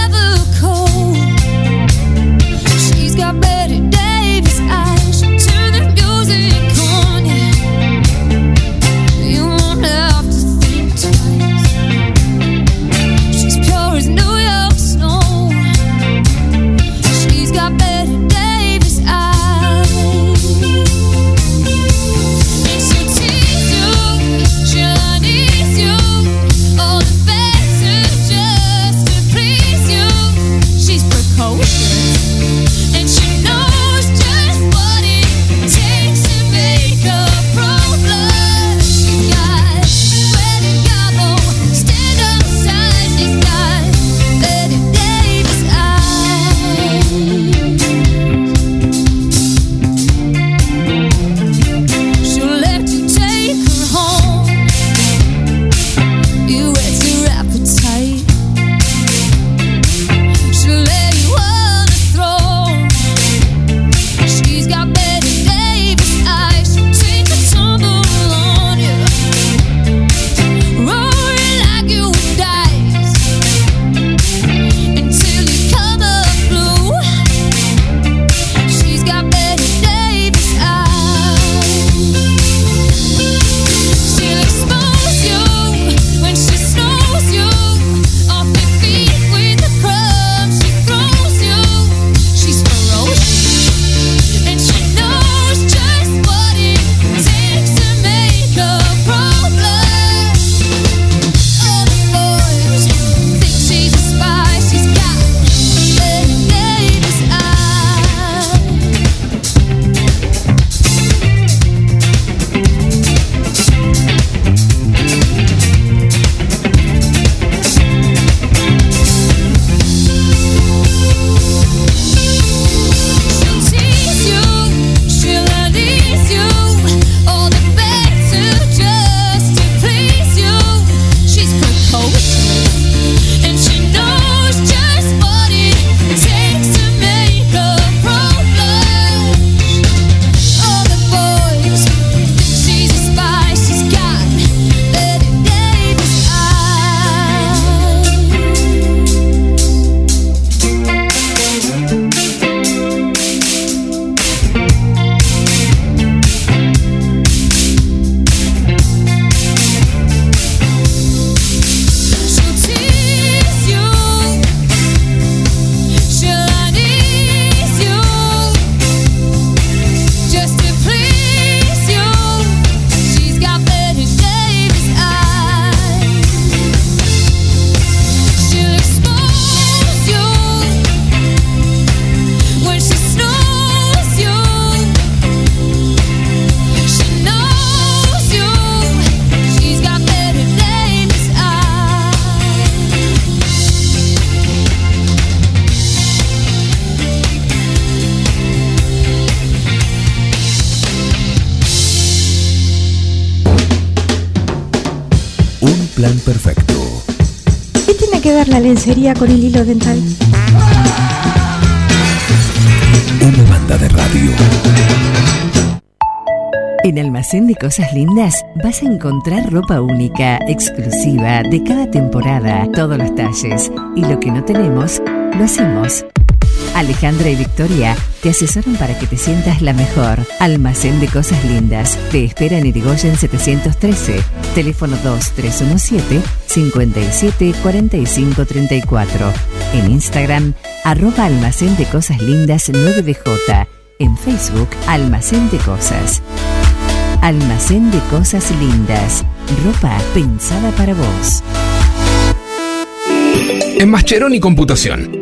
Lencería con el hilo dental? Una banda de radio. En Almacén de Cosas Lindas vas a encontrar ropa única, exclusiva, de cada temporada, todos los talles. Y lo que no tenemos, lo hacemos. Alejandra y Victoria te asesoran para que te sientas la mejor. Almacén de Cosas Lindas. Te espera en Irigoyen 713. Teléfono 2317 57 45 34. En Instagram, arroba Almacén de Cosas Lindas 9DJ. En Facebook, Almacén de Cosas. Almacén de Cosas Lindas. Ropa pensada para vos. En Mascheroni Computación,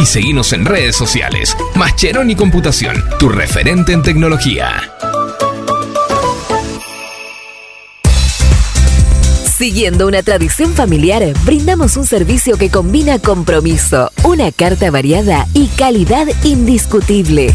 y seguinos en redes sociales. Mascheroni Computación, tu referente en tecnología. Siguiendo una tradición familiar, brindamos un servicio que combina compromiso, una carta variada y calidad indiscutible.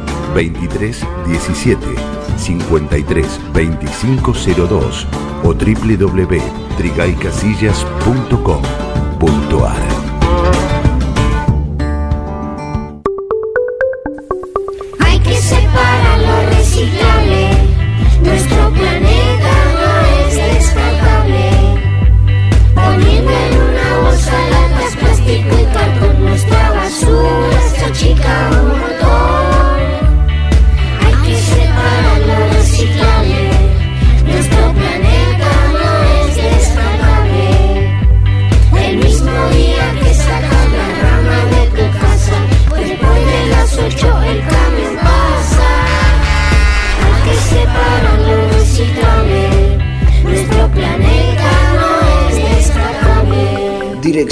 2317 53 2502 o www.trigaycasillas.com.ar.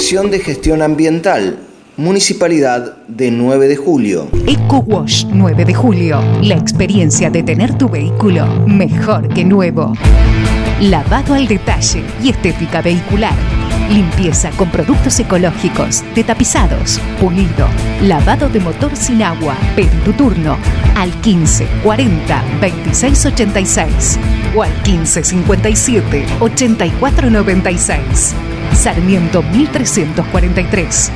Dirección de Gestión Ambiental, Municipalidad de 9 de Julio. EcoWash 9 de julio. La experiencia de tener tu vehículo mejor que nuevo. Lavado al detalle y estética vehicular. Limpieza con productos ecológicos, de tapizados, pulido, lavado de motor sin agua. Pedí tu turno al 15 40 26 86 o al 15 57 84 96. Sarmiento 1343.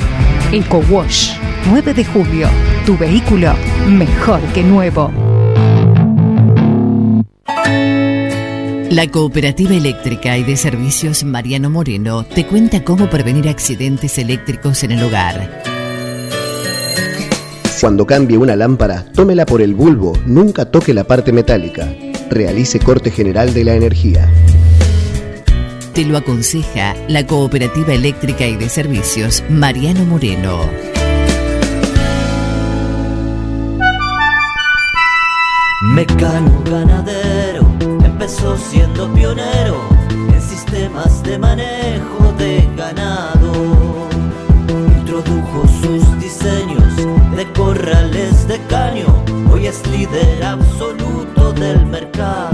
EcoWash 9 de julio. Tu vehículo mejor que nuevo. La Cooperativa Eléctrica y de Servicios Mariano Moreno te cuenta cómo prevenir accidentes eléctricos en el hogar. Cuando cambie una lámpara, tómela por el bulbo, nunca toque la parte metálica. Realice corte general de la energía. Te lo aconseja la Cooperativa Eléctrica y de Servicios Mariano Moreno. Mecano ganadero empezó siendo pionero en sistemas de manejo de ganado. Introdujo sus diseños de corrales de caño, hoy es líder absoluto del mercado.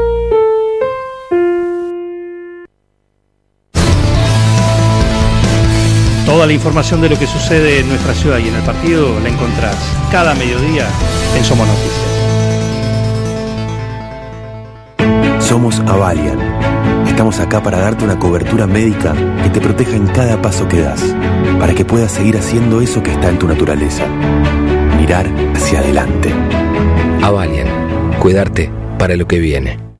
Toda la información de lo que sucede en nuestra ciudad y en el partido la encontrás cada mediodía en Somos Noticias. Somos Avalian. Estamos acá para darte una cobertura médica que te proteja en cada paso que das, para que puedas seguir haciendo eso que está en tu naturaleza. Mirar hacia adelante. Avalian, cuidarte para lo que viene.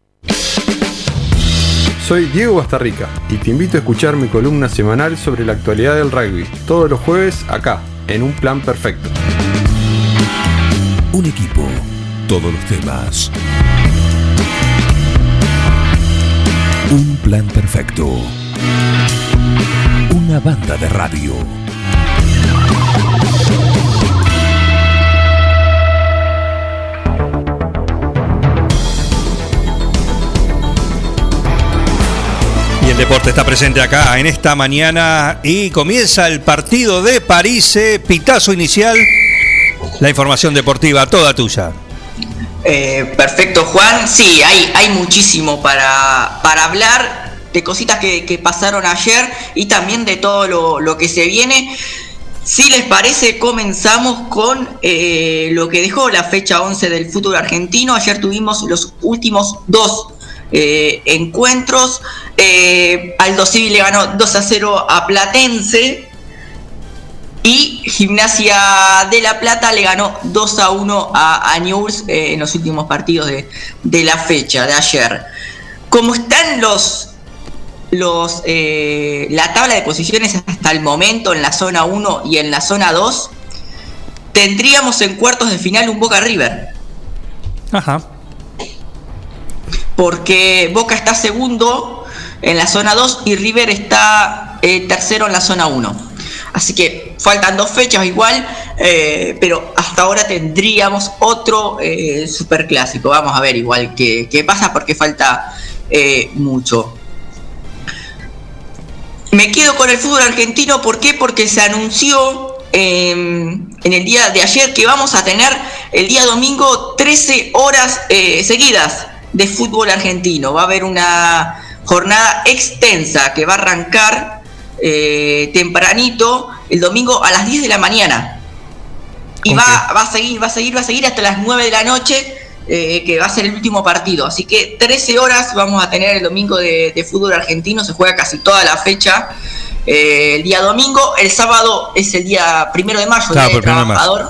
Soy Diego Bastarrica y te invito a escuchar mi columna semanal sobre la actualidad del rugby, todos los jueves acá, en Un Plan Perfecto. Un equipo, todos los temas. Un plan perfecto. Una banda de radio. Y el deporte está presente acá en esta mañana y comienza el partido de París, eh, pitazo inicial. La información deportiva toda tuya. Eh, perfecto, Juan. Sí, hay, hay muchísimo para, para hablar de cositas que, que pasaron ayer y también de todo lo, lo que se viene. Si les parece, comenzamos con eh, lo que dejó la fecha 11 del fútbol argentino. Ayer tuvimos los últimos dos eh, encuentros. Eh, Aldo Civil le ganó 2 a 0 a Platense. Y Gimnasia de La Plata le ganó 2 a 1 a, a Newell's eh, en los últimos partidos de, de la fecha de ayer. Como están los, los eh, la tabla de posiciones hasta el momento en la zona 1 y en la zona 2, tendríamos en cuartos de final un Boca River. Ajá. Porque Boca está segundo en la zona 2 y River está eh, tercero en la zona 1. Así que faltan dos fechas igual, eh, pero hasta ahora tendríamos otro eh, superclásico. Vamos a ver igual qué, qué pasa porque falta eh, mucho. Me quedo con el fútbol argentino, ¿por qué? Porque se anunció eh, en el día de ayer que vamos a tener el día domingo 13 horas seguidas de fútbol argentino. Va a haber una jornada extensa que va a arrancar eh, tempranito el domingo a las 10 de la mañana. Y va, va a seguir, va a seguir, va a seguir hasta las 9 de la noche, eh, que va a ser el último partido. Así que 13 horas vamos a tener el domingo de, de fútbol argentino, se juega casi toda la fecha. eh, el día domingo, el sábado es el día primero de mayo, Claro, Día del trabajador.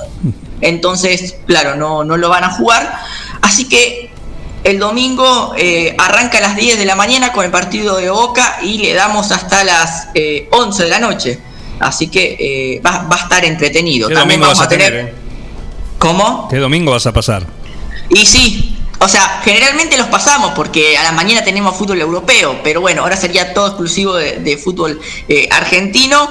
Entonces, claro, no, no lo van a jugar. Así que el domingo eh, arranca a las 10 de la mañana con el partido de Boca y le damos hasta las eh, 11 de la noche. Así que eh, va, va a estar entretenido. ¿Qué También vamos vas a tener. eh? ¿Cómo? ¿Qué domingo vas a pasar? Y sí, o sea, generalmente los pasamos porque a la mañana tenemos fútbol europeo, pero bueno, ahora sería todo exclusivo de, de fútbol argentino.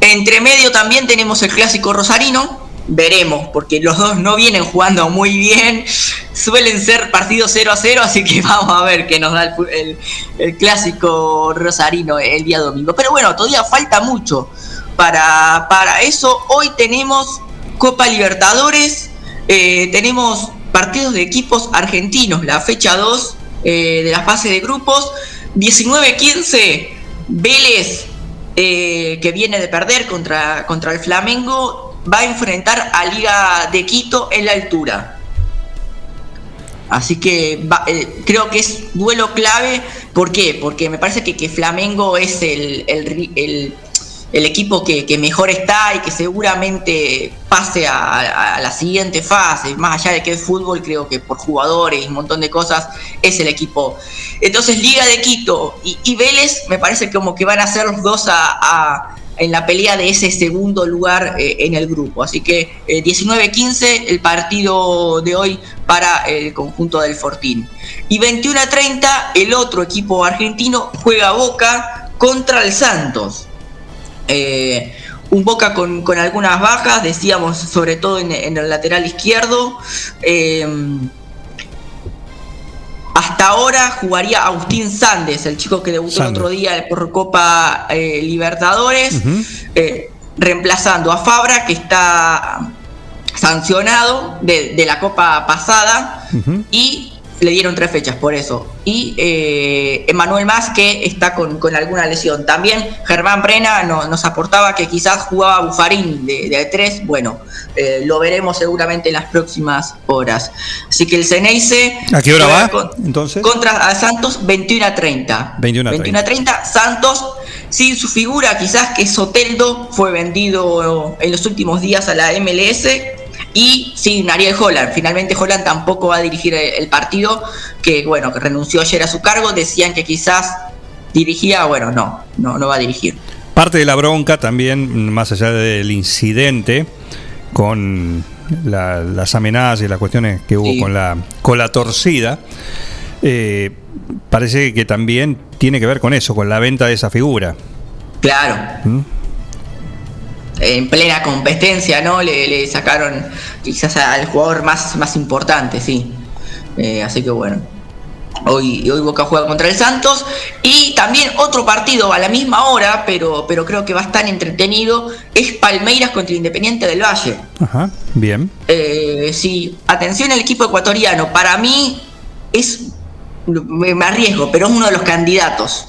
Entre medio también tenemos el clásico rosarino. Veremos, porque los dos no vienen jugando muy bien. Suelen ser partidos 0 a 0, así que vamos a ver qué nos da el, el clásico rosarino el día domingo. Pero bueno, todavía falta mucho para, para eso. Hoy tenemos Copa Libertadores, eh, tenemos partidos de equipos argentinos, la fecha 2 eh, de la fase de grupos, 19-15, Vélez, eh, que viene de perder contra, contra el Flamengo, va a enfrentar a Liga de Quito en la altura. Así que eh, creo que es duelo clave. ¿Por qué? Porque me parece que, que Flamengo es el, el el- equipo que, que mejor está y que seguramente pase a, la siguiente fase. Más allá de que es fútbol, creo que por jugadores y un montón de cosas es el equipo. Entonces Liga de Quito y, y Vélez me parece como que van a ser los dos a- en la pelea de ese segundo lugar eh, en el grupo. Así que eh, 19-15 el partido de hoy para el conjunto del Fortín. Y 21-30 el otro equipo argentino juega Boca contra el Santos. Eh, un Boca con, con algunas bajas, decíamos sobre todo en el lateral izquierdo. Hasta ahora jugaría Agustín Sandes, el chico que debutó el otro día por Copa eh, Libertadores, eh, reemplazando a Fabra, que está sancionado de, de la Copa pasada, y le dieron tres fechas por eso. Y eh, Emanuel Más, que está con, con alguna lesión. También Germán Brena no- nos aportaba que quizás jugaba Bufarín de, de tres. Bueno, eh, lo veremos seguramente en las próximas horas. Así que el Ceneice. ¿A qué hora va? con- Entonces, contra a Santos 21 a 30. 21 a 21 a 30. Santos sin su figura, quizás que Soteldo fue vendido en los últimos días a la MLS. Y sin Ariel Holland. Finalmente Holland tampoco va a dirigir el, el partido, que bueno, que renunció ayer a su cargo. Decían que quizás dirigía, bueno, no, no, no va a dirigir. Parte de la bronca también, más allá del incidente con la- las amenazas y las cuestiones que hubo Sí. con la con la torcida, eh, parece que también tiene que ver con eso, con la venta de esa figura. Claro. ¿Mm? En plena competencia, ¿no? Le, le sacaron quizás al jugador más, más importante, sí. Eh, así que bueno. Hoy, hoy Boca juega contra el Santos. Y también otro partido a la misma hora, pero, pero creo que va a estar entretenido, es Palmeiras contra Independiente del Valle. Ajá, bien. Eh, sí, atención al equipo ecuatoriano. Para mí es, me, me arriesgo, pero es uno de los candidatos.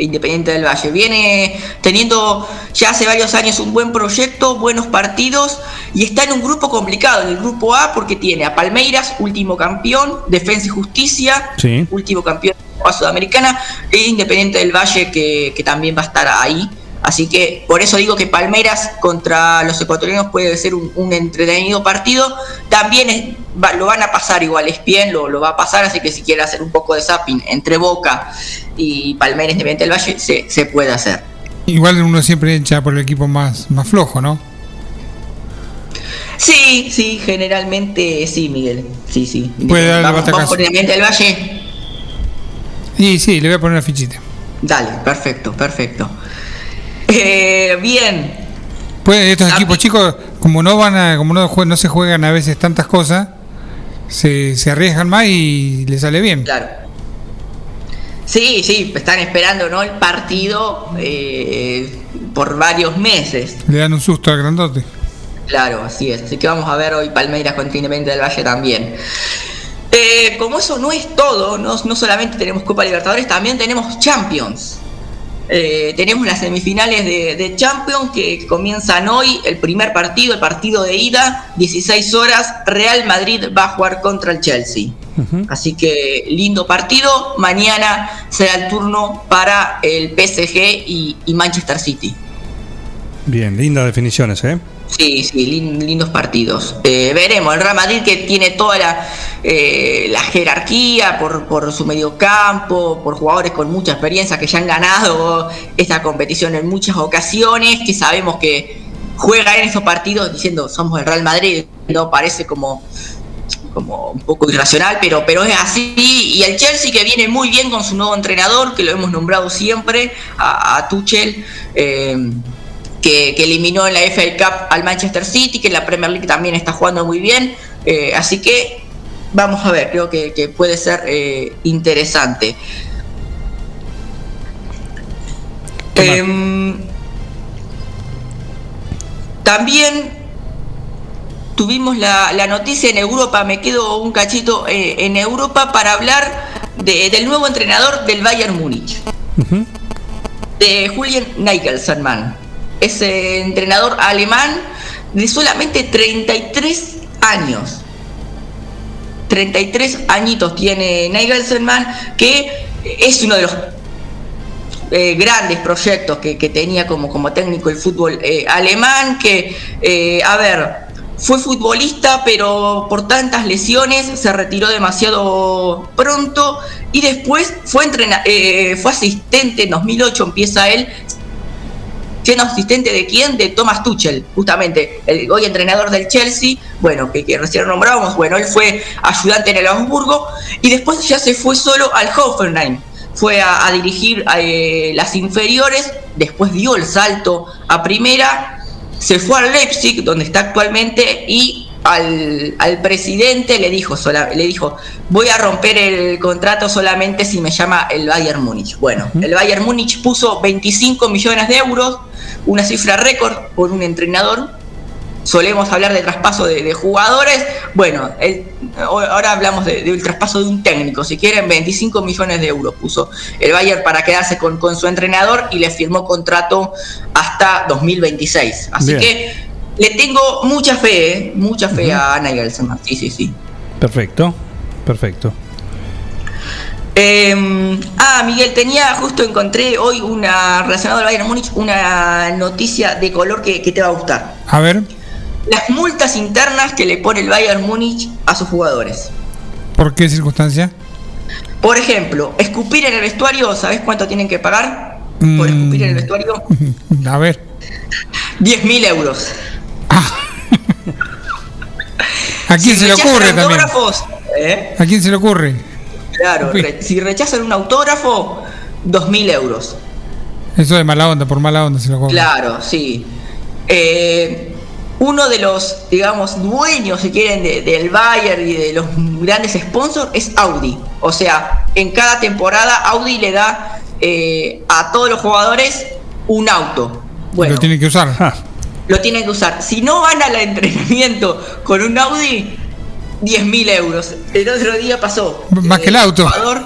Independiente del Valle. Viene teniendo ya hace varios años un buen proyecto, buenos partidos y está en un grupo complicado, en el grupo A, porque tiene a Palmeiras, último campeón, Defensa y Justicia, Sí. último campeón de la Copa Sudamericana, e Independiente del Valle que, que también va a estar ahí. Así que por eso digo que Palmeiras contra los ecuatorianos puede ser un, un entretenido partido. También es- va- lo van a pasar igual, Espien lo, lo va a pasar, así que si quiere hacer un poco de zapping entre Boca y Palmeiras Independiente del Valle, se, se puede hacer. Igual uno siempre echa por el equipo más, más flojo, ¿no? Sí, sí, generalmente sí, Miguel. Sí, sí. Puede dar el vamos, por Independiente del Valle. Y sí, le voy a poner una fichita. Dale, perfecto, perfecto. Eh, bien, Pues estos equipos chicos, como no van a, como no, no se juegan a veces tantas cosas, se, se arriesgan más y le sale bien. Claro. Sí, sí, están esperando ¿no? el partido eh, por varios meses. Le dan un susto al grandote. Claro, así es. Así que vamos a ver hoy Palmeiras contra Independiente del Valle también. Eh, como eso no es todo, no, no solamente tenemos Copa Libertadores, también tenemos Champions. Eh, tenemos las semifinales de, de Champions que comienzan hoy, el primer partido, el partido de ida, 16 horas, Real Madrid va a jugar contra el Chelsea. Así que lindo partido, mañana será el turno para el PSG y, y Manchester City. Bien, lindas definiciones, ¿eh? Sí, sí, lin- lindos partidos. Eh, veremos, el Real Madrid que tiene toda la, eh, la jerarquía por, por su mediocampo, por jugadores con mucha experiencia que ya han ganado esta competición en muchas ocasiones, que sabemos que juega en esos partidos diciendo somos el Real Madrid, no parece como, como un poco irracional, pero, pero es así. Y el Chelsea que viene muy bien con su nuevo entrenador, que lo hemos nombrado siempre, a, a Tuchel. eh, que, que eliminó en la FA Cup al Manchester City, que en la Premier League también está jugando muy bien. Eh, así que vamos a ver, creo que, que puede ser eh, interesante. Em, también tuvimos la, la noticia en Europa, me quedo un cachito eh, en Europa para hablar de- del nuevo entrenador del Bayern Múnich, de Julian Nagelsmann. Ese entrenador alemán de solamente 33 años. 33 añitos tiene Nagelsmann, que es uno de los eh, grandes proyectos que, que tenía como, como técnico el fútbol eh, alemán, que, eh, a ver, fue futbolista, pero por tantas lesiones se retiró demasiado pronto y después fue, eh, fue asistente, en 2008 empieza él, siendo asistente de quién? De Thomas Tuchel, justamente, el hoy entrenador del Chelsea, bueno, que, que recién nombrábamos, bueno, él fue ayudante en el Hamburgo y después ya se fue solo al Hoffenheim. Fue a, a dirigir eh, las inferiores, después dio el salto a primera, se fue al Leipzig, donde está actualmente, y al, al presidente le dijo, sola- le dijo, voy a romper el contrato solamente si me llama el Bayern Múnich. Bueno, el Bayern Múnich puso 25 millones de euros, una cifra récord por un entrenador. Solemos hablar de traspaso de, de jugadores. Bueno, el- ahora hablamos de, de traspaso de un técnico. Si quieren, 25 millones de euros puso el Bayern para quedarse con, con su entrenador y le firmó contrato hasta 2026. Así Bien. que le tengo mucha fe, ¿eh? mucha fe a Nagelsmann. Sí, sí, sí. Perfecto, perfecto. Eh, ah, Miguel, tenía, justo encontré hoy una relacionada al Bayern Múnich, una noticia de color que, que te va a gustar. A ver, Las multas internas que le pone el Bayern Múnich a sus jugadores. ¿por qué circunstancia? Por ejemplo, escupir en el vestuario, ¿sabes cuánto tienen que pagar? Por escupir en el vestuario, A ver. 10.000 euros. ¿A quién Si se le ocurre también? ¿eh? ¿A quién se le ocurre? Claro, re- si rechazan un autógrafo, 2.000 euros. Eso de mala onda, por mala onda se lo cobra. Claro, sí. Eh, uno de los, digamos, dueños, si quieren, de- del Bayern y de los grandes sponsors es Audi. O sea, en cada temporada Audi le da eh, a todos los jugadores un auto. Bueno, Lo tiene que usar. Lo tienen que usar. Si no van al entrenamiento con un Audi, 10.000 euros. El otro día pasó. Más que el auto. Un jugador,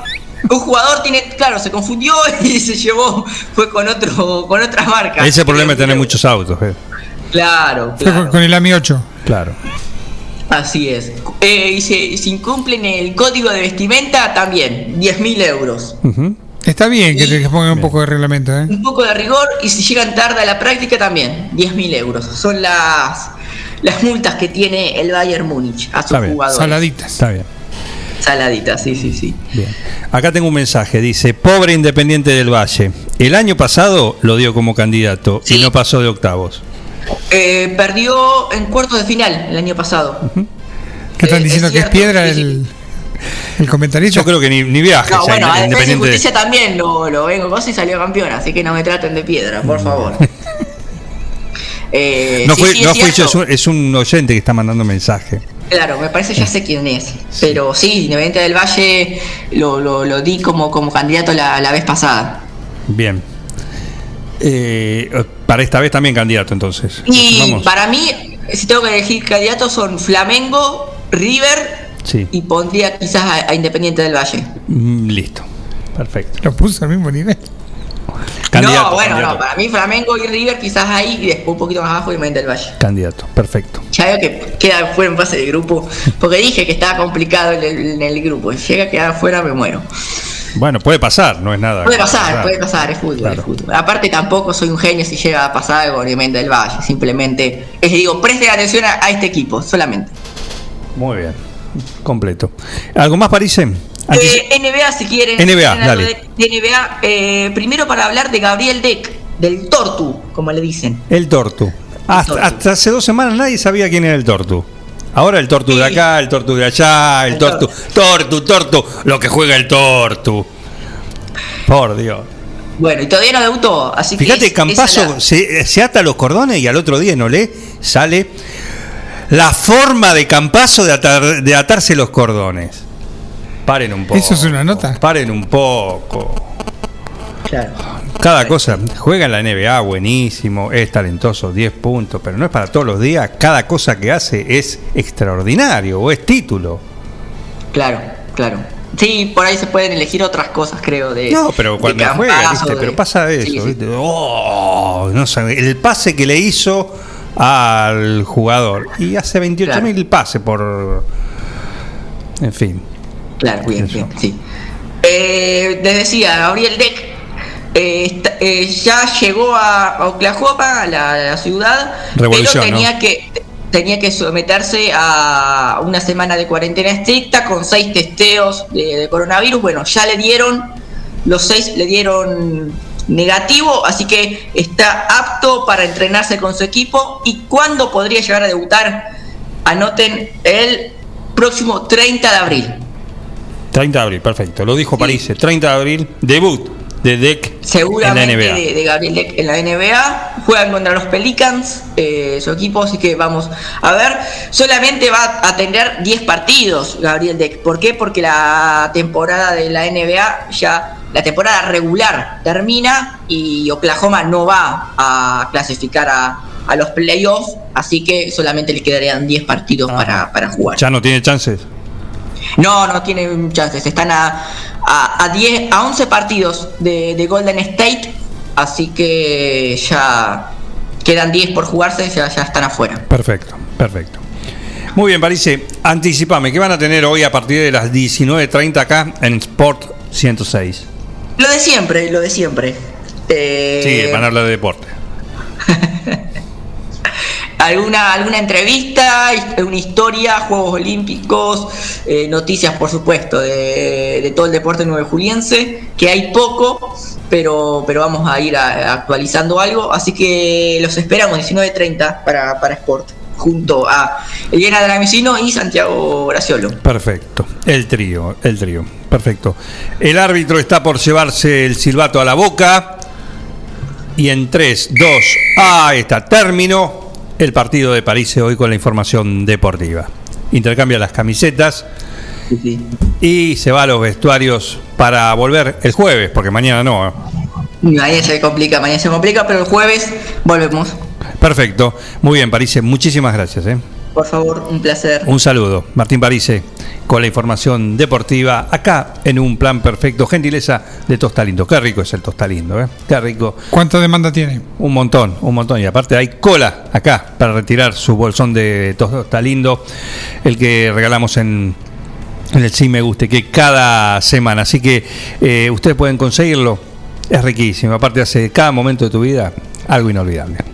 un jugador tiene, claro, se confundió y se llevó, fue con otro, con otra marca. Ese problema es tener muchos autos. eh. Claro, Fue con, claro. con el AMI 8. Claro. Así es. Eh, y si, si incumplen el código de vestimenta, también, 10.000 euros. Está bien que te pongan un poco de reglamento, ¿eh? Un poco de rigor y si llegan tarde a la práctica, también, 10.000 euros. Son las, las multas que tiene el Bayern Múnich a sus Está bien. jugadores. Saladitas. Está bien. Saladitas, sí, sí, sí. Bien. Acá tengo un mensaje, dice, pobre Independiente del Valle. El año pasado lo dio como candidato y no pasó de octavos. Eh, perdió en cuartos de final el año pasado. ¿Qué están Eh, diciendo es que es piedra sí, sí. el, el comentarista? Yo creo que ni, ni viaje. No, bueno, a Defensa y. Justicia también lo, lo vengo cosa y salió campeón, así que no me traten de piedra, por favor. Eh, No sí, fue, sí, no es fui yo, es un, es un oyente que está mandando mensaje. Claro, me parece ya sé quién es. Pero sí, Independiente del Valle lo, lo, lo di como, como candidato la, la vez pasada. Bien. Eh, para esta vez también candidato, entonces. Y Vamos. para mí, si tengo que elegir candidatos, son Flamengo, River Sí. y pondría quizás a, a Independiente del Valle. Mm, listo. Perfecto. Lo puso al mismo nivel. Candidato, no, bueno, candidato. no, para mí Flamengo y River quizás ahí y después un poquito más abajo Independiente del Valle. Candidato, perfecto. Ya veo que queda fuera en fase de grupo, porque dije que estaba complicado en el, en el grupo. Llega a quedar fuera, me muero. Bueno, puede pasar, no es nada. Puede pasar, puede pasar, es fútbol, Claro. es fútbol. Aparte tampoco soy un genio si llega a pasar algo Independiente del Valle, simplemente les digo, presten atención a, a este equipo, solamente. Muy bien. Completo. ¿Algo más? Antes- Eh, NBA si quieren. NBA, dale. De, de NBA, eh, primero para hablar de Gabriel Deck, del Tortu, como le dicen. El Tortu. Hasta, hasta hace dos semanas nadie sabía quién era el Tortu. Ahora el Tortu de acá, el Tortu de allá, el Tortu. Tortu, Tortu, lo que juega el Tortu. Por Dios. Bueno, y todavía no debutó, así que. Fíjate, Campazo esa la- se, se ata los cordones y al otro día en Olé sale la forma de Campazo de, atar- de atarse los cordones. Paren un poco. Eso es una nota. Paren un poco. Cada cosa, juega en la NBA, buenísimo, es talentoso, 10 puntos, pero no es para todos los días. Cada cosa que hace es extraordinario o es título. Claro, claro. Sí, por ahí se pueden elegir otras cosas, creo. De, No, pero cuando de juega, ¿viste? de- pero pasa eso, Sí, sí. ¿viste? Oh, no sé, el pase que le hizo al jugador. Y hace 28 mil pases por. En fin. Claro, bien, bien, sí. Eh, les decía, Gabriel Deck eh, está- eh, ya llegó a Oklahoma, a la, ciudad, Revolución, pero tenía ¿no? que tenía que someterse a una semana de cuarentena estricta con seis testeos de, de coronavirus. Bueno, ya le dieron, los seis le dieron negativo, así que está apto para entrenarse con su equipo. ¿Y cuándo podría llegar a debutar? Anoten el próximo 30 de abril. 30 de abril, perfecto. Lo dijo París, 30 de abril, debut de Deck en la Seguramente NBA. de, de Gabriel Deck en la NBA. Juegan contra los Pelicans, eh, su equipo, así que vamos a ver. Solamente va a tener 10 partidos Gabriel Deck. ¿Por qué? Porque la temporada de la NBA ya, la temporada regular termina y Oklahoma no va a clasificar a, a los playoffs, así que solamente le quedarían 10 partidos para, para jugar. Ya no tiene chances. No, no tienen chances. Están a, a, a 10, a 11 partidos de, de Golden State. Así que ya quedan 10 por jugarse, ya, ya están afuera. Perfecto, perfecto. Muy bien, París, anticipame, ¿qué van a tener hoy a partir de las 19.30 acá en Sport 106? Lo de siempre, lo de siempre. Eh, Sí, van a hablar de deporte. alguna, alguna entrevista, una historia, Juegos Olímpicos, eh, noticias por supuesto de, de todo el deporte nueve juliense, que hay poco, pero, pero vamos a ir a- actualizando algo, así que los esperamos 19.30 para, para Sport, junto a Eliana Dramicino y Santiago Graciolo. Perfecto. El trío, el trío. Perfecto. El árbitro está por llevarse el silbato a la boca. Y en 3, 2, ahí está, término el partido de París hoy con la información deportiva. Intercambia las camisetas y se va a los vestuarios para volver el jueves, porque mañana no. Mañana se complica, mañana se complica, pero el jueves volvemos. Perfecto. Muy bien, París, muchísimas gracias. ¿eh? Por favor, un placer. Un saludo, Martín Parise, con la información deportiva acá en un plan perfecto. Gentileza de Tostalindo. Qué rico es el Tostalindo, ¿eh? Qué rico. ¿Cuánta demanda tiene? Un montón, un montón. Y aparte hay cola acá para retirar su bolsón de Tostalindo, el que regalamos en, en el Sí Me Guste, que cada semana. Así que eh, ustedes pueden conseguirlo. Es riquísimo. Aparte hace cada momento de tu vida algo inolvidable.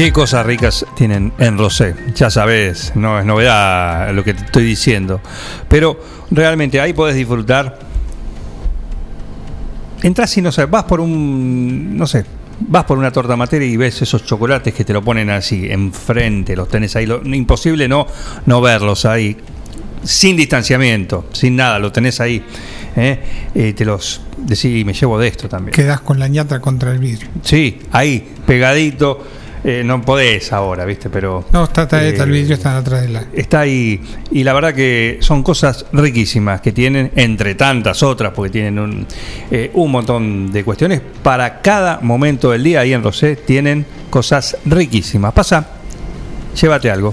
Qué cosas ricas tienen en Rosé. Ya sabes, no es novedad lo que te estoy diciendo. Pero realmente ahí podés disfrutar. Entras y no sé, vas por un. No sé, vas por una torta materia y ves esos chocolates que te lo ponen así, enfrente, los tenés ahí. Lo, imposible no, no verlos ahí. Sin distanciamiento, sin nada, lo tenés ahí. ¿eh? Eh, te los decís, me llevo de esto también. Quedás con la ñata contra el vidrio. Sí, ahí, pegadito. Eh, no podés ahora, ¿viste? Pero. No, está, está, está el eh, vidrio está atrás de la. Está ahí. Y la verdad que son cosas riquísimas que tienen, entre tantas otras, porque tienen un, eh, un montón de cuestiones. Para cada momento del día ahí en Rosé tienen cosas riquísimas. Pasa, llévate algo.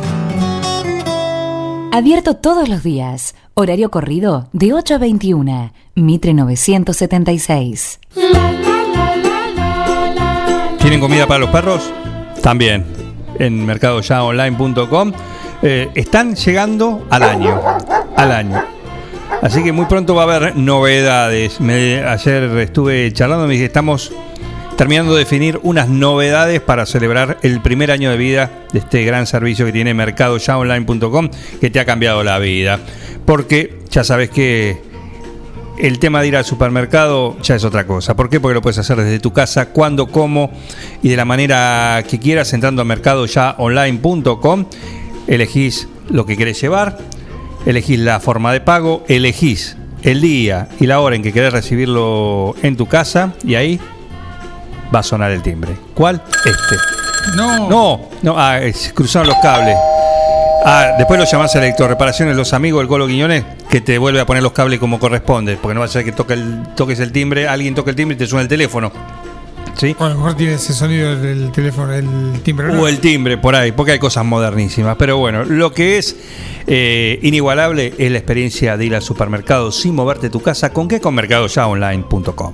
Abierto todos los días. Horario corrido de 8 a 21. Mitre 976. La la la la la ¿Tienen comida para los perros? También. En mercadoyaonline.com. Eh, están llegando al año. Al año. Así que muy pronto va a haber novedades. Ayer estuve charlando me dije, estamos terminando de definir unas novedades para celebrar el primer año de vida de este gran servicio que tiene mercadoyaonline.com que te ha cambiado la vida. Porque ya sabes que el tema de ir al supermercado ya es otra cosa. ¿Por qué? Porque lo puedes hacer desde tu casa, cuando, cómo y de la manera que quieras, entrando a mercadoyaonline.com. Elegís lo que querés llevar, elegís la forma de pago, elegís el día y la hora en que querés recibirlo en tu casa y ahí va a sonar el timbre. ¿Cuál? Este. No. No, no, ah, es- cruzaron los cables. Ah, después lo llamás a Electroreparaciones, los amigos del Colo Quiñones, que te vuelve a poner los cables como corresponde, porque no va a ser que toque el, toques el timbre, alguien toque el timbre y te suena el teléfono. ¿Sí? O a lo mejor tiene ese sonido del teléfono, el timbre. ¿no? O el timbre por ahí, porque hay cosas modernísimas. Pero bueno, lo que es eh, inigualable es la experiencia de ir al supermercado sin moverte tu casa. ¿Con qué? Con mercadoyaonline.com.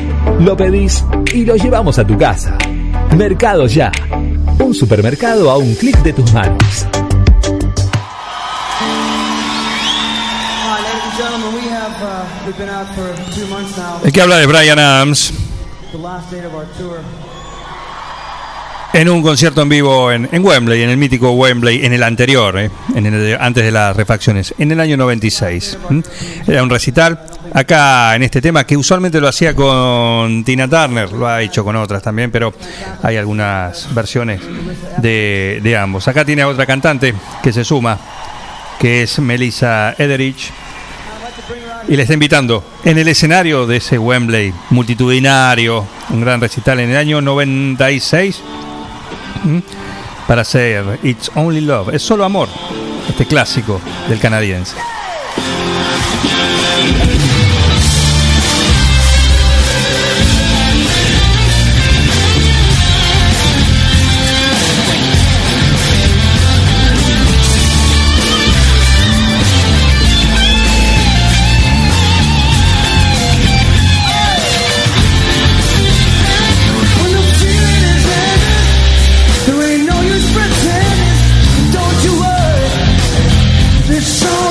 Lo pedís y lo llevamos a tu casa. Mercado Ya. Un supermercado a un clic de tus manos. Have uh, que habla de Brian Adams en un concierto en vivo en, en Wembley, en el mítico Wembley, en el anterior, eh, en el de- antes de las refacciones, en el año 96. ¿m? Era un recital acá en este tema que usualmente lo hacía con Tina Turner, lo ha hecho con otras también, pero hay algunas versiones de, de ambos. Acá tiene a otra cantante que se suma, que es Melissa Ederich. Y le está invitando en el escenario de ese Wembley multitudinario, un gran recital en el año 96, ¿m? para hacer It's Only Love, es solo amor, este clásico del canadiense. It's only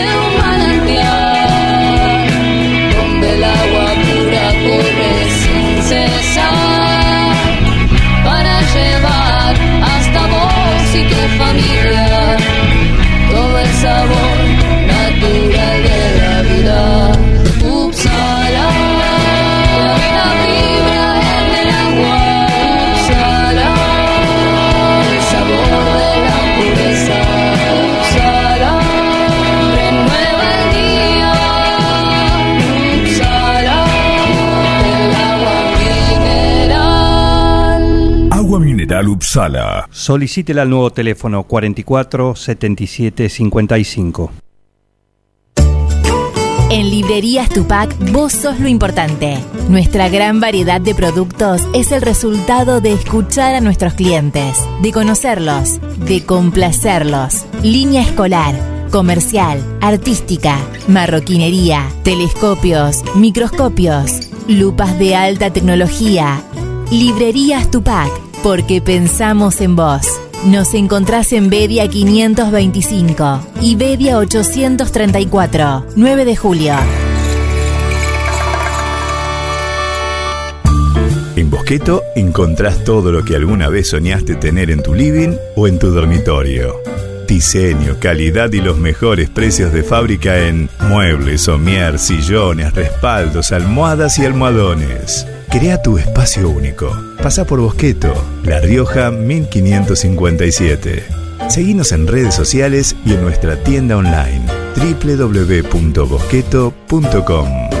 vos y familia todo el sabor Upsala. Solicítela al nuevo teléfono 44 77 55. En Librerías Tupac, vos sos lo importante. Nuestra gran variedad de productos es el resultado de escuchar a nuestros clientes, de conocerlos, de complacerlos. Línea escolar, comercial, artística, marroquinería, telescopios, microscopios, lupas de alta tecnología. Librerías Tupac, porque pensamos en vos. Nos encontrás en Bedia 525 y Bedia 834, 9 de julio. En Bosqueto encontrás todo lo que alguna vez soñaste tener en tu living o en tu dormitorio. Diseño, calidad y los mejores precios de fábrica en muebles, somier, sillones, respaldos, almohadas y almohadones. Crea tu espacio único. Pasa por Bosqueto, La Rioja 1557. Seguinos en redes sociales y en nuestra tienda online www.bosqueto.com.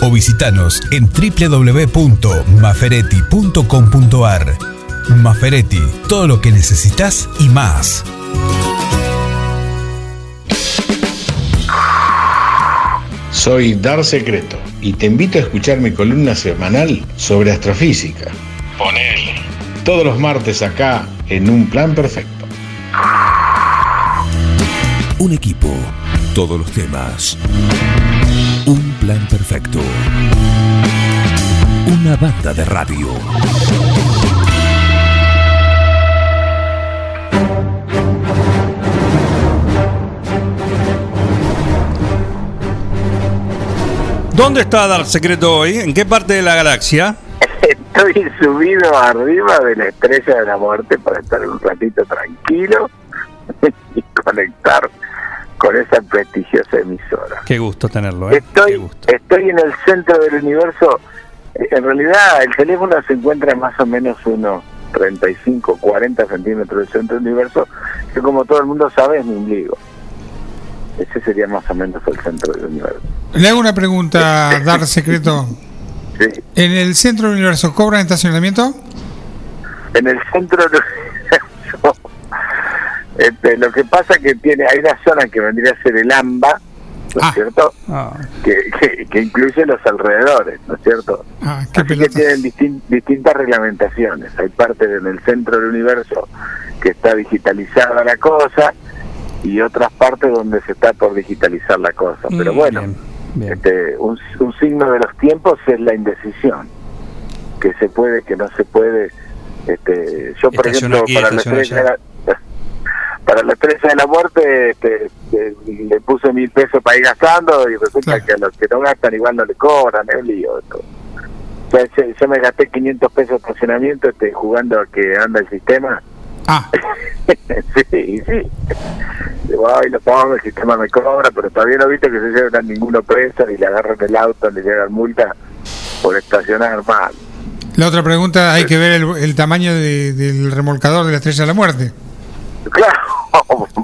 o visitanos en www.maferetti.com.ar. Maferetti, todo lo que necesitas y más. Soy Dar Secreto y te invito a escuchar mi columna semanal sobre astrofísica. Ponele. Todos los martes acá en Un Plan Perfecto. Un equipo, todos los temas. Un plan perfecto. Una banda de radio. ¿Dónde está Dar Secreto hoy? ¿En qué parte de la galaxia? Estoy subido arriba de la estrella de la muerte para estar un ratito tranquilo y conectar con esa prestigiosa emisora. Qué gusto tenerlo, ¿eh? Estoy, estoy en el centro del universo. En realidad, el teléfono se encuentra más o menos unos 35, 40 centímetros del centro del universo, que como todo el mundo sabe es mi ombligo. Ese sería más o menos el centro del universo. Le hago una pregunta, Dar Secreto. ¿En el centro del universo cobran estacionamiento? En el centro del universo Este, lo que pasa que tiene, hay una zona que vendría a ser el AMBA, ¿no es cierto? Ah, Que, que, que incluye los alrededores, ¿no es cierto? Ah, Así que tienen distin- distintas reglamentaciones. Hay partes en el centro del universo que está digitalizada la cosa y otras partes donde se está por digitalizar la cosa. Pero Mm, bueno, bien, bien. Este, un, un signo de los tiempos es la indecisión. Que se puede, que no se puede. Este, yo, por ejemplo, aquí, para la, estrella para la estrella de la muerte este, este, le puse mil pesos para ir gastando y resulta que a los que no gastan igual no le cobran, es un lío. esto. O sea, yo, yo me gasté 500 pesos de estacionamiento este, jugando a que anda el sistema. Ah. sí, sí. Digo, ay, lo pongo, el sistema me cobra, pero todavía no viste que se llevan ninguno preso, y le agarran el auto, le llegan multa por estacionar mal. La otra pregunta, hay que ver el, el tamaño de- del remolcador de la Estrella de la Muerte. Claro.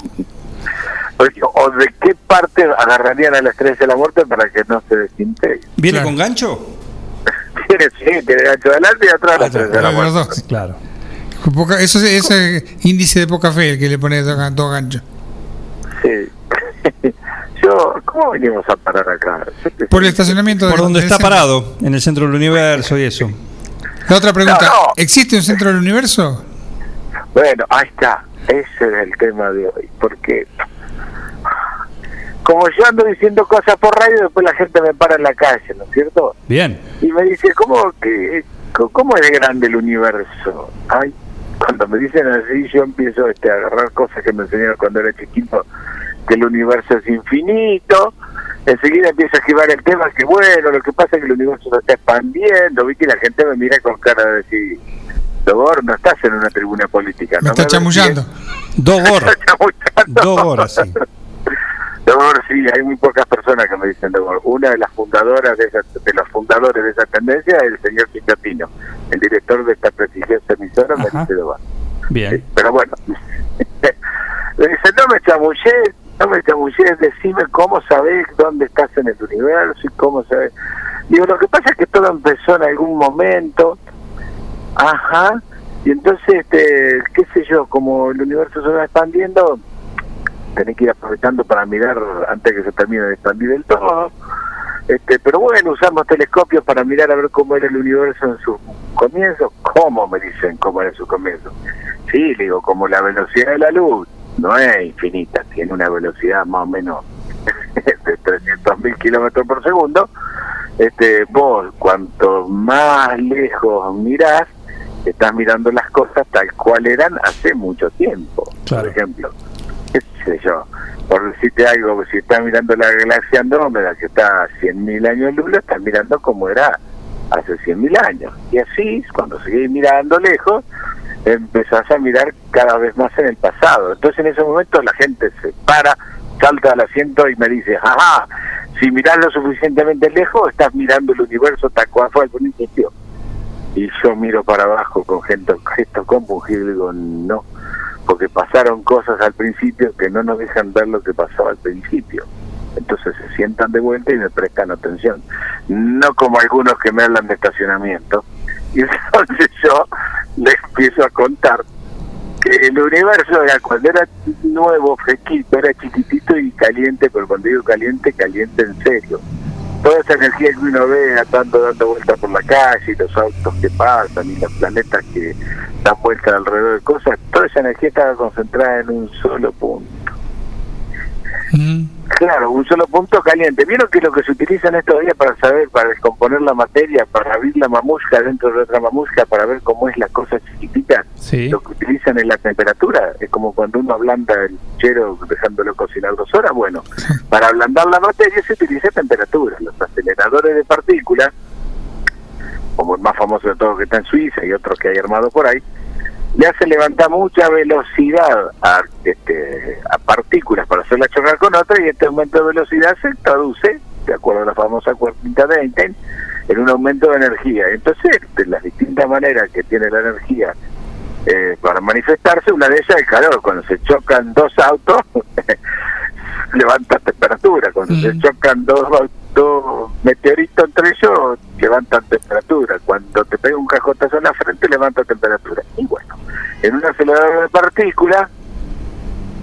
¿O de qué parte agarrarían a la estrella de la muerte para que no se desintegre? ¿Viene con gancho? Tiene, sí, tiene gancho adelante y atrás la estrella de la Los dos. Claro. Poca- eso es ese índice de poca fe el que le pone dos, gan- dos ganchos. Sí. Yo, ¿cómo venimos a parar acá? Por el estacionamiento Por donde está centro. parado, en el centro del universo y eso. La otra pregunta, No, no. ¿existe un centro del universo? Bueno, ahí está. Ese es el tema de hoy. Porque como yo ando diciendo cosas por radio, después la gente me para en la calle, ¿no es cierto? Bien. Y me dice, ¿cómo, que, cómo es grande el universo? Ay, cuando me dicen así, yo empiezo este, a agarrar cosas que me enseñaron cuando era chiquito, que el universo es infinito. Enseguida empiezo a esquivar el tema que, bueno, lo que pasa es que el universo se está expandiendo, ¿viste? Y la gente me mira con cara de decir, Dogor, no estás en una tribuna política. Me no está chamullando. Dos horas. Dos horas, sí. Dogor, sí, hay muy pocas personas que me dicen Dogor. Una de las fundadoras, de, esa- de los fundadores de esa tendencia es el señor Chichotino, el director de esta prestigiosa emisora, me dice Dogor. Bien. Pero bueno, le dice, no me chamullé, no me chamullé, decime cómo sabés dónde estás en el universo y cómo sabés. Digo, lo que pasa es que todo empezó en algún momento, ajá, y entonces, este, qué sé yo, como el universo se va expandiendo, tenés que ir aprovechando para mirar antes que se termine de expandir del todo. Este, pero bueno, usamos telescopios para mirar a ver cómo era el universo en su comienzo. ¿Cómo me dicen cómo era su comienzo? Sí, le digo, como la velocidad de la luz no es infinita, tiene una velocidad más o menos de 300.000 kilómetros por segundo. Este, vos, cuanto más lejos mirás, estás mirando las cosas tal cual eran hace mucho tiempo. Por ejemplo, qué sé yo, por decirte algo, si estás mirando la galaxia Andrómeda, que está a 100.000 años luz, estás mirando como era hace 100.000 años. Y así, cuando seguís mirando lejos, empezás a mirar cada vez más en el pasado. Entonces en ese momento la gente se para, salta al asiento y me dice, ajá, si mirás lo suficientemente lejos, estás mirando el universo tal cual fue al principio. Y yo miro para abajo con gesto, gesto compungido y digo, no, porque pasaron cosas al principio que no nos dejan ver lo que pasó al principio. Entonces se sientan de vuelta y me prestan atención. No como algunos que me hablan de estacionamiento. Y entonces yo les empiezo a contar que el universo era cuando era nuevo, fresquito, era chiquitito y caliente, pero cuando digo caliente, caliente en serio. Toda esa energía que uno ve andando, dando vueltas por la calle, los autos que pasan y los planetas que dan vueltas alrededor de cosas, toda esa energía estaba concentrada en un solo punto. Claro, un solo punto caliente. ¿Vieron que lo que se utiliza en estos días para saber, para descomponer la materia, para abrir la mamusca dentro de otra mamusca, para ver cómo es la cosa chiquitita? Sí. Lo que utilizan es la temperatura. Es como cuando uno ablanda el chero dejándolo cocinar dos horas. Bueno, para ablandar la materia se utiliza temperatura. Los aceleradores de partículas, como el más famoso de todos que está en Suiza y otros que hay armado por ahí, le hace levantar mucha velocidad a, este, a partículas para hacerla chocar con otra y este aumento de velocidad se traduce, de acuerdo a la famosa cuartita de Einstein, en un aumento de energía. Entonces, de las distintas maneras que tiene la energía eh, para manifestarse, una de ellas es el calor. Cuando se chocan dos autos, levanta temperatura. Cuando se chocan dos, dos meteoritos entre ellos, levantan temperatura. Cuando te pega un cajotazo en la frente, levanta temperatura. Y bueno, en un acelerador de partículas,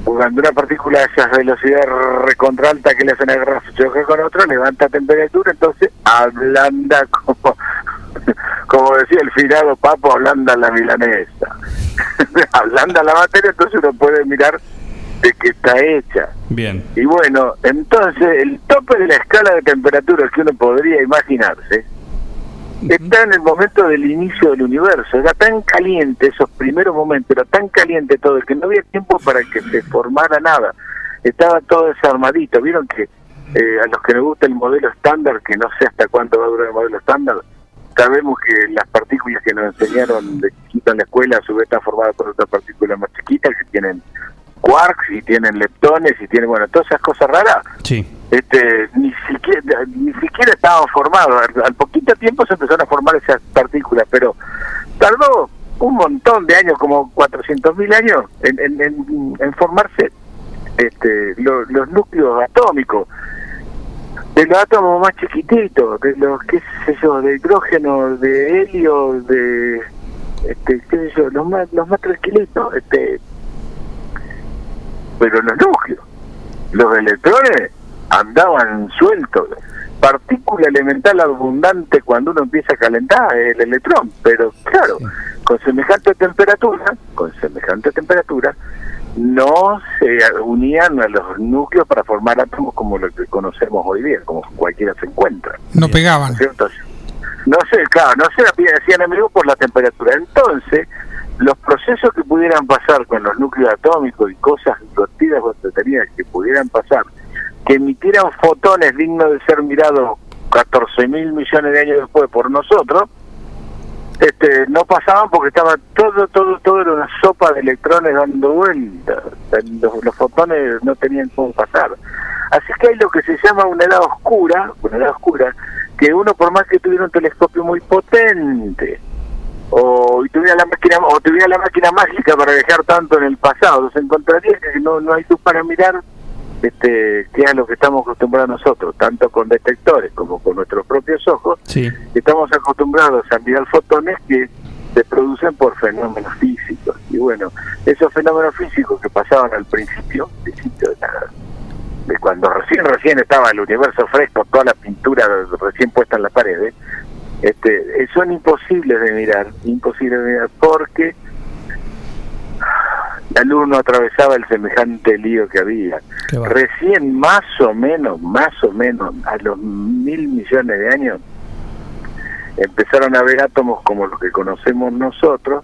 cuando una partícula a esa velocidad recontra alta que le hacen agarrar su choque con otro, levanta temperatura, entonces ablanda como, como decía el finado Papo, ablanda la milanesa. ablanda la materia, entonces uno puede mirar de qué está hecha. Bien. Y bueno, entonces el tope de la escala de temperatura que uno podría imaginarse está en el momento del inicio del universo. Era tan caliente esos primeros momentos, era tan caliente todo, que no había tiempo para que se formara nada. Estaba todo desarmadito. Vieron que eh, a los que nos gusta el modelo estándar, que no sé hasta cuánto va a durar el modelo estándar, sabemos que las partículas que nos enseñaron de chiquito en la escuela a su vez están formadas por otras partículas más chiquitas que tienen quarks y tienen leptones y tienen, bueno, todas esas cosas raras Sí. Este, ni siquiera ni siquiera estaban formados. Al, poquito tiempo se empezaron a formar esas partículas, pero tardó un montón de años, como 400.000 años, en, en, en- en formarse este, lo- los núcleos atómicos. De los átomos más chiquititos, de los, qué sé yo, de hidrógeno, de helio, de, este, qué sé yo, los más, los más tranquilitos, este, pero los núcleos, los electrones andaban sueltos. Partícula elemental abundante cuando uno empieza a calentar el electrón, pero claro, con semejante temperatura, con semejante temperatura, no se unían a los núcleos para formar átomos como lo que conocemos hoy día, como cualquiera se encuentra. No pegaban. ¿cierto? No sé, claro, no se hacían amigos por la temperatura. Entonces, los procesos que pudieran pasar con los núcleos atómicos y cosas divertidas o entretenidas que pudieran pasar, que emitieran fotones dignos de ser mirados 14 mil millones de años después por nosotros, este, no pasaban porque estaba todo, todo, todo era una sopa de electrones dando vueltas. Los, los fotones no tenían cómo pasar. Así que hay lo que se llama una edad oscura, una edad oscura, que uno por más que tuviera un telescopio muy potente, o y tuviera la máquina o tuviera la máquina mágica para viajar tanto en el pasado, se encontraría que no, no hay luz para mirar este que es a lo que estamos acostumbrados nosotros, tanto con detectores como con nuestros propios ojos, Sí. estamos acostumbrados a mirar fotones que se producen por fenómenos físicos. Y bueno, esos fenómenos físicos que pasaban al principio, principio de, la- de cuando recién recién estaba el universo fresco, toda la pintura recién puesta en las paredes, este, eh, son imposibles de mirar, imposibles de mirar porque la luz no atravesaba el semejante lío que había. Recién más o menos, más o menos, a los mil millones de años, empezaron a ver átomos como los que conocemos nosotros,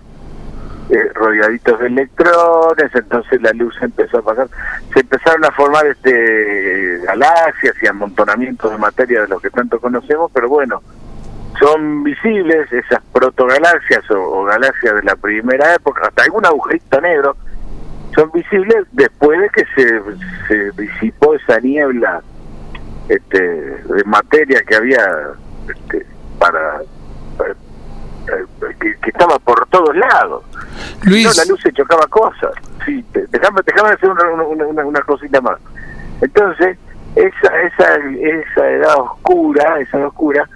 eh, rodeaditos de electrones, entonces la luz empezó a pasar, se empezaron a formar este galaxias y amontonamientos de materia de los que tanto conocemos, pero bueno, son visibles esas protogalaxias o, o galaxias de la primera época, hasta algún agujerito negro, son visibles después de que se, se disipó esa niebla este, de materia que había este, para, para- eh, que, que estaba por todos lados. Luis. No, la luz se chocaba cosas. Sí, déjame, déjame hacer una, una, una- una cosita más. Entonces, esa, esa, esa edad oscura, esa edad oscura,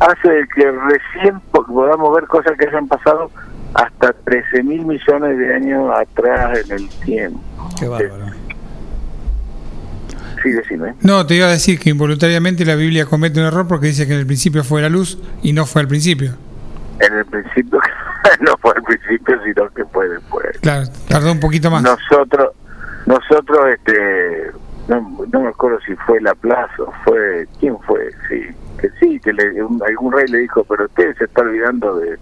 hace que recién po- podamos ver cosas que hayan pasado hasta 13 mil millones de años atrás en el tiempo. Qué bárbaro. Sí, decime. No, te iba a decir que involuntariamente la Biblia comete un error porque dice que en el principio fue la luz y no fue al principio. En el principio, no fue al principio, sino que fue después. Claro, tardó un poquito más. Nosotros, nosotros, este, no, no me acuerdo si fue la plaza o fue, ¿quién fue? Sí, que sí, que le, un- algún rey le dijo, pero usted se está olvidando de,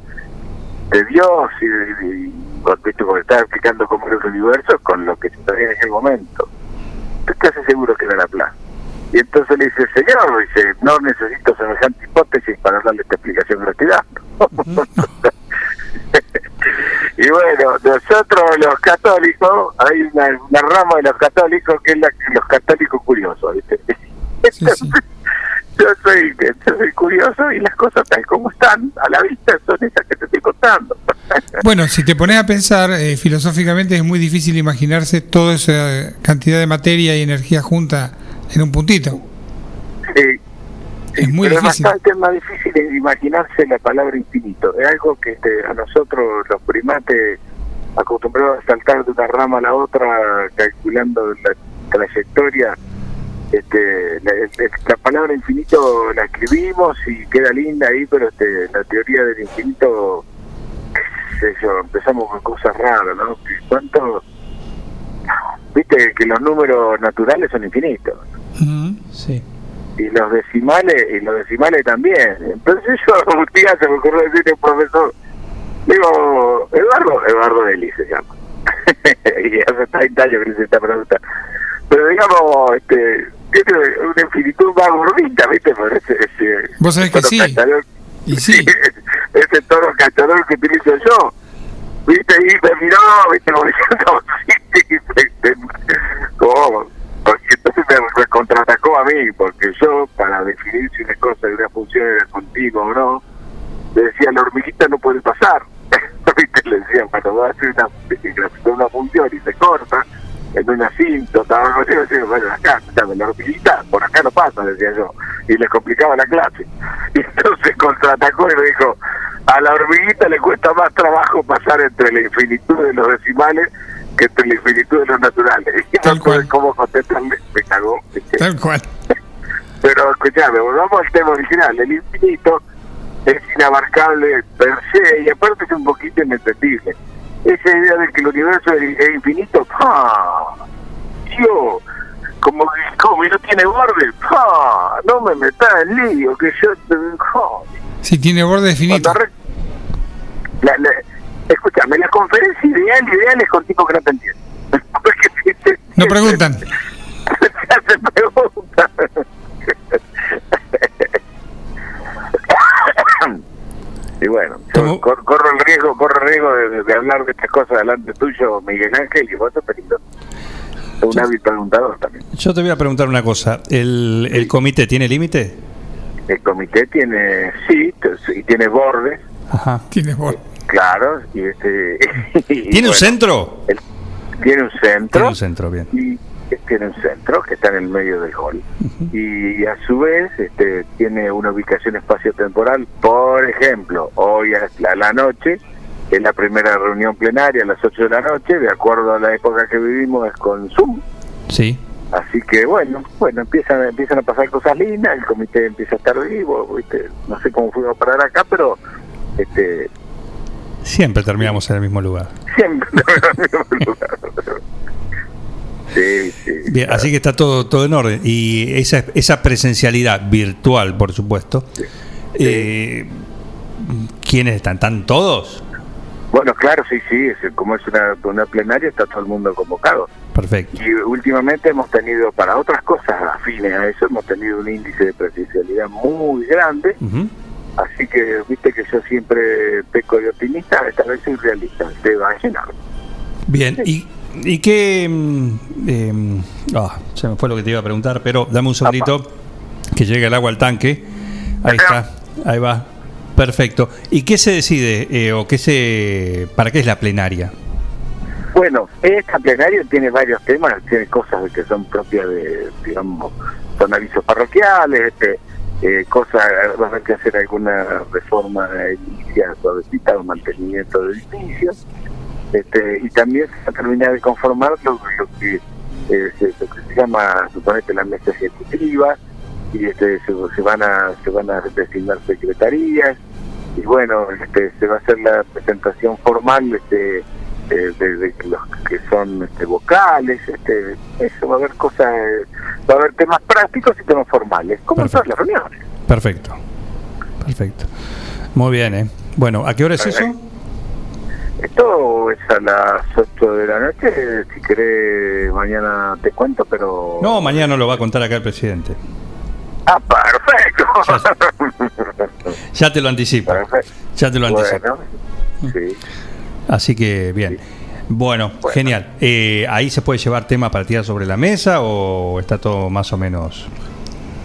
de Dios y, de- y- porque estaba explicando cómo era el universo con lo que se sabía en aquel momento. Estoy casi seguro que era la plaza. Y entonces le dice, señor, dice, no necesito semejante hipótesis para darle esta explicación que le estoy dando. y bueno, nosotros los católicos, hay una, una rama de los católicos que es la, los católicos curiosos, ¿viste? yo, soy, yo soy curioso y las cosas tal como están a la vista son esas que te estoy contando. Bueno, si te pones a pensar eh, filosóficamente es muy difícil imaginarse toda esa cantidad de materia y energía junta en un puntito. Sí, Es muy pero difícil. es bastante más difícil imaginarse la palabra infinito. Es algo que este, a nosotros los primates acostumbrados a saltar de una rama a la otra calculando la trayectoria. Este, la, la palabra infinito la escribimos y queda linda ahí, pero este, la teoría del infinito, qué sé yo, empezamos con cosas raras, ¿no? ¿Cuánto? Viste que los números naturales son infinitos Sí. y los decimales y los decimales también. Entonces yo un día se me ocurrió decirle a un profesor, digo, Eduardo, Eduardo Deli se llama. y hace 30 años que le hice esta pregunta. Pero digamos, este, tiene una infinitud más gordita, ¿viste? Por ese, ese Vos sabés que sí. Y sí. ese toro cachador que utilizo yo. ¿Viste? Y me miró, ¿viste? Como diciendo, sí, ¿cómo? Porque entonces me, contraatacó a mí, porque yo, para definir si una cosa de una función era continua o no, le decía, la hormiguita no puede pasar. ¿Viste? Le decían, cuando va a hacer una, una función y se corta, en una asíntota o algo así, decía, bueno, acá, escuchame, la hormiguita, por acá no pasa, decía yo. Y le complicaba la clase. Y entonces contraatacó y me dijo, a la hormiguita le cuesta más trabajo pasar entre la infinitud de los decimales que entre la infinitud de los naturales. Y no sé cómo contestarle, me cagó. Tal cual. Pero escuchame, volvamos al tema original. El infinito es inabarcable per se y aparte es un poquito inentendible. Esa idea de que el universo es, es infinito, ¡pah! Yo, como que como no tiene borde, ¡pah! No me metas en lío, que yo. Si tiene borde finito. Cuando re- la- la- escúchame, la conferencia ideal, ideal es con tipos que no te entienden. No preguntan. se hacen y bueno, yo cor- corro el riesgo, corro el riesgo de, de hablar de estas cosas delante tuyo, Miguel Ángel, y vos sos peligroso. Un hábil preguntador también. Yo te voy a preguntar una cosa. ¿El, el comité tiene límite? El comité tiene, sí, sí, tiene bordes, Ajá. Tiene borde. claro, y este... y ¿Tiene un centro? el- tiene un centro. Tiene un centro, bien. y tiene un centro que está en el medio del hall y a su vez este, tiene una ubicación espacio-temporal por ejemplo hoy a la, a la noche es la primera reunión plenaria a las 8 de la noche de acuerdo a la época que vivimos es con Zoom Sí. así que bueno bueno empiezan empiezan a pasar cosas lindas el comité empieza a estar vivo ¿viste? no sé cómo fuimos a parar acá pero este Siempre terminamos en el mismo lugar. siempre sí sí Bien, así que está todo, todo en orden. Y esa, esa presencialidad virtual, por supuesto. Eh, ¿Quiénes están? ¿Están todos? Bueno, claro, sí, sí, es, como es una, una plenaria está todo el mundo convocado. Perfecto. Y últimamente hemos tenido, para otras cosas afines a eso, hemos tenido un índice de presencialidad muy grande, así que viste que yo siempre peco de optimista, esta vez soy realista, se va a llenar. Bien, ¿y, y qué...? mm, em, ah, se me fue lo que te iba a preguntar, pero dame un segundito que llegue el agua al tanque. Ahí está, ahí va. Perfecto. ¿Y qué se decide eh, o qué se... para qué es la plenaria? Bueno, esta plenaria tiene varios temas, tiene cosas que son propias de, digamos, son avisos parroquiales, este, eh, cosas, va a haber que hacer alguna reforma edilicia suavecita mantenimiento de edificios, este, y también se va a terminar de conformar lo, lo que, eh, se, lo que se llama, suponete, la mesa ejecutiva, y este, se, se van a se van a designar secretarías, y bueno, este, se va a hacer la presentación formal este, eh, de, de los que son este, vocales, este, eso va a haber cosas, va a haber temas prácticos y temas formales, como en todas las reuniones. Perfecto. Perfecto. Muy bien, ¿eh? Bueno, ¿a qué hora es eso? Esto es a las 8 de la noche, si querés mañana te cuento, pero... No, mañana lo va a contar acá el presidente. Ah, perfecto. Ya te lo anticipo. Ya te lo anticipo. Bueno, sí. Así que bien. Bueno, genial. Eh, ¿Ahí se puede llevar tema para tirar sobre la mesa o está todo más o menos?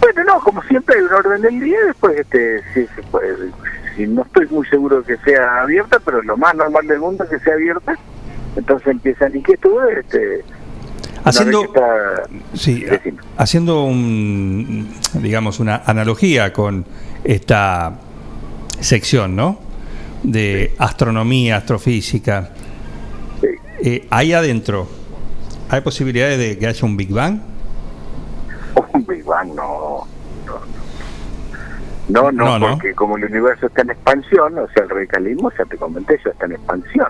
Bueno, no, como siempre hay un orden del día, después este, sí se puede. Si no estoy muy seguro que sea abierta, pero lo más normal del mundo es que sea abierta. Entonces empiezan inquietudes. Este, Haciendo- está- Sí, haciendo un, digamos, una analogía con esta sección, ¿no? De astronomía, astrofísica. eh, ahí adentro, ¿hay posibilidades de que haya un Big Bang? Un Big Bang no. No, no, No, no. porque como el universo está en expansión, o sea, el radicalismo, ya te comenté, ya está en expansión.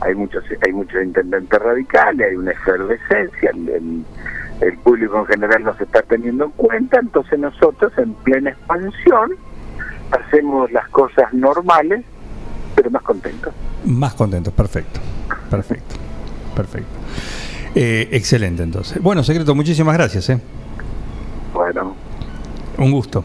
Hay muchos hay muchos intendentes radicales, hay una efervescencia, el, el- el público en general nos está teniendo en cuenta, entonces nosotros en plena expansión hacemos las cosas normales, pero más contentos. Más contentos, perfecto. Perfecto. Perfecto. Eh, excelente, entonces. Bueno, secreto, muchísimas gracias. ¿eh? Bueno, Un gusto.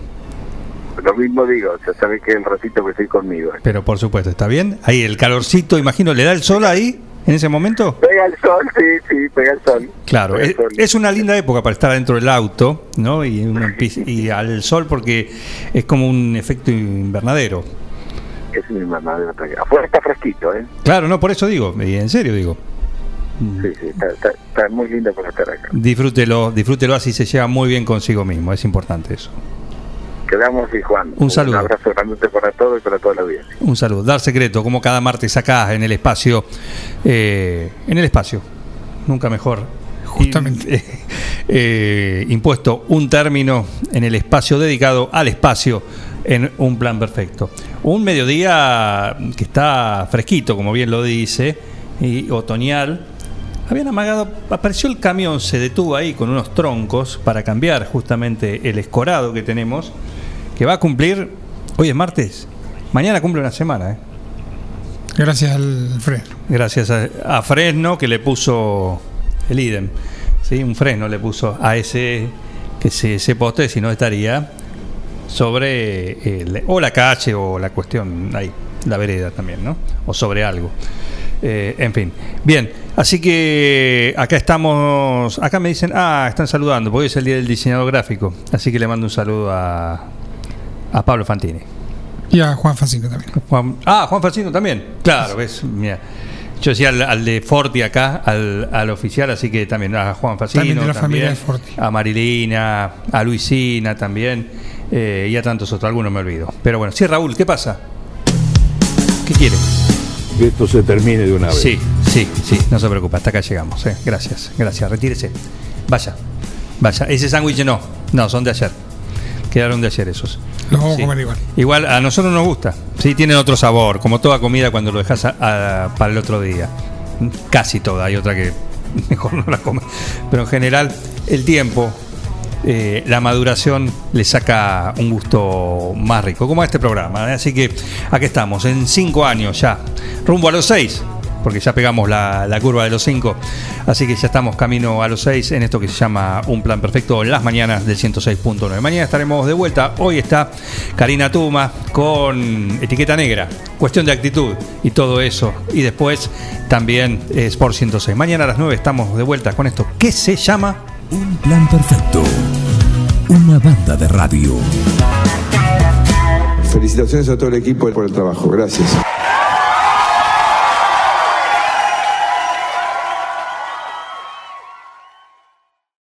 Lo mismo digo, ya sabes que el ratito que estoy conmigo. Pero por supuesto, ¿está bien? Ahí el calorcito, imagino, ¿le da el sol ahí en ese momento? Pega el sol, sí, sí, pega el sol. Claro, es, sol. es una linda época para estar dentro del auto, ¿no? Y, al sol porque es como un efecto invernadero. Es mamá de Afuera está fresquito, ¿eh? Claro, no, por eso digo, en serio digo, Sí, sí, está, está, está muy lindo para estar acá. disfrútelo, disfrútelo así se lleva muy bien consigo mismo, es importante eso. Quedamos y Juan. Un saludo. Un abrazo grande para todos y para toda la audiencia. Un saludo. Dar secreto, como cada martes acá en el espacio. eh, en el espacio. Nunca mejor. Justamente. impuesto un término en el espacio dedicado al espacio en un plan perfecto. Un mediodía que está fresquito, como bien lo dice, y otoñal. Habían amagado, apareció el camión, se detuvo ahí con unos troncos para cambiar justamente el escorado que tenemos, que va a cumplir, hoy es martes, mañana cumple una semana. ¿eh? Gracias al Fred. Gracias a, a Fresno que le puso el idem, ¿sí? un Fresno le puso a ese, que se, ese poste, si no estaría sobre el- o la calle o la cuestión ahí, la vereda también, ¿no? O sobre algo. Eh, en fin, bien, así que acá estamos, acá me dicen, ah, están saludando, porque hoy es el día del diseñador gráfico, así que le mando un saludo a, a Pablo Fantini. Y a Juan Facino también. Juan- ah, Juan Facino también, claro, ves, mira. Yo decía al, al de Forti acá, al, al oficial, así que también a Juan Facino, También de la familia de también, a Marilina, a Luisina también, eh, y a tantos otros, algunos me olvido. Pero bueno, sí, Raúl, ¿qué pasa? ¿Qué quiere? Que esto se termine de una vez. Sí, sí, sí, no se preocupe, hasta acá llegamos. eh. Gracias, gracias, retírese. Vaya, vaya. Ese sándwich no, no, son de ayer. Quedaron de ayer esos. Los vamos Sí. a comer igual. Igual a nosotros nos gusta, sí, tienen otro sabor, como toda comida cuando lo dejas a- a- para el otro día. Casi toda, hay otra que mejor no la comes. Pero en general, el tiempo, eh, la maduración le saca un gusto más rico, como a este programa. ¿eh? Así que aquí estamos, en cinco años ya, rumbo a los seis, porque ya pegamos la, la curva de los cinco. Así que ya estamos camino a los seis en esto que se llama Un Plan Perfecto en las mañanas del 106.9. Mañana estaremos de vuelta. Hoy está Karina Tuma con etiqueta negra, cuestión de actitud y todo eso. Y después también eh, Sport 106. Mañana a las 9 estamos de vuelta con esto que se llama Un plan perfecto. Una banda de radio. Felicitaciones a todo el equipo por el trabajo. Gracias.